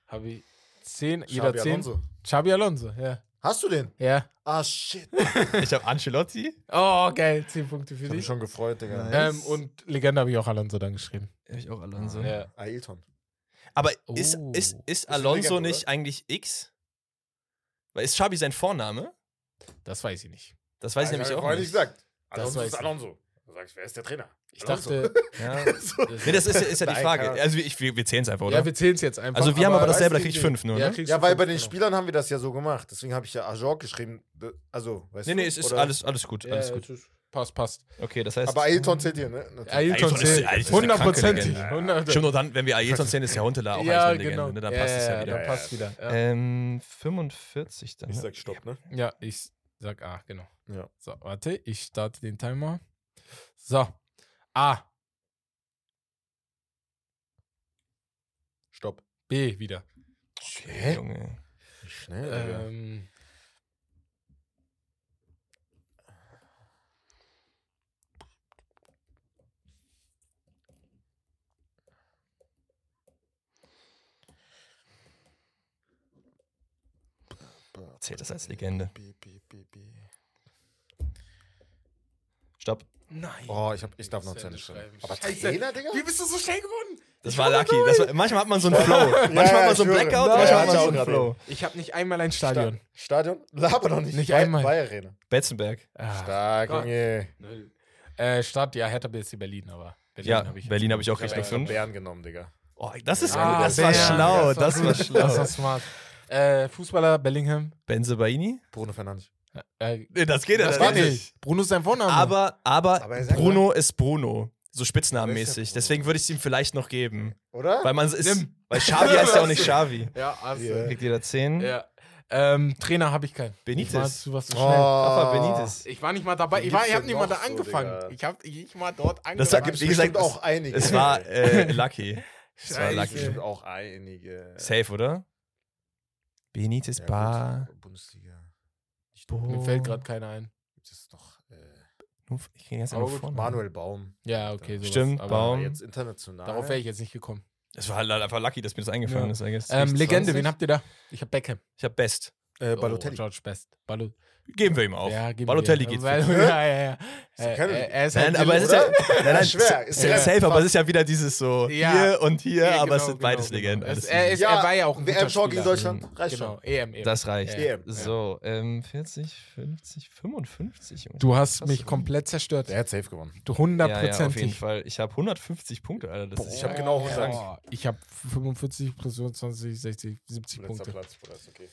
Habe ich 10, jeder Xabi 10. Alonso. Xabi Alonso, ja. Hast du den? Ja. Ah, shit. Ich habe Ancelotti. Oh, geil. 10 Punkte für Ich hab mich dich. schon gefreut, Digga. Nice. Ähm, und Legende habe ich auch Alonso dann geschrieben. Hab ich auch Alonso. Ja. Ailton. Aber ist, Oh. ist, ist Ist Alonso Legende, nicht eigentlich X? Weil ist Xabi sein Vorname? Das weiß ich nicht. Das weiß ich nämlich auch vorhin nicht. gesagt. Das Alonso weiß ist. Alonso. Du sagst, wer ist der Trainer? Ich Alonso. dachte. Ja. so. Nee, das ist, ist ja die Frage. Also ich, wir, wir zählen es einfach, oder? Ja, wir zählen es jetzt einfach. also wir haben aber dasselbe, da krieg ich fünf nur, Ja, ne? Ja, weil fünf, bei den genau. Spielern haben wir das ja so gemacht. Deswegen habe ich ja Ajork geschrieben. Also, weißt Nee, du? nee, es ist Oder- alles, alles gut, alles Ja, gut. Passt, passt. Okay, das heißt... Aber Ailton zählt hier, ne? Natürlich. Ailton zählt. Hundertprozentig. Stimmt, nur dann, wenn wir Ailton zählen, ist ja Huntelaar auch Ja, eine genau. Legende. Ne? Dann ja, passt es ja, ja, wieder. Dann passt ja. wieder. Ja. Ähm, 45 dann. Ich Ne? sag Stopp, ne? ja, ich sag A, genau. Ja. So, warte, ich starte den Timer. So. A. Stopp. B wieder. Hä? Junge. Wie schnell. Ähm, Zählt das als Legende. B, B, B, B. Stopp. nein. Oh, ich, hab, ich darf noch Zu Ende schreiben. Aber Scheiße. Trainer, Digga? Wie bist du so schnell geworden? Das war lucky. Das war, manchmal hat man so einen Flow. Manchmal ja, hat man so einen ich. Blackout, Nein, manchmal hat man ich so auch einen Flow. Ich habe nicht einmal ein Stadion. Stadion? Laber doch nicht. Nicht Bei- einmal. Bei Arena. Betzenberg. Ah, Stark. Junge. Äh, Stadt, ja, Hertha BSC Berlin, aber Berlin Ja, hab ich Berlin habe ich auch Ich habe Richtung extra 5. Bären genommen, Digga. Oh, das ist Ah, gut. Das war Bär, schlau. Das war gut. Das war schlau. smart. Äh, Fußballer Bellingham. Benze Baini? Bruno Fernandes. Äh, Nee, das geht das ja geht nicht. Bruno ist sein Vorname. Aber, aber, Aber er Bruno ist Bruno. So spitznamenmäßig. Deswegen würde ich es ihm vielleicht noch geben. Oder? Weil man ist. Nimm. Weil Xavi heißt ja auch nicht Xavi. ja, also. Ja. Kriegt jeder 10. Ja. Ähm, Trainer habe ich keinen. Benitez. Ich war, zu was zu Oh. schnell. Rafa Benitez. Ich war nicht mal dabei. Ich, war, ich habe nicht mal da so, angefangen. Digga? ich habe nicht mal dort Das angefangen. war- Da gibt es wie gesagt, auch einige. Es war äh, Lucky. Es war Lucky. bestimmt auch einige. Safe, oder? Benitez Ja, Bar. gut, Bundesliga. Nicht Bo- Mir fällt gerade keiner ein. Gibt es noch äh, Ich kriege jetzt vorne. Manuel Baum. Ja, okay. Sowas. Stimmt, aber Baum. Jetzt international. Darauf wäre ich jetzt nicht gekommen. Es war halt einfach lucky, dass mir das eingefallen Ja. ist. I guess. Ähm, Legende, 20? wen habt ihr da? Ich hab Beckham. Ich habe Best. Äh, Balotelli. Oh, George Best. Balo Geben wir ihm auf. ja, geben Balotelli wir. geht's. Weil, ja, ja, ja. Äh, keine- äh, er ist Nein, halt aber es ist ja, nein, nein, schwer, ist safe, aber es ist ja wieder dieses so Ja. hier und hier, Ja, aber genau, es sind beides genau, Legenden. genau. Es, er, ist, Ja, er war ja auch ein guter WM-Tor gegen. Deutschland, reicht Genau, schon. EM, EM. Das reicht. EM. So, ähm, 40, 50, 55. Junge. Du hast mich komplett zerstört. Der hat safe gewonnen. Du ja, ja, auf jeden hundertprozentig. Fall. Ich habe 150 Punkte, Alter. Das ist Ich hab genau 100. Boah, Ich habe 45 plus 25, 60, 70 Letzter Punkte. Platz, okay.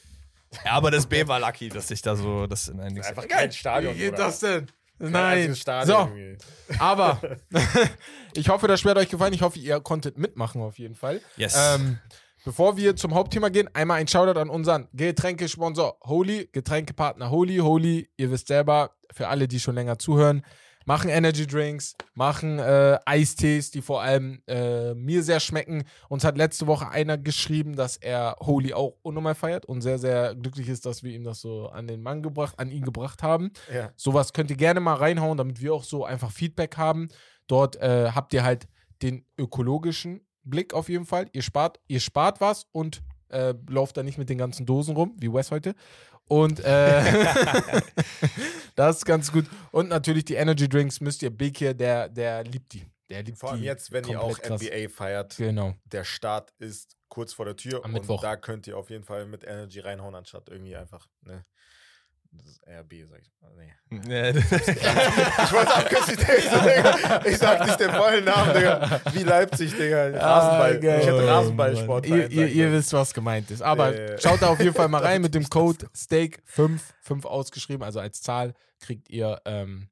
Ja, aber das B war lucky, dass ich da so das in ein Einfach kein Stadion. Wie geht Bruder. das denn? Nein. So, aber ich hoffe, das Spiel hat euch gefallen. Ich hoffe, ihr konntet mitmachen auf jeden Fall. Yes. Ähm, bevor wir zum Hauptthema gehen, einmal ein Shoutout an unseren Getränkesponsor Holy, Getränkepartner Holy. Holy, ihr wisst selber, für alle, die schon länger zuhören, machen Energy Drinks, machen äh, Eistees, die vor allem äh, mir sehr schmecken. Uns hat letzte Woche einer geschrieben, dass er Holy auch unnormal feiert und sehr, sehr glücklich ist, dass wir ihm das so an den Mann gebracht, an ihn gebracht haben. Ja. Sowas könnt ihr gerne mal reinhauen, damit wir auch so einfach Feedback haben. Dort äh, habt ihr halt den ökologischen Blick auf jeden Fall. Ihr spart, ihr spart was und äh, lauft da nicht mit den ganzen Dosen rum, wie Wes heute. Und äh, das ist ganz gut. Und natürlich die Energy Drinks müsst ihr Big hier, der, der liebt die. Der liebt Vor allem die jetzt, wenn ihr auch krass. NBA feiert. Genau. Der Start ist kurz vor der Tür Am und Mittwoch. da könnt ihr auf jeden Fall mit Energy reinhauen, anstatt irgendwie einfach, ne? Das ist RB, sag ich. Oh, nee. Nee, Ich wollte abkürzen, Digga. Ich sag nicht den vollen Namen, Digga. Wie Leipzig, Digga. Rasenball. Ah, geil. ich hätte Oh, Rasenballsport. Ihr, ihr, ihr wisst, was gemeint ist. Aber ja. schaut da auf jeden Fall mal rein mit dem Code STEAK5, 5 ausgeschrieben, also als Zahl kriegt ihr ähm,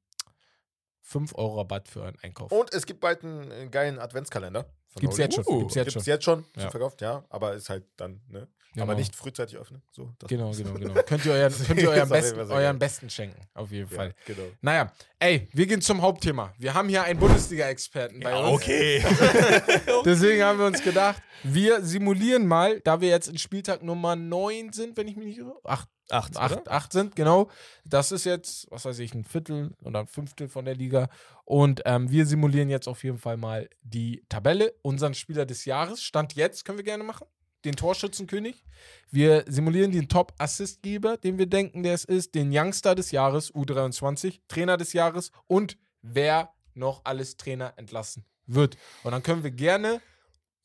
5 Euro Rabatt für euren Einkauf. Und es gibt bald einen äh, geilen Adventskalender. Gibt's Holy. jetzt schon. Uh, Gibt's jetzt Gibt's schon. jetzt schon Ja. verkauft, ja. Aber ist halt dann, ne? Genau. Aber nicht frühzeitig öffnen. So, Genau, genau, genau. Könnt ihr euren, könnt ihr euren, besten, euren besten schenken, auf jeden Ja, Fall. genau. Naja, ey, wir gehen zum Hauptthema. Wir haben hier einen Bundesliga-Experten bei Ja, uns. okay. Deswegen haben wir uns gedacht, wir simulieren mal, da wir jetzt in Spieltag Nummer 9 sind, wenn ich mich nicht irre. Acht, Acht, acht, acht sind, genau. Das ist jetzt, was weiß ich, ein Viertel oder ein Fünftel von der Liga. Und ähm, wir simulieren jetzt auf jeden Fall mal die Tabelle, unseren Spieler des Jahres. Stand jetzt, können wir gerne machen. Den Torschützenkönig. Wir simulieren den Top-Assistgeber, den wir denken, der es ist, den Youngster des Jahres, U23, Trainer des Jahres und wer noch alles Trainer entlassen wird. Und dann können wir gerne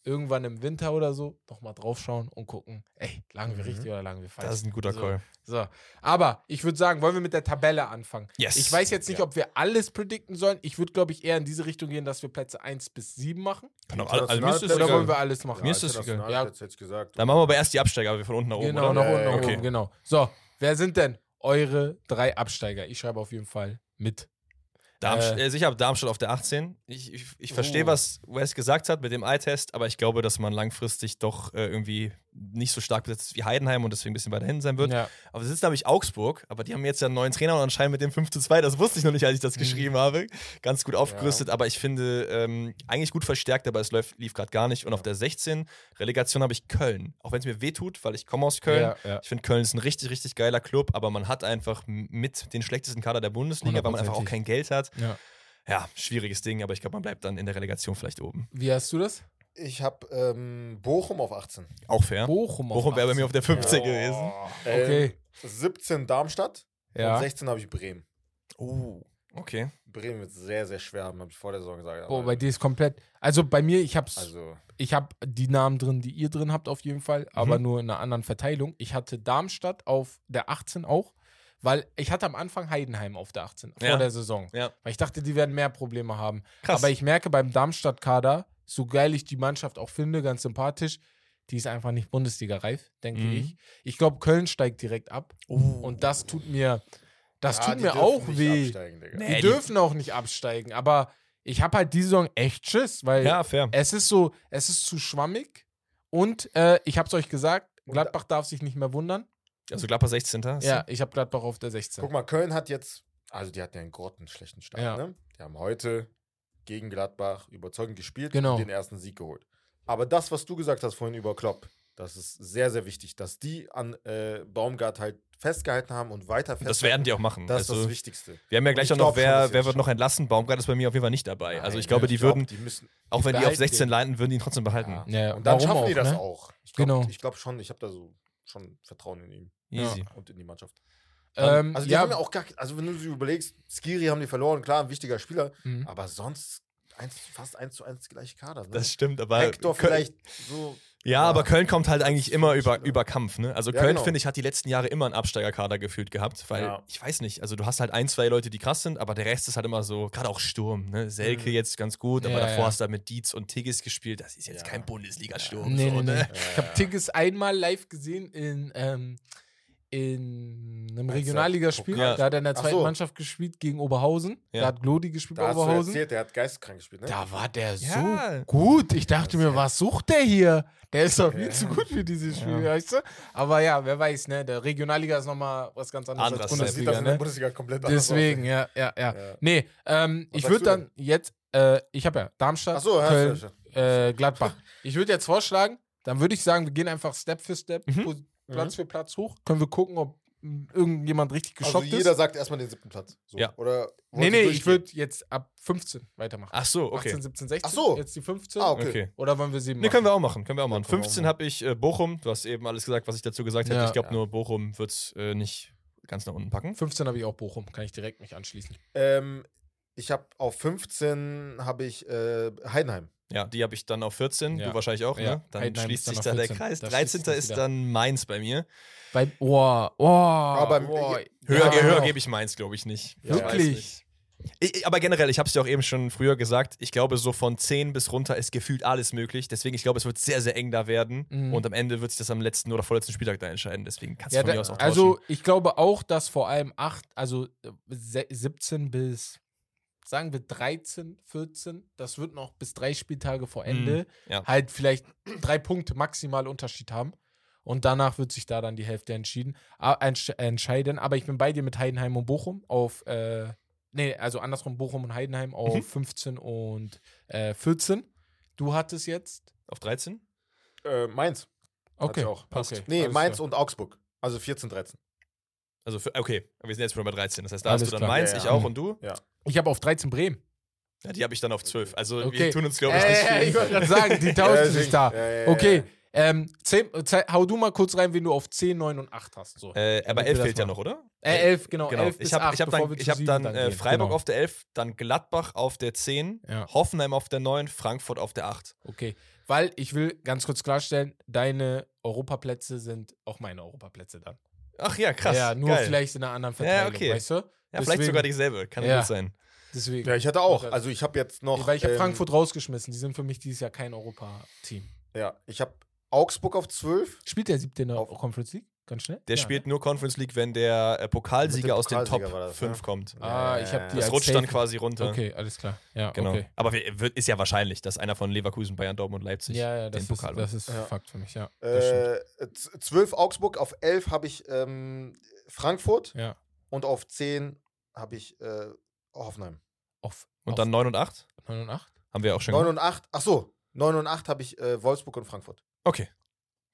irgendwann im Winter oder so nochmal draufschauen und gucken, ey, lagen wir Mhm. richtig oder lagen wir falsch. Das ist ein guter So. Call. So, aber ich würde sagen, wollen wir mit der Tabelle anfangen? Yes. Ich weiß jetzt nicht, Ja. ob wir alles predikten sollen. Ich würde, glaube ich, eher in diese Richtung gehen, dass wir Plätze 1 bis 7 machen. Kann auch, also, mir ist das Oder wollen wir alles machen? Mir ist das egal. Ja. Ich gesagt. Dann machen wir aber erst die Absteiger, wir von unten nach oben, Genau, oder? nach unten, Ja, nach ja, oben, okay. genau. So, wer sind denn eure drei Absteiger? Ich schreibe auf jeden Fall mit. Darmstadt, Äh. äh, ich habe Darmstadt auf der 18. Ich, ich, ich verstehe, Uh. was Wes gesagt hat mit dem Eye-Test, aber ich glaube, dass man langfristig doch äh, irgendwie nicht so stark besetzt ist wie Heidenheim und deswegen ein bisschen weiter hinten sein wird. Ja. Aber es ist nämlich Augsburg, aber die haben jetzt ja einen neuen Trainer und anscheinend mit dem 5 zu 2, das wusste ich noch nicht, als ich das Mhm. geschrieben habe, ganz gut aufgerüstet, aber ich finde, ähm, eigentlich gut verstärkt, aber es läuft, lief gerade gar nicht. Und auf der 16 Relegation habe ich Köln, auch wenn es mir wehtut, weil ich komme aus Köln. Ja, ja. Ich finde, Köln ist ein richtig, richtig geiler Club, aber man hat einfach mit den schlechtesten Kader der Bundesliga, weil man einfach auch kein Geld hat. Ja. Ja, schwieriges Ding, aber ich glaube, man bleibt dann in der Relegation vielleicht oben. Wie hast du das? Ich habe ähm, Bochum auf 18. Auch fair. Bochum. auf Bochum wäre bei mir 18. auf der 15 Ja. gewesen. Okay. Ähm, 17 Darmstadt Ja. und 16 habe ich Bremen. Oh, okay. Bremen wird sehr, sehr schwer haben, habe ich vor der Saison gesagt. Boah, aber- bei dir ist komplett. Also bei mir, ich hab's. also, Ich habe die Namen drin, die ihr drin habt, auf jeden Fall, aber Mhm. nur in einer anderen Verteilung. Ich hatte Darmstadt auf der 18 auch, weil ich hatte am Anfang Heidenheim auf der 18 vor Ja. der Saison. Ja. Weil ich dachte, die werden mehr Probleme haben. Krass. Aber ich merke beim Darmstadt-Kader, so geil ich die Mannschaft auch finde, ganz sympathisch, die ist einfach nicht Bundesliga-reif, denke Mhm. ich. Ich glaube, Köln steigt direkt ab. Oh. Und das tut mir, das ja, tut die mir dürfen auch nicht weh. absteigen, Digga. Nee. Die die- dürfen auch nicht absteigen, aber ich habe halt diese Saison echt Schiss, weil ja, fair. es ist so, es ist zu schwammig und äh, ich habe es euch gesagt, Gladbach darf sich nicht mehr wundern. Also Gladbach 16. hast du? Ja, ich habe Gladbach auf der 16. Guck mal, Köln hat jetzt, also die hatten ja einen grottenschlechten Start, Ja. ne? Die haben heute gegen Gladbach überzeugend gespielt Genau. und den ersten Sieg geholt. Aber das, was du gesagt hast vorhin über Klopp, Das ist sehr, sehr wichtig, dass die an äh, Baumgart halt festgehalten haben und weiter festhalten. Das werden die auch machen. Das ist also, das Wichtigste. wir haben ja gleich ich auch noch, wer, wer wird noch entlassen? Baumgart ist bei mir auf jeden Fall nicht dabei. also ich Nein, glaube, die glaub, würden, Die müssen, auch wenn die auf behalten 16 den. leiten, würden die ihn trotzdem behalten. Ja. Ja, und dann warum schaffen die auch, das ne? auch. Ich glaube Genau. ich glaub schon, ich habe da so schon Vertrauen in ihn Easy. und in die Mannschaft. Ähm, also die ja, haben ja auch gar, also wenn du sie überlegst, Skiri haben die verloren, klar, ein wichtiger Spieler, Mhm. aber sonst eins, fast eins zu eins gleiche Kader. Ne? Das stimmt, aber. Hector Köln- vielleicht so. Ja, aber Köln kommt halt eigentlich immer über, Spieler. über Kampf, ne? Also Ja, Köln, genau. finde ich, hat die letzten Jahre immer einen Absteigerkader gefühlt gehabt, weil Ja. ich weiß nicht, also du hast halt ein, zwei Leute, die krass sind, aber der Rest ist halt immer so, gerade auch Sturm, ne? Selke Mhm. jetzt ganz gut, aber Ja, davor ja. hast du halt mit Dietz und Tigges gespielt, das ist jetzt Ja. kein Bundesliga-Sturm. Nee, so, nee, nee. ne? Ich habe Tigges einmal live gesehen in, ähm, in einem Regionalligaspiel. Pokal? Da hat er in der zweiten so. Mannschaft gespielt gegen Oberhausen. Ja. Da hat Glodi gespielt Da bei hast du Oberhausen. erzählt, der hat geisteskrank gespielt, ne? Da war der so Ja. gut. Ich dachte mir, was sucht der hier? Der ist doch viel Ja. zu gut für dieses Spiel, Ja. weißt du? Aber ja, wer weiß, ne? Der Regionalliga ist nochmal was ganz anderes Anderes, als Und das sieht das Bundesliga, in der ne? Bundesliga komplett anders Deswegen, aus. ja, ja, ja. Ja. Nee, ähm, ich würde dann jetzt, äh, ich habe ja Darmstadt, so, ja, Köln, ja, ja. äh, Gladbach. Ich würde jetzt vorschlagen, dann würde ich sagen, wir gehen einfach Step für Step, Mhm. Platz für Platz hoch. Können wir gucken, ob irgendjemand richtig Also geschockt jeder ist. sagt erstmal den siebten Platz. So. Ja. Oder Nee, nee, ich würde jetzt ab 15 weitermachen. Ach so, okay. 18, 17, 16. Ach so. Jetzt die 15. Ah, okay. Okay. Oder wollen wir sieben Ne, machen? können wir auch machen, können wir auch machen. auch 15 machen. habe ich äh, Bochum, du hast eben alles gesagt, was ich dazu gesagt hätte. Ja. ich glaube Ja. nur Bochum wird es äh, nicht ganz nach unten packen. 15 habe ich auch Bochum. Kann ich direkt mich anschließen. Ähm, ich habe auf 15 habe ich äh, Heidenheim. Ja, die habe ich dann auf 14, Ja. du wahrscheinlich auch, Ja, ne? Dann Heidenheim schließt dann sich da der 14. Kreis. Da 13. schließt sich ist wieder. dann Mainz bei mir. Bei, oh, oh, Aber- oh, Höher, ja. höher gebe ich Mainz, glaube ich, nicht. Ja, Wirklich? Ich, aber generell, ich habe es dir auch eben schon früher gesagt, ich glaube, so von 10 bis runter ist gefühlt alles möglich. Deswegen, ich glaube, es wird sehr, sehr eng da werden. Mhm. Und am Ende wird sich das am letzten oder vorletzten Spieltag da entscheiden. Deswegen kannst du Ja, von da, mir aus auch also tauschen. ich glaube auch, dass vor allem 8, also äh, se- 17 bis, sagen wir 13, 14, das wird noch bis drei Spieltage vor Ende Mhm, ja. halt vielleicht drei Punkte maximal Unterschied haben. Und danach wird sich da dann die Hälfte entschieden, entsch entscheiden. Aber ich bin bei dir mit Heidenheim und Bochum auf, äh, nee, also andersrum Bochum und Heidenheim auf Mhm. 15 und äh, 14. Du hattest jetzt? Auf 13? Äh, Mainz. Okay, ich auch. Passt. Okay, Nee, alles Mainz klar. und Augsburg. Also 14, 13. Also, für, okay, wir sind jetzt schon bei 13. Das heißt, da Alles hast du dann klar. Mainz, Ja, ich ja. auch und du? Ich habe auf 13 Bremen. Ja, die habe ich dann auf 12. Also, Okay. wir tun uns, glaube ich, nicht Äh, viel. ich wollte gerade sagen, die tauschen Ja, sich da. Ja, ja, ja, Okay, ja. ähm, zehn, äh, zei- hau du mal kurz rein, wen du auf 10, 9 und 8 hast. So. Äh, aber Damit wir 11 das fehlt ja noch, oder? Äh, 11, genau. Genau. 11 bis ich habe 8, ich hab dann, ich hab dann dann äh. Freiburg genau. auf der 11, dann Gladbach auf der 10, Ja. Hoffenheim auf der 9, Frankfurt auf der 8. Okay, weil ich will ganz kurz klarstellen, deine Europaplätze sind auch meine Europaplätze dann. Ach ja, krass. Ja, nur Geil. vielleicht in einer anderen Ja, Verteilung, okay. weißt du? Ja, vielleicht Deswegen- sogar dieselbe. Kann Ja. gut sein. Deswegen. Ja, ich hatte auch. Das- Also ich habe jetzt noch. weil ich habe ähm, Frankfurt rausgeschmissen. Die sind für mich dieses Jahr kein Europa-Team. Ja, ich habe Augsburg auf 12. Spielt der siebte in der Auf- Conference League? Ganz schnell? Der Ja, spielt nur Conference League, wenn der äh, Pokalsieger aus den Top Pokalsieger war das, 5 ne? kommt. Ah, ich hab die Das rutscht safe- dann quasi runter. Ne? Okay, alles klar. Ja, Genau. okay. Aber wir- wird, ist ja wahrscheinlich, dass einer von Leverkusen, Bayern, Dortmund, Leipzig Ja, ja, den das Pokal ist, das ist Ja. Fakt für mich, ja. Äh, z- 12 Augsburg, auf 11 habe ich ähm, Frankfurt Ja. und auf 10 habe ich äh, Hoffenheim. Auf, Und auf dann 9 und 8? 9 und 8? Haben wir auch schon 9 gemacht. und 8, ach so, 9 und 8 habe ich äh, Wolfsburg und Frankfurt. Okay.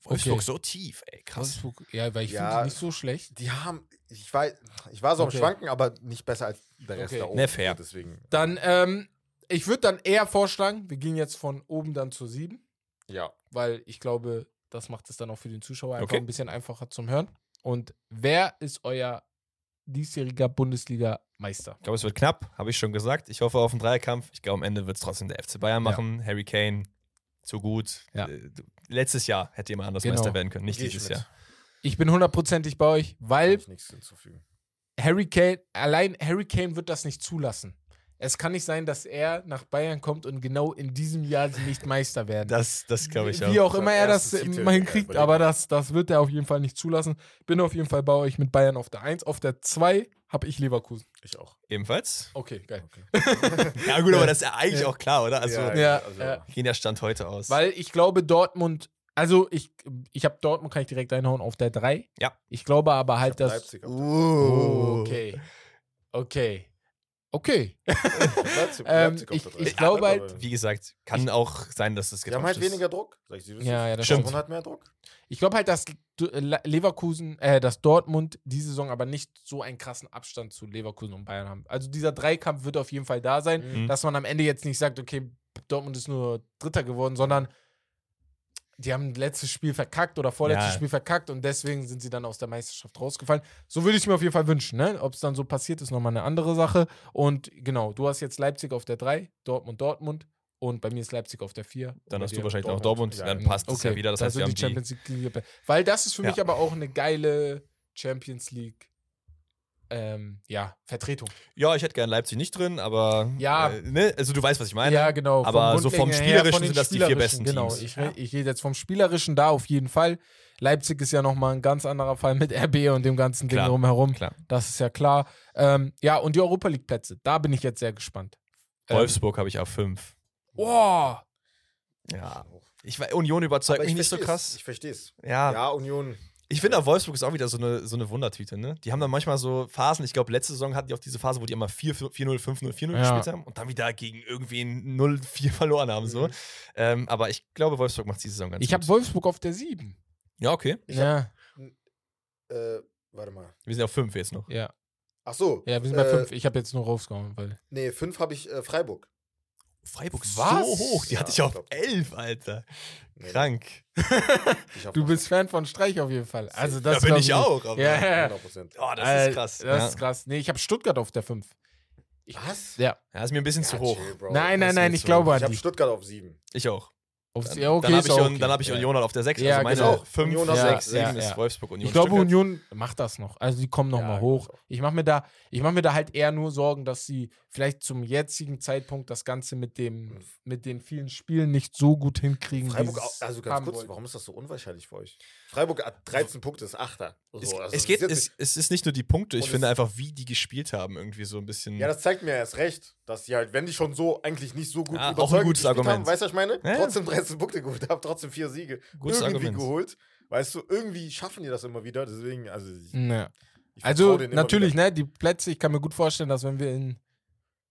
Wolfsburg Okay. so tief, ey, krass. Wolfsburg, ja, weil ich Ja. finde die nicht so schlecht. Die haben, ich war, ich war so Okay. am Schwanken, aber nicht besser als der Rest Okay. da oben. Ne, fair. Deswegen, Dann, ähm, ich würde dann eher vorschlagen, wir gehen jetzt von oben dann zur 7, ja. weil ich glaube, das macht es dann auch für den Zuschauer einfach Okay. ein bisschen einfacher zum Hören. Und wer ist euer diesjähriger Bundesliga-Meister? Ich glaube, es wird knapp, habe ich schon gesagt. Ich hoffe auf einen Dreierkampf. Ich glaube, am Ende wird es trotzdem der FC Bayern Ja. machen. Harry Kane, zu gut. Ja. Äh, letztes Jahr hätte jemand anders Genau. Meister werden können, nicht Geh dieses. Jahr. Ich bin hundertprozentig bei euch, weil ich nichts hinzufügen. Harry Kane, allein Harry Kane wird das nicht zulassen. Es kann nicht sein, dass er nach Bayern kommt und genau in diesem Jahr sie nicht Meister werden. Das, das glaube ich auch. Wie auch immer er das mal ja, hinkriegt, aber das, das wird er auf jeden Fall nicht zulassen. Bin auf jeden Fall bei euch mit Bayern auf der 1. Auf der 2 habe ich Leverkusen. Ich auch. Ebenfalls. Okay, geil. Ja, gut, aber das ist ja eigentlich auch klar, oder? Also, Ja, also, ja. gehen der Stand heute aus. Weil ich glaube, Dortmund, also ich, ich habe Dortmund, kann ich direkt reinhauen, auf der 3. Ja. Ich glaube aber halt, dass. Leipzig auf Oh, okay. Okay. Okay. Leipzig, Ähm, Leipzig auf ich- ich glaube halt- Wie gesagt, kann auch sein, dass das Die haben halt ist. weniger Druck. Sag ich es Ja, ja, das Stimmt. Dortmund hat mehr Druck. Ich glaube halt, dass äh, Le- Leverkusen, äh, dass Dortmund die Saison aber nicht so einen krassen Abstand zu Leverkusen und Bayern haben. Also dieser Dreikampf wird auf jeden Fall da sein, Mhm. dass man am Ende jetzt nicht sagt, okay, Dortmund ist nur Dritter geworden, sondern die haben letztes Spiel verkackt oder vorletztes Ja. Spiel verkackt und deswegen sind sie dann aus der Meisterschaft rausgefallen. So würde ich es mir auf jeden Fall wünschen. Ne? Ob es dann so passiert, ist nochmal eine andere Sache. Und genau, du hast jetzt Leipzig auf der 3, Dortmund, Dortmund und bei mir ist Leipzig auf der 4. Dann hast du wahrscheinlich noch Dortmund. Dortmund, Ja, dann passt es ja Okay, wieder. Das da heißt, wir haben die. Champions League. Weil das ist für Ja. mich aber auch eine geile Champions League ähm, ja, Vertretung. Ja, ich hätte gern Leipzig nicht drin, aber. Ja. Äh, ne? Also, du weißt, was ich meine. ja, genau. aber so vom Grundlegenden her, Spielerischen von den sind das die vier besten Genau, Teams. ich, Ja. ich rede jetzt vom Spielerischen da auf jeden Fall. Leipzig ist ja nochmal ein ganz anderer Fall mit RB und dem ganzen Ding Klar, drumherum. Klar. Das ist ja klar. Ähm, ja, und die Europa League-Plätze, da bin ich jetzt sehr gespannt. Ähm, Wolfsburg habe ich auf 5. Boah! Ja. Ich, Union überzeugt Aber mich ich nicht so krass. Ich verstehe es. Ja, Ja, Union. Ich finde auch Wolfsburg ist auch wieder so eine, so eine Wundertüte, ne? Die haben dann manchmal so Phasen, ich glaube, letzte Saison hatten die auch diese Phase, wo die immer 4-0, 5-0, 4-0 Ja. gespielt haben und dann wieder gegen irgendwen 0-4 verloren haben, so. Mhm. Ähm, aber ich glaube, Wolfsburg macht diese Saison ganz Ich gut. habe Wolfsburg auf der 7. Ja, okay. Ich Ja, Äh, warte mal. Wir sind auf 5 jetzt noch. ja. Ach so. Ja, wir sind bei äh, 5. Ich habe jetzt nur rausgehauen, weil. Nee, fünf habe ich äh, Freiburg. Freiburg ist Was? so hoch. Die Ja, hatte ich auf ich glaub- 11, Alter. Nee, Krank. ich Du bist Fan von Streich auf jeden Fall. Also das da bin ich auch. Aber Ja, ja. 100 Prozent. Oh, das Äh, ist krass. Das ja. ist krass. Nee, ich habe Stuttgart auf der 5. Was? Ja. ja, ist mir ein bisschen zu hoch. chill, nein, nein, nein, ich glaube Ich an habe die. Stuttgart auf sieben. Ich auch. Aufs- Dann, ja, okay, dann habe ich, okay. dann hab ich Ja. Union auf der 6. Ja, also meine genau. 5, Union auf 6, sechs, 7 ja, ist ja. Wolfsburg Union. Ich glaube, Stuttgart. Union macht das noch. Also die kommen noch Ja, mal hoch. auch. Ich mache mir da, ich mache mir da halt eher nur Sorgen, dass sie vielleicht zum jetzigen Zeitpunkt das Ganze mit dem, mit den vielen Spielen nicht so gut hinkriegen. Freiburg, also ganz kurz, wollten. warum ist das so unwahrscheinlich für euch? Freiburg hat 13 Punkte, ist Achter. So, Es, also es geht, es, es ist nicht nur die Punkte, ich finde einfach, wie die gespielt haben, irgendwie so ein bisschen. Ja, das zeigt mir erst recht, dass die halt, wenn die schon so eigentlich nicht so gut Ja, auch ein gutes Argument. haben, weißt du, was ich meine? Ja. Trotzdem 13 Punkte geholt haben, trotzdem vier Siege Gutes irgendwie Argument. geholt. Weißt du, irgendwie schaffen die das immer wieder, deswegen, also ich, Ja. ich Also natürlich, wieder. ne, die Plätze, ich kann mir gut vorstellen, dass wenn wir in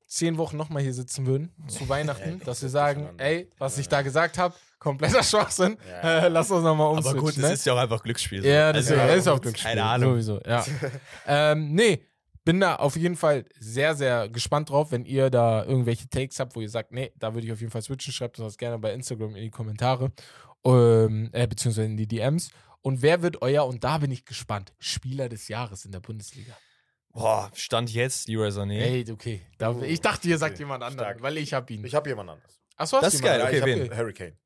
zehn Wochen nochmal hier sitzen würden, zu Weihnachten, Ja, dass wir sagen, ey, was Ja. ich da gesagt habe, kompletter Schwachsinn, Ja. äh, lass uns nochmal aber umswitchen. gut, ne? es ist ja auch einfach Glücksspiel. so. Ja, Also, deswegen, ja, ist auch Glücksspiel. keine Ahnung. Sowieso, ja. ähm, nee, bin da auf jeden Fall sehr, sehr gespannt drauf, wenn ihr da irgendwelche Takes habt, wo ihr sagt, nee, da würde ich auf jeden Fall switchen, schreibt uns das gerne bei Instagram in die Kommentare, ähm, äh, beziehungsweise in die DMs. Und wer wird euer, und da bin ich gespannt, Spieler des Jahres in der Bundesliga? Boah, Stand jetzt Leroy Sané. Ey, okay. Da, ich dachte, ihr sagt Okay, jemand anderen, stark. weil ich hab ihn. Ich habe jemand anders. Achso, Das ist geil, okay, ich hab wen? Harry Kane.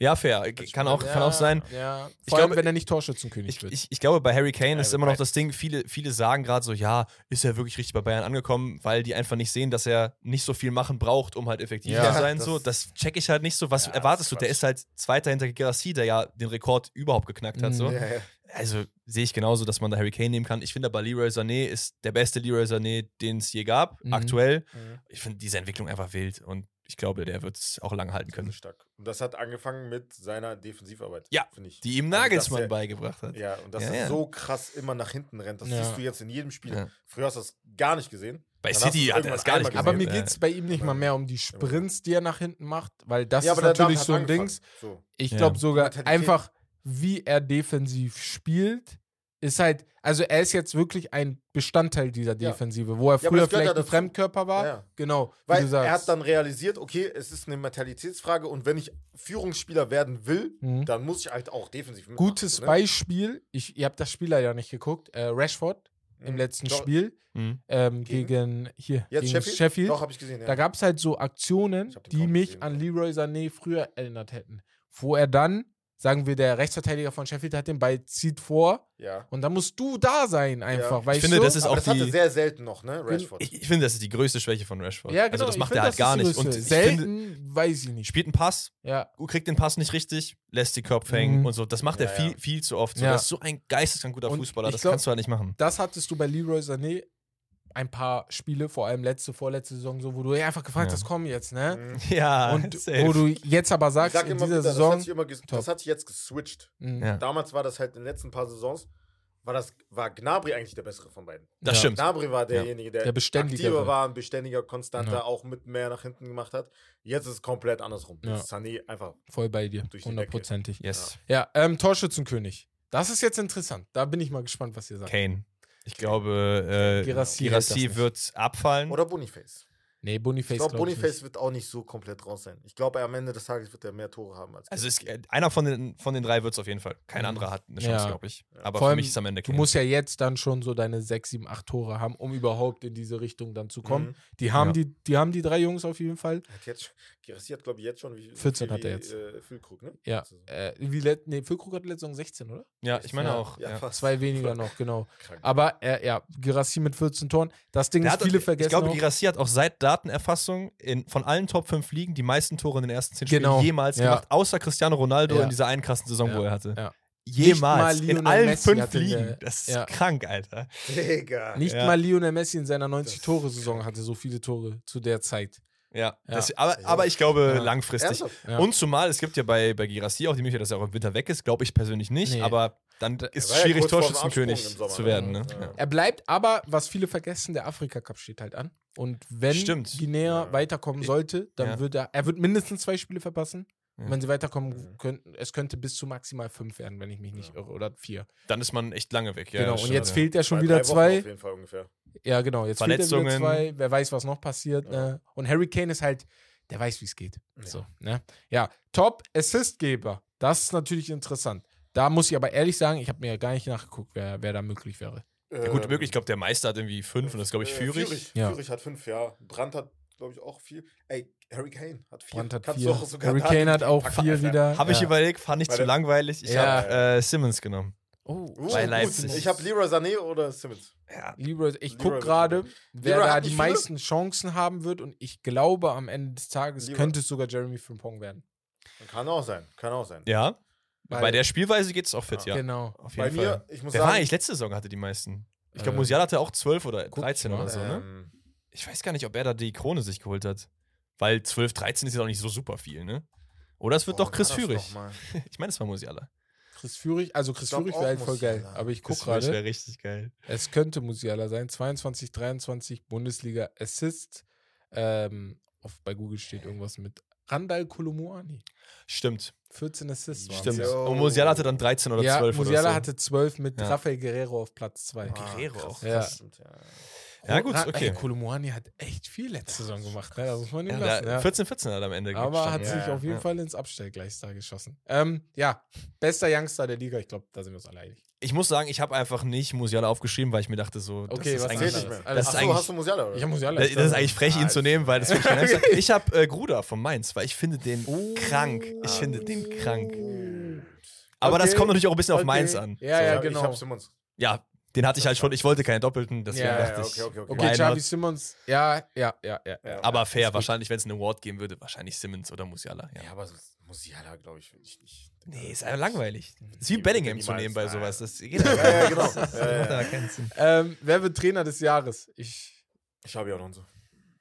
Ja, fair. Kann auch, kann auch sein. Ja, vor Ich allem, glaube- wenn er nicht Torschützenkönig Ich, wird. ich, ich glaube, bei Harry Kane Ja, ist immer noch das Ding, viele, viele sagen gerade so, ja, ist er wirklich richtig bei Bayern angekommen, weil die einfach nicht sehen, dass er nicht so viel machen braucht, um halt effektiv Ja, zu sein. das- so. Das check ich halt nicht so. Was Ja, erwartest du? Der ist halt Zweiter hinter Gerassi, der ja den Rekord überhaupt geknackt hat. So. Ja, ja. Also sehe ich genauso, dass man da Harry Kane nehmen kann. Ich finde aber Leroy Sané ist der beste Leroy Sané, den es je gab, Mhm. aktuell. Mhm. Ich finde diese Entwicklung einfach wild und ich glaube, der wird es auch lange halten können. stark. Und das hat angefangen mit seiner Defensivarbeit. Ja, finde ich. Die ihm Also, Nagelsmann er- beigebracht hat. Ja, und dass Ja, er ja. so krass immer nach hinten rennt, das Ja. siehst du jetzt in jedem Spiel. Ja. Früher hast du das gar nicht gesehen. Bei Dann City du hat er das gar nicht einmal Aber gesehen. mir geht es bei ihm nicht mal mehr um die Sprints, die er nach hinten macht, weil das ja, ist natürlich so ein. Dings. So. Ich Ja. glaube sogar einfach, wie er defensiv spielt, ist halt, also er ist jetzt wirklich ein Bestandteil dieser Ja. Defensive, wo er Ja, früher gehört vielleicht ja ein. Fremdkörper war. Ja, ja. Genau, Weil er hat dann realisiert, okay, es ist eine Mentalitätsfrage und wenn ich Führungsspieler werden will, Mhm. dann muss ich halt auch defensiv mitmachen. Gutes ne? Beispiel, ich, ihr habt das Spiel ja nicht geguckt, äh, Rashford im Mhm. letzten Doch, Spiel Mhm. ähm, Gegen? gegen, hier, Jetzt gegen Sheffield? Sheffield. Doch, habe ich gesehen, ja. Da gab es halt so Aktionen, die mich gesehen, an Leroy Sané früher erinnert hätten. Wo er dann, sagen wir, der Rechtsverteidiger von Sheffield hat den Ball, zieht vor ja. und dann musst du da sein einfach. Ja. Weißt Ich finde, du? das ist Aber auch das hat er die- sehr selten noch, ne, Rashford. Ich, ich finde, das ist die größte Schwäche von Rashford. ja, genau. Also das macht er halt gar nicht. Und Selten, finde, weiß ich nicht. spielt einen Pass, Ja. kriegt den Pass nicht richtig, lässt die Kopf hängen Mhm. und so. Das macht Ja, er viel, ja. viel zu oft. So, Ja. Das ist so ein geisteskrank guter Und Fußballer, das glaub- kannst du halt nicht machen. Das hattest du bei Leroy Sané ein paar Spiele, vor allem letzte, vorletzte Saison, so, wo du einfach gefragt Ja. hast, komm jetzt, ne? Ja, Und safe. wo du jetzt aber sagst, sag in immer dieser wieder, das Saison. hat, sich das hat sich jetzt geswitcht. Mhm. Ja. Damals war das halt in den letzten paar Saisons, war das war Gnabry eigentlich der bessere von beiden. Das Ja. stimmt. Gnabry war derjenige, der, Der beständigere. aktiver war, ein beständiger, konstanter, Ja. auch mit mehr nach hinten gemacht hat. Jetzt ist es komplett andersrum. Ja. Ja. Sané einfach Voll bei dir. Hundertprozentig. Yes. Ja, ähm, Torschützenkönig. Das ist jetzt interessant. Da bin ich mal gespannt, was ihr sagt. Kane. Ich glaube, äh, Girassi wird abfallen. Oder Boniface. Nee, Boniface Ich glaube, glaub ich Boniface nicht. wird auch nicht so komplett raus sein. Ich glaube, am Ende des Tages wird er mehr Tore haben als Also es, äh, einer von den, von den drei wird es auf jeden Fall. Kein Mhm. anderer hat eine Chance, Ja. glaube ich. Ja. Aber Vor für allem, mich ist am Ende Du musst ja jetzt dann schon so deine 6, 7, 8 Tore haben, um überhaupt in diese Richtung dann zu kommen. Mhm. Die, haben Ja. die, die haben die drei Jungs auf jeden Fall. Hat jetzt, hat, glaube ich, jetzt schon wie 14 viel hat er wie, jetzt. Äh, Füllkrug, ne? Ja. Also, Äh, wie let, nee, Füllkrug hat letzte Saison 16, oder? ja, ich meine Ja. auch. ja, Ja. fast. Zwei weniger noch, genau. Krank. Aber äh, ja, Girassi mit 14 Toren. Das Ding Der ist, hat, viele ich vergessen glaube, auch. Girassi hat auch seit Datenerfassung in, von allen Top 5 Ligen die meisten Tore in den ersten 10 Spielen Genau. jemals Ja. gemacht, außer Cristiano Ronaldo Ja. in dieser einen krassen Saison, wo er hatte. Ja. Jemals. mal In allen Messi fünf Ligen. der- das ist Ja. krank, Alter. Digga. Nicht Ja. mal Lionel Messi in seiner 90 Das- Tore-Saison hatte so viele Tore zu der Zeit. Ja. Ja. Das, aber, aber ich glaube, Ja. langfristig. Ja. Und zumal, es gibt ja bei, bei Girassi auch die Möglichkeit, dass er auch im Winter weg ist. Glaube ich persönlich nicht. Nee. Aber dann ist es ja schwierig, vorm Torschützenkönig zu werden. Ne? ne? Ja. Ja. Er bleibt aber, was viele vergessen, der Afrika-Cup steht halt an. Und wenn Stimmt. Guinea Ja. weiterkommen sollte, dann ja. wird er, er wird mindestens zwei Spiele verpassen. Ja. Und wenn sie weiterkommen könnten, es könnte bis zu maximal fünf werden, wenn ich mich nicht Ja. irre. Oder vier. Dann ist man echt lange weg. Ja, genau. Und jetzt ja. fehlt er schon Zwei, wieder zwei. Auf jeden Fall ungefähr. Ja, genau. Jetzt fehlt er wieder Verletzungen. zwei. Wer weiß, was noch passiert. Ja. Ne? Und Harry Kane ist halt, der weiß, wie es geht. Ja. So, ne? Ja, Top-Assistgeber. Das ist natürlich interessant. Da muss ich aber ehrlich sagen, ich habe mir ja gar nicht nachgeguckt, wer, wer da möglich wäre. Ja, gut, möglich. Ich glaube, der Meister hat irgendwie fünf und das ist, glaube ich, Äh, Führig. Führig. Ja. Führig hat fünf, ja. Brandt hat, glaube ich, auch viel. Ey, Harry Kane hat vier. Brandt hat Kannst vier. du auch sogar Harry Kane hat auch vier Alter. wieder. Habe ich ja. überlegt, fand ich Weil zu langweilig. Ich Ja. habe äh, Simmons genommen. Oh, Uh, Bei. Leipzig. Ich habe Leroy Sané oder Simmons. Ja. Leroy, ich gucke gerade, wer Leroy da die meisten Chancen haben wird und ich glaube, am Ende des Tages Leroy. könnte es sogar Jeremy Frimpong werden. Kann auch sein. Kann auch sein. Ja. Weil- Bei der Spielweise geht es auch fit, ja. Genau. Auf Bei jeden mir, Fall. ich muss Wer war sagen. eigentlich letzte Saison hatte die meisten? Ich glaube, Äh, Musiala hatte auch 12 oder guck 13 ich mal. oder so, ne? ähm, Ich weiß gar nicht, ob er da die Krone sich geholt hat. Weil 12, 13 ist ja auch nicht so super viel, ne? Oder es wird boah, doch Chris war das Führig. Ich meine, es war Musiala. Chris Führig, also Chris Ich glaub Führig auch wäre halt voll geil. Musiala. Aber ich gucke Chris Führig gerade, wäre richtig geil. es könnte Musiala sein. 22, 23 Bundesliga Assist. Ähm, auf, bei Google steht irgendwas mit Randall Kolumuani. Stimmt, 14 Assists. stimmt. Yo. Und Musiala hatte dann 13 oder ja, 12 Musiala oder so. hatte 12 mit Ja. Rafael Guerrero auf Platz 2. Ah, Guerrero auch. Ja. das stimmt, ja. Ja, gut, okay. Ey, Kolumuani hat echt viel letzte Saison gemacht. Ne? Das muss man ihm Ja, lassen. Ja. 14, 14 hat er am Ende Aber hat sich Ja, auf jeden ja. Fall ins Abstellgleis geschossen. Ähm, ja, bester Youngster der Liga. Ich glaube, da sind wir uns alle einig. Ich muss sagen, ich habe einfach nicht Musiala aufgeschrieben, weil ich mir dachte so, das Okay, ist was eigentlich, nicht mehr. Das ist Achso, eigentlich- hast du Musiala oder? Ich habe Musiala. das, das ist eigentlich frech, ihn zu nehmen, weil das Youngster- Ich habe äh, Gruder von Mainz, weil ich finde den Oh. krank. Ich finde den krank. Gut. Aber das Okay. kommt natürlich auch ein bisschen auf Okay. Mainz an. Ja, ja, Ich genau. hab Simmons. Ja, den hatte ich halt schon. Ich wollte keine Doppelten, deswegen Ja, ja, dachte okay, ich. okay, okay. Okay, Xavi? Simmons. Ja, ja, ja, ja. Ja. Aber fair, wahrscheinlich, wenn es einen Award geben würde, wahrscheinlich Simmons oder Musiala. Ja. Ja, aber Musiala, glaube ich, würde ich nicht. Nee, ist einfach langweilig. Ist wie Bellingham zu nehmen bei sowas. ja. Das geht Ja, ja, genau. Das Ja, ja, ja. Ähm, wer wird Trainer des Jahres? Ich. Ich habe ja auch noch so.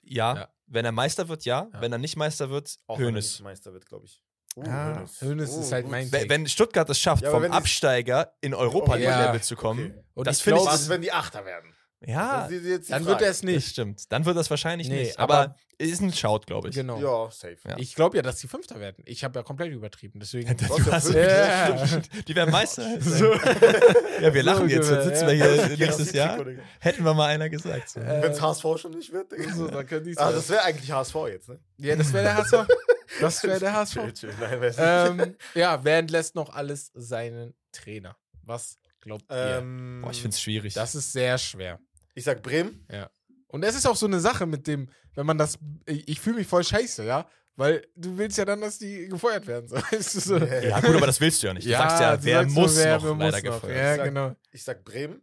Ja, Ja. wenn er Meister wird, ja. Ja. Wenn er nicht Meister wird, Auch wenn er Hönes. nicht Meister wird, glaube ich. Uh, Ah, Hönes ist halt mein- Wenn, wenn Stuttgart es schafft, Ja, vom Absteiger in Europa League Ja. Level zu kommen, Okay. Und das finde ich- Was, wenn die Achter werden? ja, Das dann Frage. wird er es das nicht. stimmt. Dann wird das wahrscheinlich Nee, nicht. aber- Aber, ist ein Shout, glaube ich. Genau. Ja, safe. Ja. Ich glaube ja, dass die Fünfter werden. Ich habe ja komplett übertrieben. Deswegen. Du für hast-? Ja. Die werden Meister. So. Ja, wir lachen So, jetzt. Jetzt sitzen wir ja. hier nächstes Jahr. Hätten wir mal einer gesagt. So. Äh, Wenn es HSV schon nicht wird, so, dann können die Ah, das wäre eigentlich HSV jetzt, ne? Ja, das wäre der HSV. Das wäre der HSV. Chill, chill. Nein, weiß nicht. ähm, ja, wer entlässt noch alles seinen Trainer? Was glaubt ihr? Ähm, Boah, ich finde es schwierig. Das ist sehr schwer. ich sag Bremen. Und es ist auch so eine Sache mit dem, wenn man das. Ich, ich fühle mich voll scheiße, ja? Weil du willst ja dann, dass die gefeuert werden. So. Weißt du, so. ja, gut, aber das willst du ja nicht. Du sagst ja, du wer sagst so, muss wer noch muss leider noch. gefeuert. Ja, Ich sag- genau. Ich sag Bremen.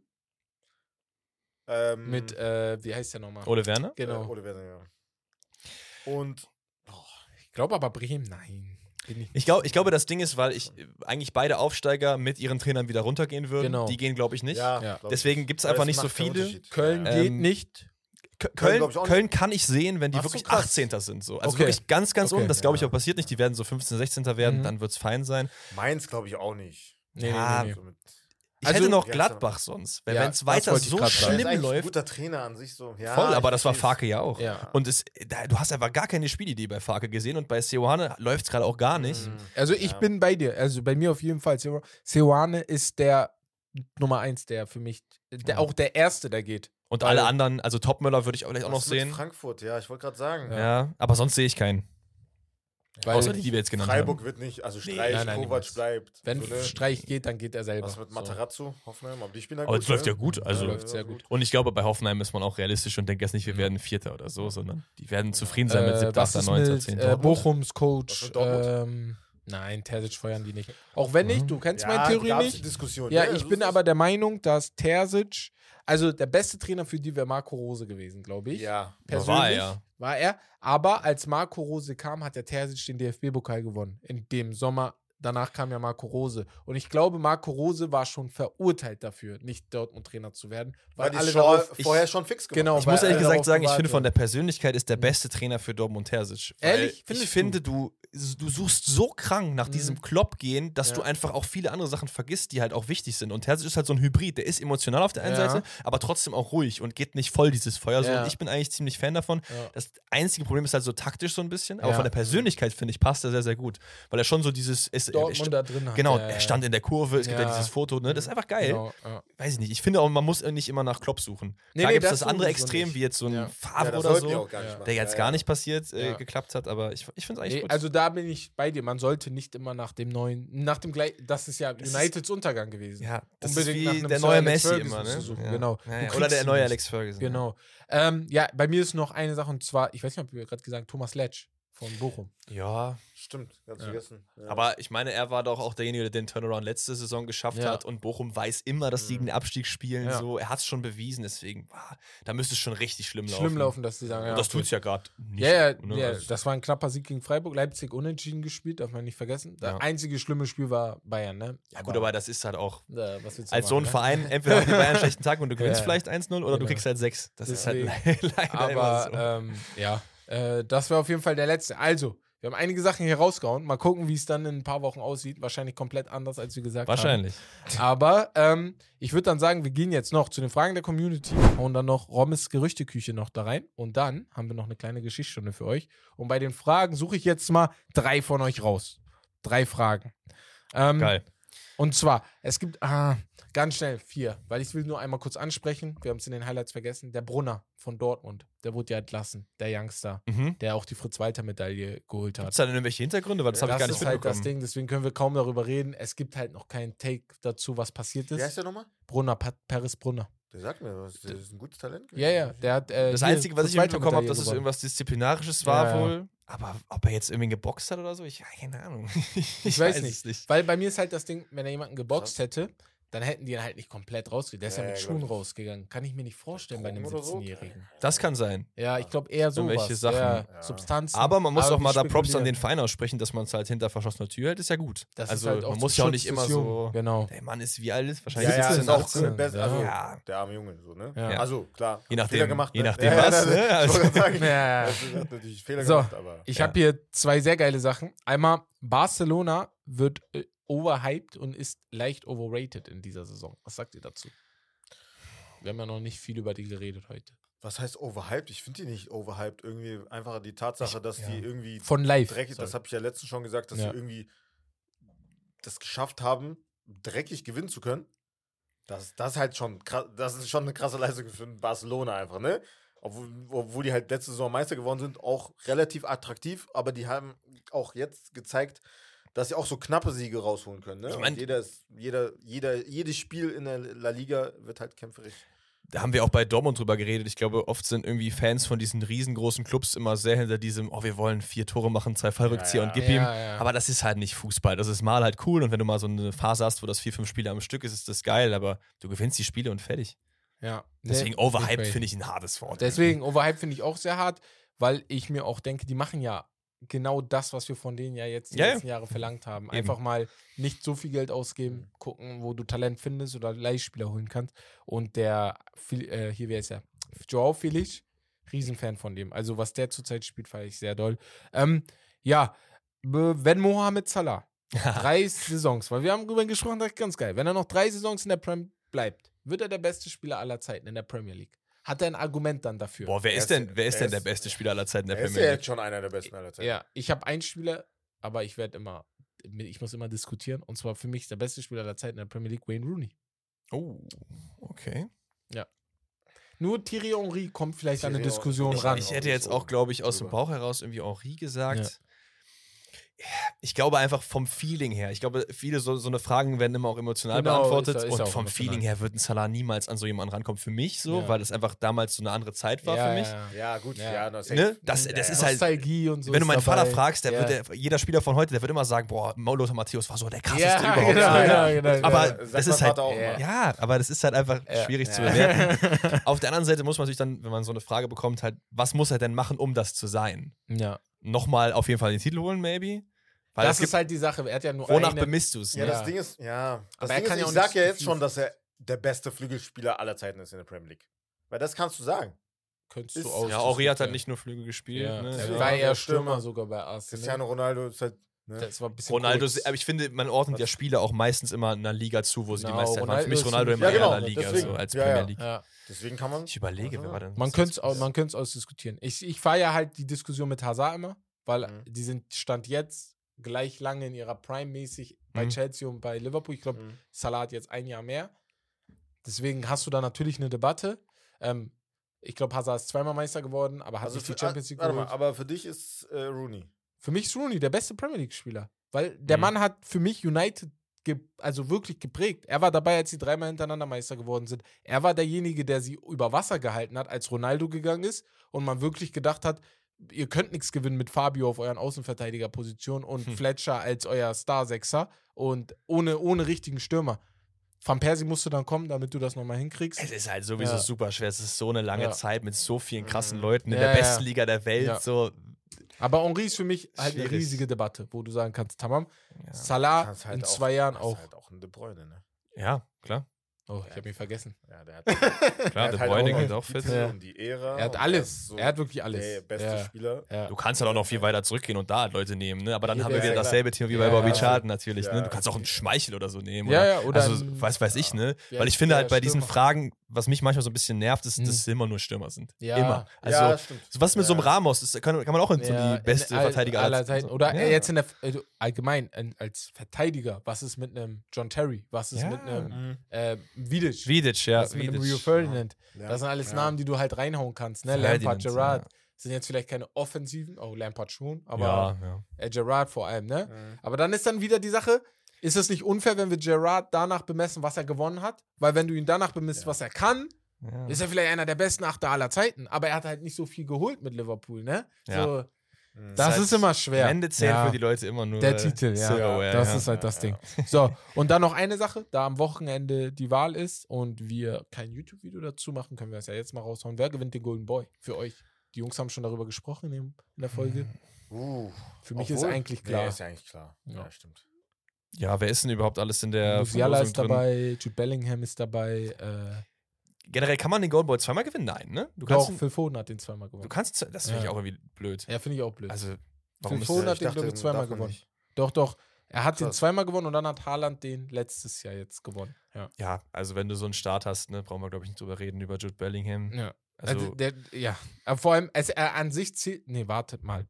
Ähm, Mit, äh, wie heißt der nochmal? Ole Werner? Genau. Äh, Ole Werner, ja. Und glaube aber Bremen, nein. Ich glaub, ich glaube, das Ding ist, weil ich äh, eigentlich beide Aufsteiger mit ihren Trainern wieder runtergehen würden. Genau. Die gehen, glaube ich, nicht. ja, Ja. glaub Deswegen gibt es einfach nicht so viele. Köln Ja. geht Ähm, nicht. K- Köln, Köln, Köln kann ich sehen, wenn die Ach so, wirklich krass. 18. sind. So. Also Okay. wirklich ganz, ganz Okay. unten. Das glaube ich auch passiert nicht. Die werden so 15, 16. werden, Mhm. dann wird es fein sein. Mainz glaube ich auch nicht. Nee, Ja, nee, nee, nee. Ich Also- hätte noch Gladbach sonst. Weil Ja, wenn es weiter so grad sagen. Ist schlimm eigentlich ein läuft, guter Trainer an sich so. Ja, voll, aber das war. Farke ja auch. Ja. Und es, da, du hast einfach gar keine Spielidee bei Farke gesehen und bei Seoane läuft es gerade auch gar nicht. Mhm. Also ich Ja. bin bei dir. Also bei mir auf jeden Fall. Seo- Seoane ist der Nummer eins, der für mich, der, Ja. auch der Erste, der geht. Und Weil- alle anderen, also Topmüller würde ich auch vielleicht auch noch sehen. Frankfurt, ja, ich wollte gerade sagen. Ja. aber sonst sehe ich keinen. Weil Außer die, die wir jetzt genannt Freiburg haben. wird nicht, also Nee, Streich, nein, nein, Kovac bleibt. wenn so, ne? Streich geht, dann geht er selber. Was mit So. Materazzo, Hoffenheim, aber die spielen halt Aber gut, es läuft ne? ja gut, also- Ja, läuft sehr gut. Und ich glaube, bei Hoffenheim ist man auch realistisch und denkt jetzt nicht, wir werden Vierter oder so, sondern die werden zufrieden sein mit Äh, 7., was 8., ist 9., mit 10. äh, Bochums Coach? Ähm, nein, Terzic feuern die nicht. Auch wenn nicht, du kennst Ja, meine Theorie nicht. Diskussion. Ja, ne? ich So bin aber der Meinung, dass Terzic, also der beste Trainer für die wäre Marco Rose gewesen, glaube ich. Ja. Persönlich War er, war er. Aber als Marco Rose kam, hat der Terzic den DFB-Pokal gewonnen. In dem Sommer. Danach kam ja Marco Rose. Und ich glaube, Marco Rose war schon verurteilt dafür, nicht Dortmund-Trainer zu werden. Weil Weil die alle darauf. vorher schon fix gemacht Genau. Ich muss ehrlich gesagt sagen, ich finde von der Persönlichkeit ist der beste Trainer für Dortmund Terzic. Ehrlich? Ich Findest finde, du, du suchst so krank nach Mhm. diesem Klopp gehen, dass Ja. du einfach auch viele andere Sachen vergisst, die halt auch wichtig sind. Und Terzic ist halt so ein Hybrid. Der ist emotional auf der einen Ja. Seite, aber trotzdem auch ruhig und geht nicht voll dieses Feuer. So. Ja. Und ich bin eigentlich ziemlich Fan davon. Ja. Das einzige Problem ist halt so taktisch so ein bisschen, aber Ja. von der Persönlichkeit, finde ich, passt er sehr, sehr gut. Weil er schon so dieses. Es, Dortmund da drin hat. Genau, er stand in der Kurve, es gibt ja dieses Foto, ne? Das ist einfach geil. Genau, ja. Weiß ich nicht. Ich finde auch, man muss nicht immer nach Klopp suchen. Nee, Klar nee, gibt es das das andere Extrem, wie jetzt so ein Ja. Favre oder so, der jetzt Ja, gar ja. nicht passiert, äh, Ja. geklappt hat, aber ich, ich finde es eigentlich Nee, gut. also da bin ich bei dir. Man sollte nicht immer nach dem neuen, nach dem gleich, das ist ja Das ist- Uniteds Untergang gewesen. ja, das unbedingt nach ist einem wie der neue Messi immer, ne? zu suchen, Ja. genau. Oder der neue. Alex Ferguson. Genau. Ähm, ja, bei mir ist noch eine Sache und zwar, ich weiß nicht, ob wir gerade gesagt Thomas Letsch von Bochum. Ja, Stimmt, ganz Ja. vergessen. Ja. aber ich meine, er war doch auch derjenige, der den Turnaround letzte Saison geschafft Ja. hat und Bochum weiß immer, dass die Mhm. den Abstieg spielen. Ja. So, er hat es schon bewiesen, deswegen, ah, da müsste es schon richtig schlimm laufen. Schlimm laufen, dass die sagen, ja. Und das tut es ja gerade nicht. Ja, ja, ne? ja, Also- das war ein knapper Sieg gegen Freiburg. Leipzig unentschieden gespielt, darf man nicht vergessen. Das Ja. einzige schlimme Spiel war Bayern, ne? ja, gut, aber das ist halt auch was willst du als so ein machen, ne? Verein, entweder haben die Bayern einen schlechten Tag und du gewinnst Ja. vielleicht 1-0 oder du Genau. kriegst halt 6. Das Deswegen. ist halt le leider Aber immer so. ähm, ja, äh, das wäre auf jeden Fall der letzte. Also, wir haben einige Sachen hier rausgehauen. Mal gucken, wie es dann in ein paar Wochen aussieht. Wahrscheinlich komplett anders, als wir gesagt Wahrscheinlich. haben. Aber ähm, ich würde dann sagen, wir gehen jetzt noch zu den Fragen der Community, hauen dann noch Rommes Gerüchteküche noch da rein. Und dann haben wir noch eine kleine Geschichtsstunde für euch. Und bei den Fragen suche ich jetzt mal drei von euch raus. Drei Fragen. Ähm, Geil. Und zwar, es gibt ah, ganz schnell vier, weil ich will nur einmal kurz ansprechen. Wir haben es in den Highlights vergessen. Der Brunner von Dortmund, der wurde ja entlassen, der Youngster, Mhm. der auch die Fritz-Walter-Medaille geholt hat. Gibt es da denn irgendwelche Hintergründe? Weil das habe ich gar nicht ist halt das mitbekommen. Ding, deswegen können wir kaum darüber reden. Es gibt halt noch keinen Take dazu, was passiert Wie heißt ist. der nochmal? Brunner, Pa- Paris Brunner. Der sagt mir was. Der ist ein gutes Talent. Ja, ja, der hat. Äh, Das Einzige, was ich mitbekommen habe, dass es irgendwas Disziplinarisches war Ja, ja. wohl. Aber ob er jetzt irgendwie geboxt hat oder so, ich keine Ahnung. ich, weiß es nicht. nicht. Weil bei mir ist halt das Ding, wenn er jemanden geboxt hätte, dann hätten die ihn halt nicht komplett rausgegangen. Der ist ja, Ja, mit Schuhen ich. rausgegangen. Kann ich mir nicht vorstellen bei einem Drogen oder so? 17-Jährigen. Das kann sein. Ja, ich glaube eher sowas. Irgendwelche Sachen. Ja. Substanzen. Aber man muss auch wir mal da Props an den Verein aussprechen, dass man es halt hinter verschlossener Tür hält, ist ja gut. Das also halt auch man muss ja auch nicht immer so. Genau. Der Mann ist wie alt ist? Ja, Wahrscheinlich ja, 17, ist auch 18, cool. Best, ja. also Ja. der arme Junge, so, ne? Ja. Also, klar. Je nachdem, Fehler gemacht. je ne? nachdem ja, was, ne? ich Also- wollte gerade sagen. Ja. Das hat natürlich Fehler So, gemacht, aber. Ich habe hier zwei sehr geile Sachen. Einmal, Barcelona wird äh, overhyped und ist leicht overrated in dieser Saison. Was sagt ihr dazu? Wir haben ja noch nicht viel über die geredet heute. Was heißt overhyped? Ich finde die nicht overhyped. Irgendwie einfach die Tatsache, dass ja. die irgendwie Von live. dreckig, das habe ich ja letztens schon gesagt, dass Ja. sie irgendwie das geschafft haben, dreckig gewinnen zu können. Das, das ist halt schon krass, das ist schon eine krasse Leistung für Barcelona einfach, ne? Obwohl, obwohl die halt letzte Saison Meister geworden sind, auch relativ attraktiv, aber die haben auch jetzt gezeigt, dass sie auch so knappe Siege rausholen können. Ne? Ich Und mein- jeder ist, jeder, jeder, jedes Spiel in der La Liga wird halt kämpferisch. Da haben wir auch bei Dortmund drüber geredet. Ich glaube, oft sind irgendwie Fans von diesen riesengroßen Clubs immer sehr hinter diesem, oh, wir wollen vier Tore machen, zwei Fallrückzieher Ja, und ja. gib ihm. Ja. Aber das ist halt nicht Fußball. Das ist mal halt cool und wenn du mal so eine Phase hast, wo das vier, fünf Spiele am Stück ist, ist das geil, aber du gewinnst die Spiele und fertig. ja. Deswegen Nee, overhyped finde ich ein hartes Wort. Deswegen, Overhype finde ich auch sehr hart, weil ich mir auch denke, die machen ja genau das, was wir von denen ja jetzt die Ja, letzten Jahre verlangt haben. Eben. Einfach mal nicht so viel Geld ausgeben, gucken, wo du Talent findest oder Leihspieler holen kannst. Und der, äh, hier wäre es ja, Joao Felix, Riesenfan von dem. Also was der zurzeit spielt, feiere ich sehr doll. Ähm, ja, wenn Mohamed Salah drei Saisons, weil wir haben darüber gesprochen, das ist ganz geil. Wenn er noch drei Saisons in der Prem bleibt, wird er der beste Spieler aller Zeiten in der Premier League. Hat er ein Argument dann dafür? Boah, wer Er ist denn, wer ist denn der beste Spieler aller Zeiten der Er ist Premier ja League? jetzt schon einer der besten aller Zeiten. Ja, ich habe einen Spieler, aber ich werde immer, ich muss immer diskutieren. Und zwar für mich der beste Spieler aller Zeiten in der Premier League, Wayne Rooney. Oh, okay. Nur Thierry Henry kommt vielleicht an eine Thierry Diskussion Henry- Ich, ran. ich hätte jetzt auch, glaube ich, aus dem. Bauch heraus irgendwie Henri gesagt. Ja. Ich glaube einfach vom Feeling her. Ich glaube, viele so, so eine Fragen werden immer auch emotional Genau, beantwortet. ist ist und vom emotional. Feeling her wird ein Salah niemals an so jemanden rankommen. Für mich so, Ja. weil das einfach damals so eine andere Zeit war ja, für mich. Ja. Ja, gut, Ja. ja, das Ne? Das, Ja, das ja. ist halt. Nostalgie und so. Wenn du meinen Vater dabei. fragst, der ja. wird der, jeder Spieler von heute, der wird immer sagen, boah, Lothar Matthäus war so der krasseste ja, überhaupt. genau, so. genau, genau. Aber Ja, das ist halt, Vater auch Ja. aber das ist halt einfach Ja. schwierig zu bewerten. Auf der anderen Seite muss man sich dann, wenn man so eine Frage bekommt, halt, was muss er denn machen, um das zu sein? ja. Nochmal auf jeden Fall den Titel holen, maybe? Weil Das ist halt die Sache. Er hat ja nur wonach eine, bemisst du es? Ja, Ne? das Ja. Ding ist, ja. Das er Ding kann ist, ja auch ich sag ja jetzt schon, dass er der beste Flügelspieler aller Zeiten ist in der Premier League. Weil das kannst du sagen. Könntest ist- du ja, aus. Ja, Henri hat halt nicht nur Flügel gespielt. Ja. Ne? Er Ja. war Ja, eher Stürmer. Sogar bei Arsenal. Cristiano Ronaldo ist halt. Ne? Das war ein bisschen Ronaldo, kurz. aber ich finde, man ordnet ja Spieler auch meistens immer in einer Liga zu, wo sie die Genau, meiste Zeit waren. Für Ronaldo mich ist Ronaldo immer Ja, eher in genau, der Liga deswegen. so als Ja, Premier. League. Ja. Deswegen kann man. Ich überlege, wer war denn Man das könnte jetzt? es man könnte es ausdiskutieren. Ich, ich fahre ja halt die Diskussion mit Hazard immer, weil Mhm. die sind Stand jetzt gleich lange in ihrer Prime mäßig bei Mhm. Chelsea und bei Liverpool. Ich glaube, Mhm. Salah hat jetzt ein Jahr mehr. Deswegen hast du da natürlich eine Debatte. Ähm, ich glaube, Hazard ist zweimal Meister geworden, aber hat Also nicht die für, Champions League mal, geholt. aber für dich ist äh, Rooney. Für mich ist Rooney der beste Premier League-Spieler. Weil der Mhm. Mann hat für mich United also wirklich geprägt. Er war dabei, als sie dreimal hintereinander Meister geworden sind. Er war derjenige, der sie über Wasser gehalten hat, als Ronaldo gegangen ist und man wirklich gedacht hat, ihr könnt nichts gewinnen mit Fabio auf euren Außenverteidigerposition und Hm. Fletcher als euer Star-Sechser und ohne, ohne richtigen Stürmer. Van Persie musste dann kommen, damit du das nochmal hinkriegst. Es ist halt sowieso Ja. super schwer. Es ist so eine lange Ja. Zeit mit so vielen krassen Mhm. Leuten in Ja, der ja. besten Liga der Welt. Ja. So, Aber Henri ist für mich halt eine Schwierig. riesige Debatte, wo du sagen kannst, tamam, ja. Salah halt in auch- zwei Jahren hast auch. halt auch ein De Bruyne, ne? ja, klar. Oh, ich habe ihn vergessen. Ja, der hat, Klar, der De hat Bruyne auch geht auch die fit. Ja. die Ära. Er hat alles. ist so er hat wirklich alles. Der beste ja. Spieler. Ja. Du kannst halt auch noch viel weiter zurückgehen und da halt Leute nehmen, ne? Aber dann Ja, haben wir wieder dasselbe Thema wie Ja, bei Bobby ja. Charlton natürlich, ne? Ja. Du kannst auch einen Schmeichel oder so nehmen. Ja, oder, ja, oder also, weiß, weiß ich, ne? Ja, Weil ich finde der halt bei diesen. Fragen, was mich manchmal so ein bisschen nervt, ist, Mhm. dass es immer nur Stürmer sind. Ja. Immer. Also, ja, was mit so einem Ja. Ramos, das kann, kann man auch in so Ja, die beste Verteidiger aller als- Zeiten. so. Oder ja. jetzt in der also allgemein in, als Verteidiger. Was ist mit einem John Terry? Was ist Ja. mit einem Mhm. äh, Vidic? Vidic, ja. Was ist mit Vidic. Rio Ferdinand? Ja. Das sind alles Ja. Namen, die du halt reinhauen kannst. Ne? Lampard, Gerrard. ja. Sind jetzt vielleicht keine Offensiven. Oh, Lampard schon. Aber ja, ja. äh, Gerrard vor allem. Ne? Mhm. Aber dann ist dann wieder die Sache, ist es nicht unfair, wenn wir Gerrard danach bemessen, was er gewonnen hat? Weil wenn du ihn danach bemisst, Ja. was er kann, ja. ist er vielleicht einer der besten Achter aller Zeiten. Aber er hat halt nicht so viel geholt mit Liverpool, ne? Ja. So, Mhm. das halt ist immer schwer. Am Ende zählt Ja. für die Leute immer nur Der Titel, ja. Silverware, das ja. ist halt das Ja, Ding. So, und dann noch eine Sache, da am Wochenende die Wahl ist und wir kein YouTube-Video dazu machen, können wir das ja jetzt mal raushauen. Wer gewinnt den Golden Boy für euch? Die Jungs haben schon darüber gesprochen in, der Folge. Uh, Für mich obwohl- ist eigentlich klar. Nee, ist ja eigentlich klar. Ja. Ja, stimmt. Ja, wer ist denn überhaupt alles in der Musiala ist drin? dabei, Jude Bellingham ist dabei, äh, Generell kann man den Golden Boy zweimal gewinnen? Nein, ne? Du doch, kannst, ihn- Phil Foden hat den zweimal du gewonnen. kannst, das finde ich Ja. auch irgendwie blöd. Ja, finde ich auch blöd. Also, warum Phil Foden hat den, glaube ich, zweimal gewonnen. nicht. Doch, doch. Er hat den Krass. zweimal gewonnen und dann hat Haaland den letztes Jahr jetzt gewonnen. Ja. Ja, also wenn du so einen Start hast, ne, brauchen wir, glaube ich, nicht drüber reden, über Jude Bellingham. ja. Also, Also, der, ja, aber vor allem, es, er an sich zählt. Nee, wartet mal.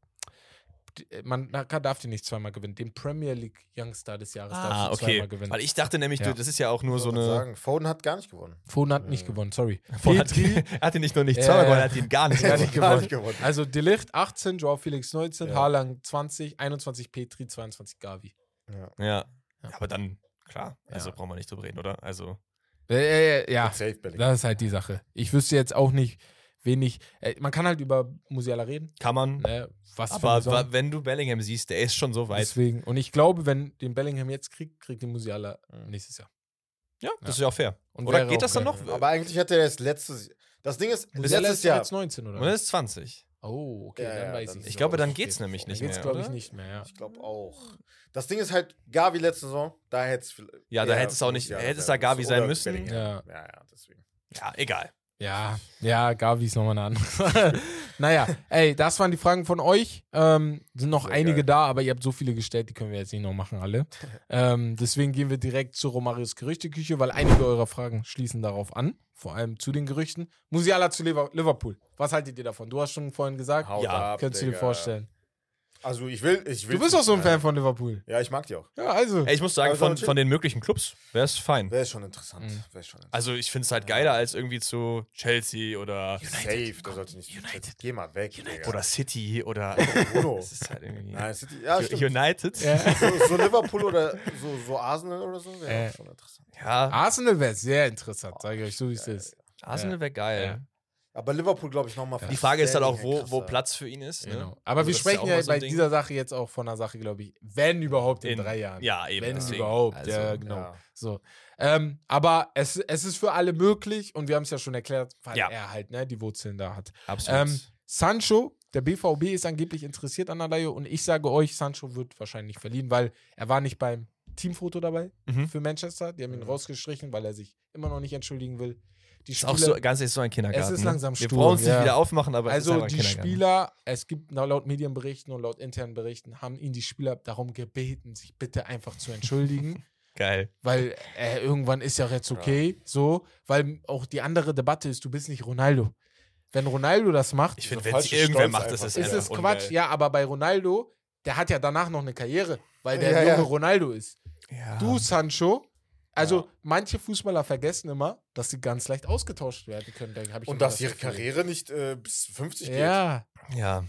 Die- Man darf den nicht zweimal gewinnen. Den Premier League Youngster des Jahres ah, darfst du okay. zweimal gewinnen. Weil ich dachte nämlich, Ja. du, das ist ja auch nur so eine. Sagen, Foden hat gar nicht gewonnen. Foden hat nicht Ja. gewonnen, sorry. Foden hat, er hat ihn nicht nur nicht Ja, zweimal ja. gewonnen, er hat ihn gar nicht Gar gewonnen. nicht gewonnen. gewonnen. Also Delicht 18, Joao Felix 19, Ja. Haaland 20, 21 Petri, 22 Gavi. Ja. Ja. Ja. aber dann, klar, also Ja. brauchen wir nicht drüber reden, oder? Also, Äh, äh, ja, Safe Bellingham. das ist halt die Sache. Ich wüsste jetzt auch nicht, wenig. Äh, man kann halt über Musiala reden. kann man. Ne? Was aber wa- wenn du Bellingham siehst, der ist schon so weit. Deswegen. Und ich glaube, wenn den Bellingham jetzt kriegt, kriegt den Musiala Mhm. nächstes Jahr. Ja, das ist ja auch fair. Und Oder geht das dann noch? Aber eigentlich hat er das letztes. Das Ding ist, Musiala letztes ist Jahr. jetzt 19, oder? Und das ist 20. Oh, okay, Ja, dann ja, weiß dann ich. Ich er glaube, dann okay. geht's nämlich Dann nicht geht's, mehr. glaube ich, nicht mehr, ja. Ich glaube auch. Das Ding ist halt, Gavi letzte Saison, da hätte es. Ja, da hätte es auch nicht- hätte es da Gavi sein müssen. Ja, Ja. ja, ja, deswegen. Ja, egal. Ja, ja, Gavi ist nochmal eine andere. naja, ey, das waren die Fragen von euch. Ähm, sind noch Sehr einige geil. da, aber ihr habt so viele gestellt, die können wir jetzt nicht noch machen, alle. ähm, deswegen gehen wir direkt zu Romarios Gerüchteküche, weil einige eurer Fragen schließen darauf an. Vor allem zu den Gerüchten. Musiala zu Liver- Liverpool. Was haltet ihr davon? Du hast schon vorhin gesagt, Haut Ja, ab, könntest du dir vorstellen. Also ich will, ich will. Du bist doch so ein Fan von Liverpool. Ja, ich mag die auch. Ja, also. Ey, ich muss sagen, Also, von, natürlich. von den möglichen Clubs wäre es fein. Wäre schon interessant. Mhm. Wäre schon interessant. Also ich finde es halt geiler als irgendwie zu Chelsea oder, Safe, da sollte nicht. United. Geh mal weg. Digga. oder City oder Bruno. das ist halt irgendwie Nein, City, ja, stimmt. United. Ja. So, so Liverpool oder so, so Arsenal oder so wäre Äh. auch schon interessant. Ja, Arsenal wäre sehr interessant, sage ich euch so, wie es ist. Arsenal wäre geil. Ja. Aber Liverpool, glaube ich, nochmal. Die Frage ist halt auch, wo, wo Platz für ihn ist. Ne? Genau. Aber Also wir ja sprechen ja, mal so bei Ding. dieser Sache jetzt auch von einer Sache, glaube ich, wenn überhaupt in, In- drei Jahren. Ja, eben. wenn deswegen. überhaupt. Also, ja, genau. ja. So. Ähm, aber es, es ist für alle möglich und wir haben es ja schon erklärt, weil Ja. er halt ne, die Wurzeln da hat. Absolut. Ähm, Sancho, der BVB ist angeblich interessiert an der Leihe und ich sage euch, Sancho wird wahrscheinlich verliehen, weil er war nicht beim Teamfoto dabei Mhm. für Manchester. Die haben ihn Mhm. rausgestrichen, weil er sich immer noch nicht entschuldigen will. Die ist auch Spieler- so, ganz ehrlich, so ein Kindergarten. Es ist ne? langsam Wir Sturm, brauchen es nicht ja. wieder aufmachen, aber es ist Also die. Spieler, es gibt laut Medienberichten und laut internen Berichten, haben ihn die Spieler darum gebeten, sich bitte einfach zu entschuldigen, Geil. weil äh, irgendwann ist ja jetzt okay, so, weil auch die andere Debatte ist, du bist nicht Ronaldo. Wenn Ronaldo das macht, Ich finde, wenn es irgendwer macht, das ist ist es ungeil. Quatsch, ja, aber bei Ronaldo, der hat ja danach noch eine Karriere, weil der Ja, junge ja. Ronaldo ist. Ja. Du, Sancho, also Ja. manche Fußballer vergessen immer, dass sie ganz leicht ausgetauscht werden können. Hab ich Und dass das ihre Gefühl. Karriere nicht äh, bis 50 geht. Ja, ja.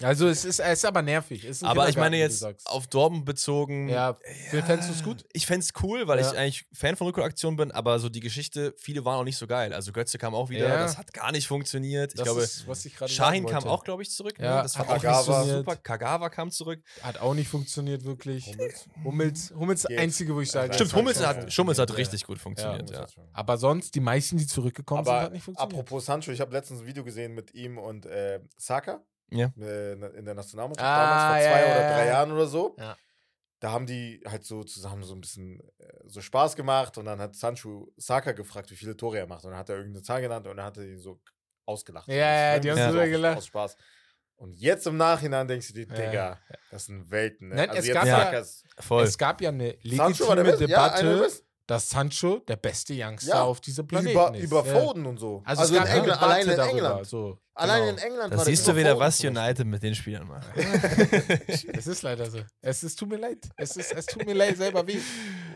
Also es ist, es ist aber nervig. Es ist Aber ich meine jetzt auf Dortmund bezogen. Ja, fändest du es gut? Ich fände es cool, weil Ja. ich eigentlich Fan von Rückholaktionen bin, aber so die Geschichte, viele waren auch nicht so geil. Also Götze kam auch wieder, Ja. das hat gar nicht funktioniert. Ich Das glaube, ist, was ich Shahin kam auch, glaube ich, zurück. Ja, ne? Das hat auch Kagawa. funktioniert. super. Kagawa kam zurück. Hat auch nicht funktioniert, wirklich. Hummels. Hummels, Hummels Geht. einzige, wo ich sage. Ja, Stimmt, Hummels hat Schummels hat richtig gut funktioniert, ja. Aber sonst, die meisten, die zurückgekommen sind, Aber hat nicht funktioniert. apropos Sancho, ich habe letztens ein Video gesehen mit ihm und äh, Saka Ja. äh, in der Nationalmannschaft Ah, damals vor ja, zwei ja, oder ja. drei Jahren oder so. Ja. Da haben die halt so zusammen so ein bisschen äh, so Spaß gemacht und dann hat Sancho Saka gefragt, wie viele Tore er macht. Und dann hat er irgendeine Zahl genannt und dann hat er ihn so ausgelacht. Ja, ja, die haben drüber aus- gelacht. Aus Spaß. Und jetzt im Nachhinein denkst du dir, Ja. Digga, das sind Welten. Ne? Nein, also es jetzt gab ja- ist- Voll. Es gab ja eine legitime. Ja, Debatte. Dass Sancho der beste Youngster Ja, auf diesem Planeten über, ist. über Ja. Foden und so. Also, Also, es in England, Debatte allein in darüber, England. So, Allein genau. in England Da war siehst das du wieder, Foden was. United mit den Spielern macht. Es ist leider so. Es ist, tut mir leid. Es, ist, es tut mir leid, selber weh.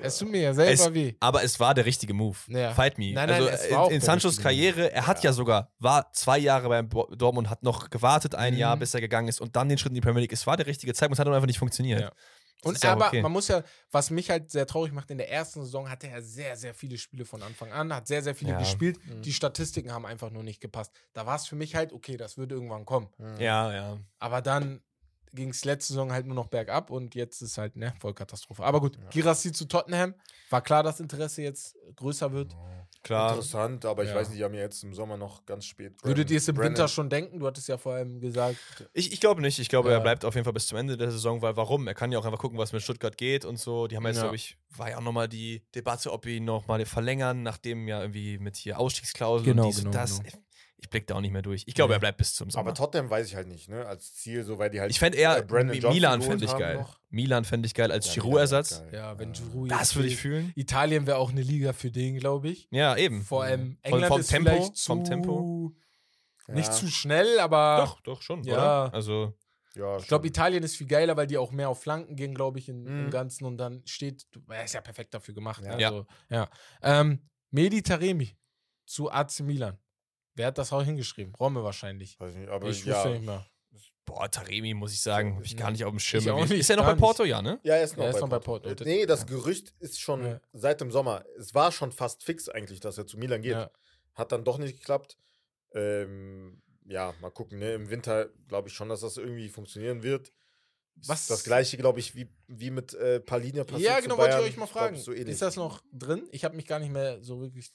Es tut mir ja selber Es- weh. Aber es war der richtige Move. Ja. Fight me. Nein, nein, also in, in Sanchos. Karriere, er hat ja. sogar, war zwei Jahre beim Dortmund, hat noch gewartet ein Mhm. Jahr, bis er gegangen ist und dann den Schritt in die Premier League. Es war der richtige Zeitpunkt, es hat einfach nicht funktioniert. Ja. Und ja aber okay. man muss ja, was mich halt sehr traurig macht, in der ersten Saison hatte er sehr, sehr viele Spiele von Anfang an, hat sehr, sehr viele Ja. gespielt. Mhm. Die Statistiken haben einfach nur nicht gepasst. Da war es für mich halt, okay, das würde irgendwann kommen. Ja, ja. Aber dann ging es letzte Saison halt nur noch bergab und jetzt ist halt, ne, Vollkatastrophe. Aber gut, Girassi zu Tottenham. War klar, dass Interesse jetzt größer wird. Klar. Interessant, aber ich Ja. weiß nicht, die haben ja jetzt im Sommer noch ganz spät. Würdet ihr es im Brennan- Winter schon denken? Du hattest ja vor allem gesagt. Ich, ich glaube nicht. Ich glaube, Ja. er bleibt auf jeden Fall bis zum Ende der Saison, weil warum? Er kann ja auch einfach gucken, was mit Stuttgart geht und so. Die haben jetzt, Ja. glaube ich, war ja auch nochmal die Debatte, ob wir ihn nochmal verlängern, nachdem ja irgendwie mit hier Ausstiegsklausel Genau, und dies genau, und das. genau. Ich blicke da auch nicht mehr durch. Ich glaube, er bleibt bis zum Sommer. Aber Tottenham weiß ich halt nicht, ne? Als Ziel, so weil die halt. ich fände eher äh, Brandon Mi- Johnson Milan fände ich geil. noch. Milan fände ich geil als Ja, Giroud-Ersatz. Ja, wenn Ja. Giroud Das würde ich fühlen. Italien wäre auch eine Liga für den, glaube ich. Ja, eben. Vor allem Von- England vom ist Tempo, vielleicht zu, vom Tempo. nicht Ja. zu schnell, aber Doch, doch schon, Ja. oder? Also, Ja, ich glaube. Italien ist viel geiler, weil die auch mehr auf Flanken gehen, glaube ich, in, im Mhm. Ganzen und dann steht, er ist ja perfekt dafür gemacht. Ja. Ja. Also, ja. Ähm, Medi Taremi zu AC Milan. Wer hat das auch hingeschrieben? Romme wahrscheinlich. Weiß nicht, aber ich ja. wüsste nicht mehr. boah, Taremi, muss ich sagen, habe ich gar nicht auf dem Schirm. Ich auch irgendwie. nicht, ist er noch gar bei Porto? Ja, ne? Ja, er ist noch, Er ist bei, noch bei Porto. Porto. Äh, Nee, das Gerücht ist schon Ja. seit dem Sommer. Es war schon fast fix eigentlich, dass er zu Milan geht. Ja. Hat dann doch nicht geklappt. Ähm, ja, mal gucken. Ne? Im Winter glaube ich schon, dass das irgendwie funktionieren wird. Was- Das gleiche, glaube ich, wie, wie mit äh, Palinia passiert. Ja, zu genau, wollte ich euch mal glaub fragen. ich, so ist das noch drin? Ich habe mich gar nicht mehr so wirklich.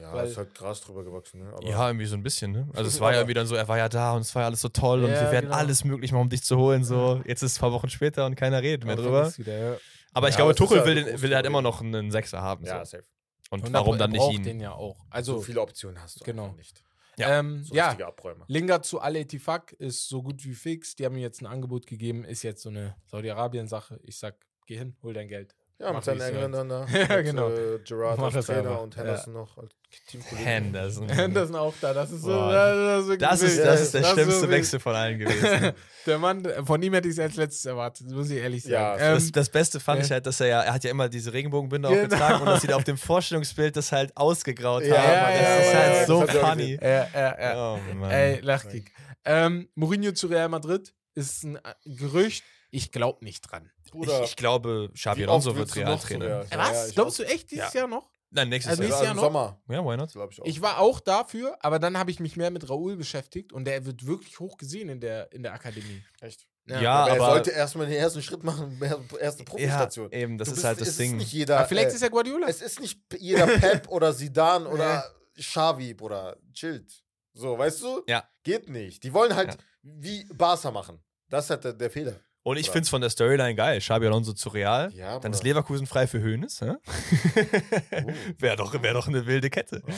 Ja, weil- ist halt Gras drüber gewachsen. Ne? Aber Ja, irgendwie so ein bisschen, ne? Also es war ja irgendwie dann so, er war ja da und es war ja alles so toll und Ja, wir werden genau. alles möglich machen, um dich zu holen. So, jetzt ist es ein paar Wochen später und keiner redet mehr drüber. Wieder, ja. Aber ich Ja, glaube, Tuchel ja will, den, will halt immer noch einen Sechser haben. ja, so. safe. Und 100 warum dann nicht ihn? den ja auch. So Also, viele Optionen hast du Genau. nicht. Ja, ähm, So ja, richtige Abräumer. Lingard zu Al Etifak ist so gut wie fix. Die haben mir jetzt ein Angebot gegeben. Ist jetzt so eine Saudi-Arabien-Sache. Ich sag, geh hin, hol dein Geld. Ja, Mach mit seinen ja. Engländern da. Ja, mit, genau. Äh, Gerard Mach als Trainer und Henderson noch als Teamkollege. Henderson. Das sind auch da. Das ist so. Boah. Das ist, Das ist, das ist der so schlimmste wild. Wechsel von allen gewesen. Der Mann, von ihm hätte ich es als letztes erwartet, muss ich ehrlich sagen. Ja, ähm, das, das Beste fand ja. ich halt, dass er ja, er hat ja immer diese Regenbogenbinde Genau. aufgetragen und dass sie da auf dem Vorstellungsbild das halt ausgegraut Ja, haben. ja, das ja, ist ja, halt ja, so das funny. ja, ja, ja. Oh, Mann. Ey, Lachkick. Ähm, Mourinho zu Real Madrid ist ein Gerücht. Ich glaube nicht dran. Bruder, ich, ich glaube, Xabi wie Alonso wird Realtrainer. zu Real? Äh, Ja, Was? ja, Glaubst du echt dieses Ja. Jahr noch? Nein, nächstes Also Jahr. nächstes Ja, Jahr im noch? Sommer, Ja, why not? ich auch. Ich war auch dafür, aber dann habe ich mich mehr mit Raoul beschäftigt und der wird wirklich hoch gesehen in der, in der Akademie. Echt. Ja, aber, er aber- sollte erstmal den ersten Schritt machen, erste Ja, Profistation. eben, das Du ist bist- halt das Ding. Ist nicht jeder, Aber vielleicht äh, ist er Guardiola. es ist nicht jeder Pep oder Sidan oder Xavi, Bruder. Chillt. So, weißt du? Ja. Geht nicht. Die wollen halt Ja. wie Barca machen. Das ist halt der, der Fehler. Und ich finde es von der Storyline geil. Xabi Alonso zu Real. Ja, Dann ist. Leverkusen frei für Hönes. hä? Oh. Wäre doch, wär doch eine wilde Kette. Ja.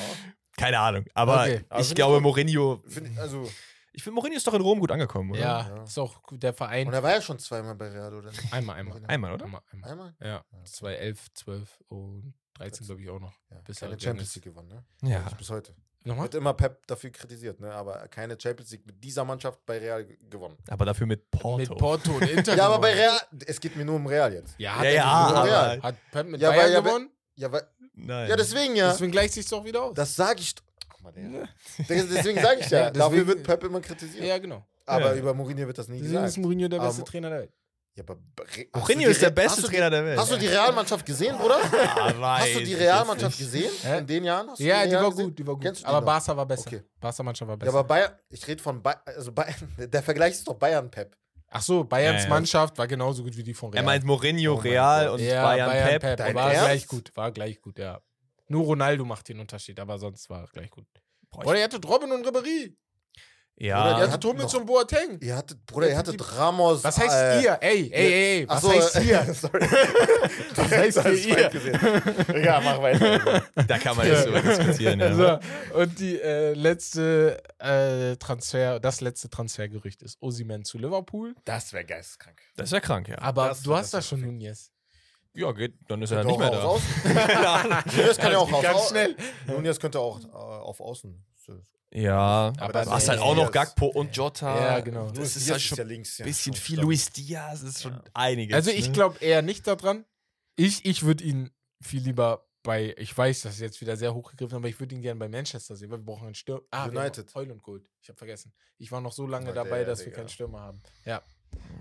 Keine Ahnung. Aber Okay. Ich ich glaube, gut. Mourinho. Find ich, also, Ich finde, Mourinho ist doch in Rom gut angekommen, oder? ja, Ja. ist auch der Verein. und er war ja schon zweimal bei Real, oder nicht? Einmal, einmal. Einmal, oder? Einmal, einmal. Einmal? Ja, Ja. 2011, 12 und 13 glaube ich auch noch. Ja. Bis keine Champions. League gewonnen, ne? Ja. Bis heute. Nochmal? Wird immer Pep dafür kritisiert, ne? Aber keine Champions League mit dieser Mannschaft bei Real gewonnen. Aber dafür mit Porto. Mit Porto und Inter. Ja, aber bei. Real, es geht mir nur um Real jetzt. Ja, hat Ja, er ja, aber- Real. Hat Pep mit Ja, Bayern ja, gewonnen? Ja, weil, Nein. ja deswegen ja. Deswegen gleicht sich doch wieder aus. Das sage ich. doch. Guck mal, der. Deswegen sage ich ja. Ja, Dafür deswegen- wird Pep immer kritisiert. ja, genau. Aber Ja. über Mourinho wird das nie Deswegen ist gesagt. Mourinho der Aber beste Mo- Trainer der Welt. Ja, aber Mourinho ist der beste die- Trainer der Welt. Hast du die Realmannschaft gesehen, Bruder? Ah, weiß Hast du die Realmannschaft gesehen? Hä? In den Jahren? Hast du Ja, die Real war gut, die war gut. Die Aber noch? Barca war besser. Okay. Barca-Mannschaft war Ja, besser. aber Bayern, ich rede von Bayern, also Bayern, der Vergleich ist doch Bayern-Pep. Ach so, Bayerns Ja, ja. Mannschaft war genauso gut wie die von Real. Er meint Mourinho, Oh Real und ja, Bayern, Pep. War Ernst? gleich gut, war gleich gut, ja. Nur Ronaldo macht den Unterschied, aber sonst war er gleich gut. Boah, Oder ihr hattet Robin und Ribéry. Oder Ihr die Ja, hattet hat Hummels noch- und Boateng. Ihr hattet, Bruder, ihr Jetzt hattet die- Ramos. Was heißt äh, ihr? Ey, ey, ey, ey, was Ach so, heißt äh, ihr? Sorry. Was heißt Das ihr? Ja, mach weiter. da kann man nicht so diskutieren. Ja. So, und die äh, letzte äh, Transfer, das letzte Transfergerücht ist Osiman zu Liverpool. Das wäre geisteskrank. Das ja krank, ja. Aber Das- du hast da schon. Nunez. Ja, geht, dann ist er Könnte nicht mehr da. Außen. Nunez kann ja auch auf ganz Au- schnell. Nunez könnte auch äh, auf Außen. Ja, Aber du hast halt auch noch. Gakpo und Jota. Ja, genau. Das Luis ist Diaz halt schon ja ein links. ja, bisschen schon viel. Luis Diaz, ist schon Ja. einiges. Also ich ne? glaube eher nicht daran. Ich, ich würde ihn viel lieber bei, ich weiß, das ist jetzt wieder sehr hochgegriffen, aber ich würde ihn gerne bei Manchester sehen, weil wir brauchen einen Stürmer. Ah, United. Heulund Gold. Ich habe vergessen. Ich war noch so lange Ja, dabei, der, dass wir keinen Stürmer haben. Ja.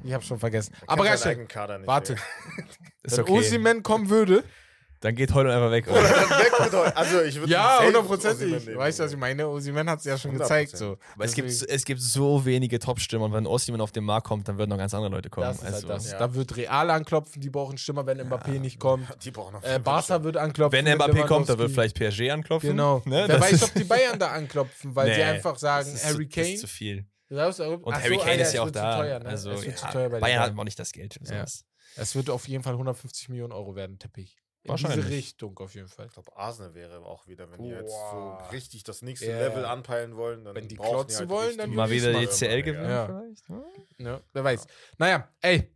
Ich habe schon vergessen. Er Aber Kader nicht. Warte. Wenn okay. Osimhen kommen würde, Dann geht Heulund einfach weg. Oder weg mit euch. Also ich würde ja, hundertprozentig. Weißt du, was ich meine? Osimhen hat es ja schon 100%. gezeigt. So. Aber es gibt, es gibt so wenige Top-Stürmer und wenn Osimhen auf den Markt kommt, dann würden noch ganz andere Leute kommen. das ist halt also, das. ja. Da wird Real anklopfen, die brauchen Stürmer, wenn Mbappé nicht kommt. Die brauchen noch Äh, Barca wird anklopfen. Wenn Mbappé kommt, dann wird vielleicht PSG anklopfen. Genau. Ne? Wer Das weiß, ob die Bayern da anklopfen, weil sie Nee, einfach sagen, das ist Harry zu, das Kane. ist zu viel. Und Ach Harry so, Kane ah, ist ja auch da. Teuer, ne? Also, ja, Bayern hat auch nicht das Geld. für Ja. sowas. Es wird auf jeden Fall 150 Millionen Euro werden, tippe ich. In Wahrscheinlich. diese Richtung auf jeden Fall. Ich glaube, Arsenal wäre auch wieder, wenn die jetzt so richtig das nächste Ja. Level anpeilen wollen, dann Wenn die klotzen halt wollen, dann Mal wieder die CL gewinnen Ja. vielleicht? Hm? Ja, wer weiß. Naja, ey.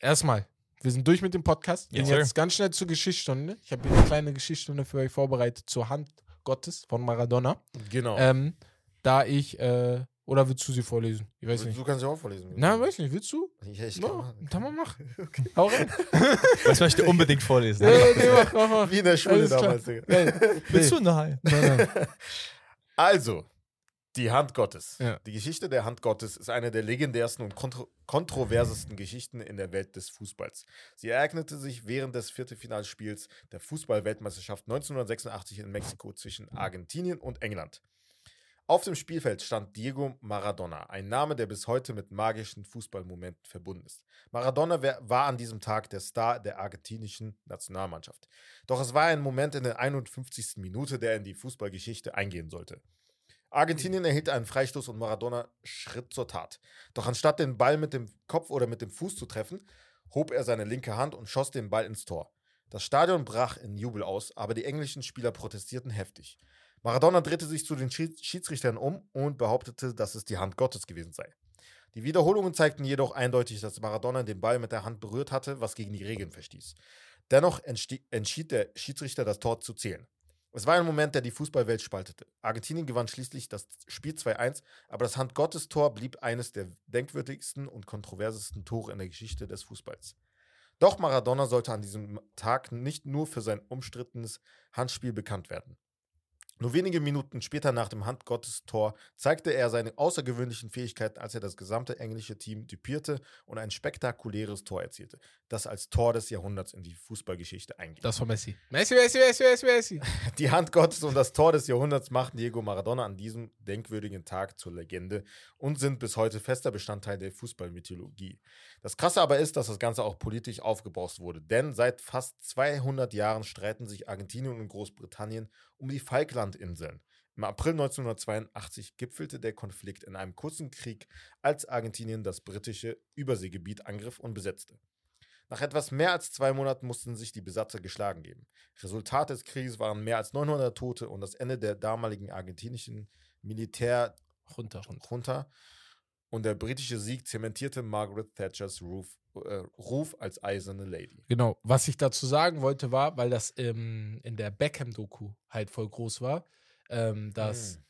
Erstmal, wir sind durch mit dem Podcast. Gehen sir. jetzt ganz schnell zur Geschichtsstunde. Ich habe hier eine kleine Geschichtsstunde für euch vorbereitet zur Hand Gottes von Maradona. Genau. Ähm, da ich, äh, oder willst du sie vorlesen? Ich weiß du, nicht. du kannst ja auch vorlesen. Na, weiß nicht, willst du? Ja, ich No, kann machen. dann mal mach. Hau rein. Das möchte ich unbedingt vorlesen. Ja, nee, mach, mach, mach. Wie in der Schule Alles damals, Digga. Geil. Willst du? Nein. Nein, nein. Also, die Hand Gottes. Ja. Die Geschichte der Hand Gottes ist eine der legendärsten und kontro kontroversesten Geschichten in der Welt des Fußballs. Sie ereignete sich während des Viertelfinalspiels der Fußball-Weltmeisterschaft 1986 in Mexiko zwischen Argentinien und England. Auf dem Spielfeld stand Diego Maradona, ein Name, der bis heute mit magischen Fußballmomenten verbunden ist. Maradona war an diesem Tag der Star der argentinischen Nationalmannschaft. Doch es war ein Moment in der 51. Minute, der in die Fußballgeschichte eingehen sollte. Argentinien erhielt einen Freistoß und Maradona schritt zur Tat. Doch anstatt den Ball mit dem Kopf oder mit dem Fuß zu treffen, hob er seine linke Hand und schoss den Ball ins Tor. Das Stadion brach in Jubel aus, aber die englischen Spieler protestierten heftig. Maradona drehte sich zu den Schieds- Schiedsrichtern um und behauptete, dass es die Hand Gottes gewesen sei. Die Wiederholungen zeigten jedoch eindeutig, dass Maradona den Ball mit der Hand berührt hatte, was gegen die Regeln verstieß. Dennoch entschied der Schiedsrichter, das Tor zu zählen. Es war ein Moment, der die Fußballwelt spaltete. Argentinien gewann schließlich das Spiel 2-1, aber das Hand-Gottes-Tor blieb eines der denkwürdigsten und kontroversesten Tore in der Geschichte des Fußballs. Doch Maradona sollte an diesem Tag nicht nur für sein umstrittenes Handspiel bekannt werden. Nur wenige Minuten später nach dem Handgottes-Tor zeigte er seine außergewöhnlichen Fähigkeiten, als er das gesamte englische Team düpierte und ein spektakuläres Tor erzielte, das als Tor des Jahrhunderts in die Fußballgeschichte einging. Das war Messi. Messi, Messi, Messi, Messi, Messi. Die Hand Gottes und das Tor des Jahrhunderts machten Diego Maradona an diesem denkwürdigen Tag zur Legende und sind bis heute fester Bestandteil der Fußballmythologie. Das Krasse aber ist, dass das Ganze auch politisch aufgebauscht wurde, denn seit fast 200 Jahren streiten sich Argentinien und Großbritannien um die Falklandinseln. Im April 1982 gipfelte der Konflikt in einem kurzen Krieg, als Argentinien das britische Überseegebiet angriff und besetzte. Nach etwas mehr als zwei Monaten mussten sich die Besatzer geschlagen geben. Resultat des Krieges waren mehr als 900 Tote und das Ende der damaligen argentinischen Militärjunta. Runter, runter. Und der britische Sieg zementierte Margaret Thatchers Ruf, äh, Ruf als eiserne Lady. Genau. Was ich dazu sagen wollte, war, weil das ähm, in der Beckham-Doku halt voll groß war, ähm, dass, Hm.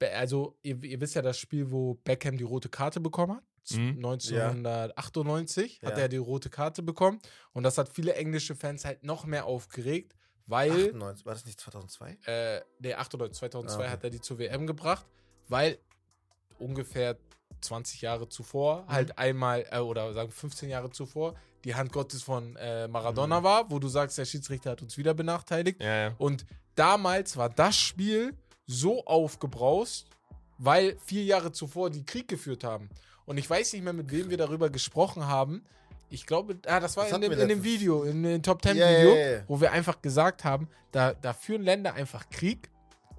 Be- also ihr, ihr wisst ja das Spiel, wo Beckham die rote Karte bekommen hat. Mhm. 1998 hat Ja. er die rote Karte bekommen. Und das hat viele englische Fans halt noch mehr aufgeregt, weil 98, war das nicht 2002? äh, nee, 98, 2002 Ah, okay. hat er die zur WM gebracht, weil ungefähr 20 Jahre zuvor, Mhm. halt einmal, äh, oder sagen 15 Jahre zuvor, die Hand Gottes von äh, Mhm. Maradona war, wo du sagst, der Schiedsrichter hat uns wieder benachteiligt. Ja, ja. Und damals war das Spiel so aufgebraust, weil vier Jahre zuvor die Krieg geführt haben. Und ich weiß nicht mehr, mit wem wir darüber gesprochen haben. Ich glaube, ah, das war Das in dem, in dem. Video, in dem Top Ten Ja, Video, ja, ja. wo wir einfach gesagt haben, da, da führen Länder einfach Krieg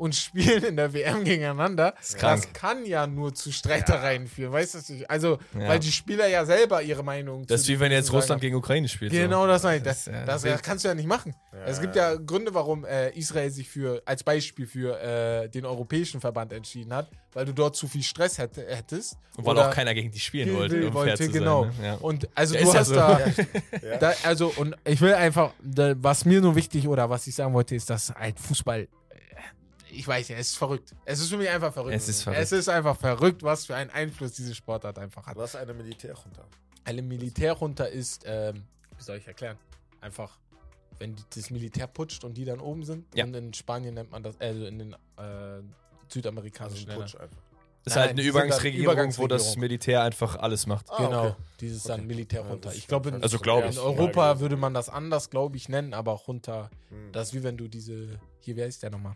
und spielen in der WM gegeneinander. krank. Das kann ja nur zu Streitereien führen, weißt du? nicht? Also, Ja. weil die Spieler ja selber ihre Meinung Das ist wie wenn jetzt Russland gegen Ukraine spielt. Genau, so. das meine ich. Das, Das ja das, das kannst du ja nicht machen. es gibt ja Gründe, warum äh, Israel sich für als Beispiel für äh, den europäischen Verband entschieden hat, weil du dort zu viel Stress hätt, hättest. Und weil auch keiner gegen die spielen wollte, um wollte, fair zu genau. sein. Ne? Ja. Und also Ja, du ja hast so. da, Ja. da, also und ich will einfach, da, was mir nur wichtig oder was ich sagen wollte, ist, dass halt Fußball, ich weiß ja, es ist verrückt. Es ist für mich einfach verrückt. Es ist verrückt. Es ist einfach verrückt, was für einen Einfluss diese Sportart einfach hat. Was eine Militärjunta. Eine Militärjunta ist, ähm, wie soll ich erklären? Einfach, wenn die, das Militär putscht und die dann oben sind. Ja. Und in Spanien nennt man das, also in den äh, Also südamerikanischen ein Ländern. Putsch einfach. Das ist Nein, halt eine dann Übergangsregierung, wo das Übergangsregierung. Militär einfach alles macht. Ah, genau, okay. dieses dann Okay. Militärjunta. Ja, das ich glaube, in, Also glaub in ich. Europa würde man das anders, glaube ich, nennen, aber Junta, Hm. das ist wie wenn du diese, hier, wer ist der nochmal?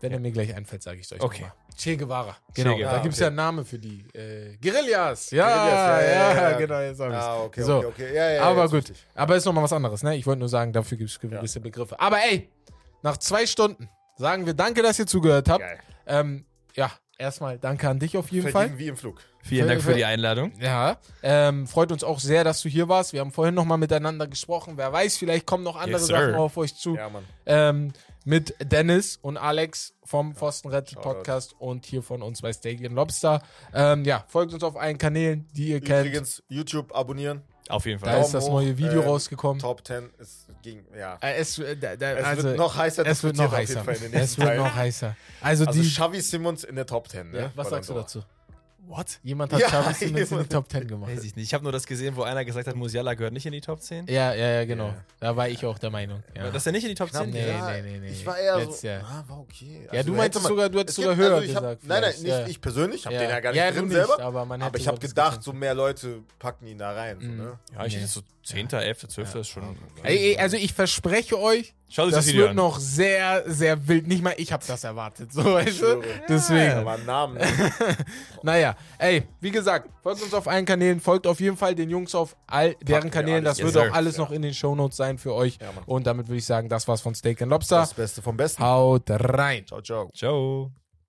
Wenn Ja. er mir gleich einfällt, sage ich es euch Okay. nochmal. Che Guevara. Genau, Guevara, da gibt es okay. ja einen Namen für die. Äh, Guerillas. Ja, Guerillas, ja, ja, ja, genau, jetzt hab ich's. Ah, okay, So. okay, okay. Ja, ja, Aber gut. richtig. Aber ist nochmal was anderes, ne? Ich wollte nur sagen, dafür gibt es gewisse Begriffe. Aber ey, nach zwei Stunden sagen wir danke, dass ihr zugehört habt. Geil. Ähm, ja, erstmal danke an dich auf jeden Fall. Verdienen wie im Flug. Vielen Für- Dank für die Einladung. Ja, ähm, freut uns auch sehr, dass du hier warst. Wir haben vorhin nochmal miteinander gesprochen. Wer weiß, vielleicht kommen noch andere Yes. Sachen auf euch zu. Ja, Mann. Ähm, mit Dennis und Alex vom Pfostenrett. Podcast und hier von uns bei Stadion Lobster. Ähm, ja, folgt uns auf allen Kanälen, die ihr kennt. Übrigens, YouTube abonnieren. Auf jeden Da Fall. Daumen ist das neue Video ähm, rausgekommen. Top 10 ist gegen, ja. Äh, es, äh, da, da, Es also, wird noch heißer es wird noch diskutiert auf jeden heißer. Fall in den Es nächsten wird noch heißer. Also, Also die. Xavi Simmons in der Top 10, ne? Ja, was sagst du dazu? What? Jemand hat Ja, Xavi Simmons in die. Top 10 gemacht. Weiß ich nicht. Ich habe nur das gesehen, wo einer gesagt hat, Musiala gehört nicht in die Top 10. Ja, ja, ja, genau. Ja. Da war ich auch der Meinung. Ja. Dass er nicht in die Top Knapp 10 Nee, gehört? ja, nee, nee, nee. Ich war eher Letztes so, Jahr. ah, war okay. Ja, du man- sogar, du hättest es sogar gibt- höher hab, gesagt. Nein, nein, vielleicht. nicht ja. ich persönlich, ich habe ja. den ja gar nicht ja, drin du selber. aber, man aber ich habe gedacht, so mehr Leute packen ihn da rein. So, Mhm. ne? Ja, ich Nee. hätte so 10., 11., 12. ist schon. Ey, ey, also ich verspreche euch, Schaut euch das, das Video wird an. noch sehr, sehr wild. Nicht mal ich habe das erwartet. So, weißt du? Deswegen. Aber Namen. Naja, ey, wie gesagt, folgt uns auf allen Kanälen, folgt auf jeden Fall den Jungs auf all deren wir Kanälen. alles. Das wird auch alles Ja. noch in den Shownotes sein für euch. Ja. Und damit würde ich sagen, das war's von Steak and Lobster. Das Beste vom Besten. Haut rein. Ciao, ciao. Ciao.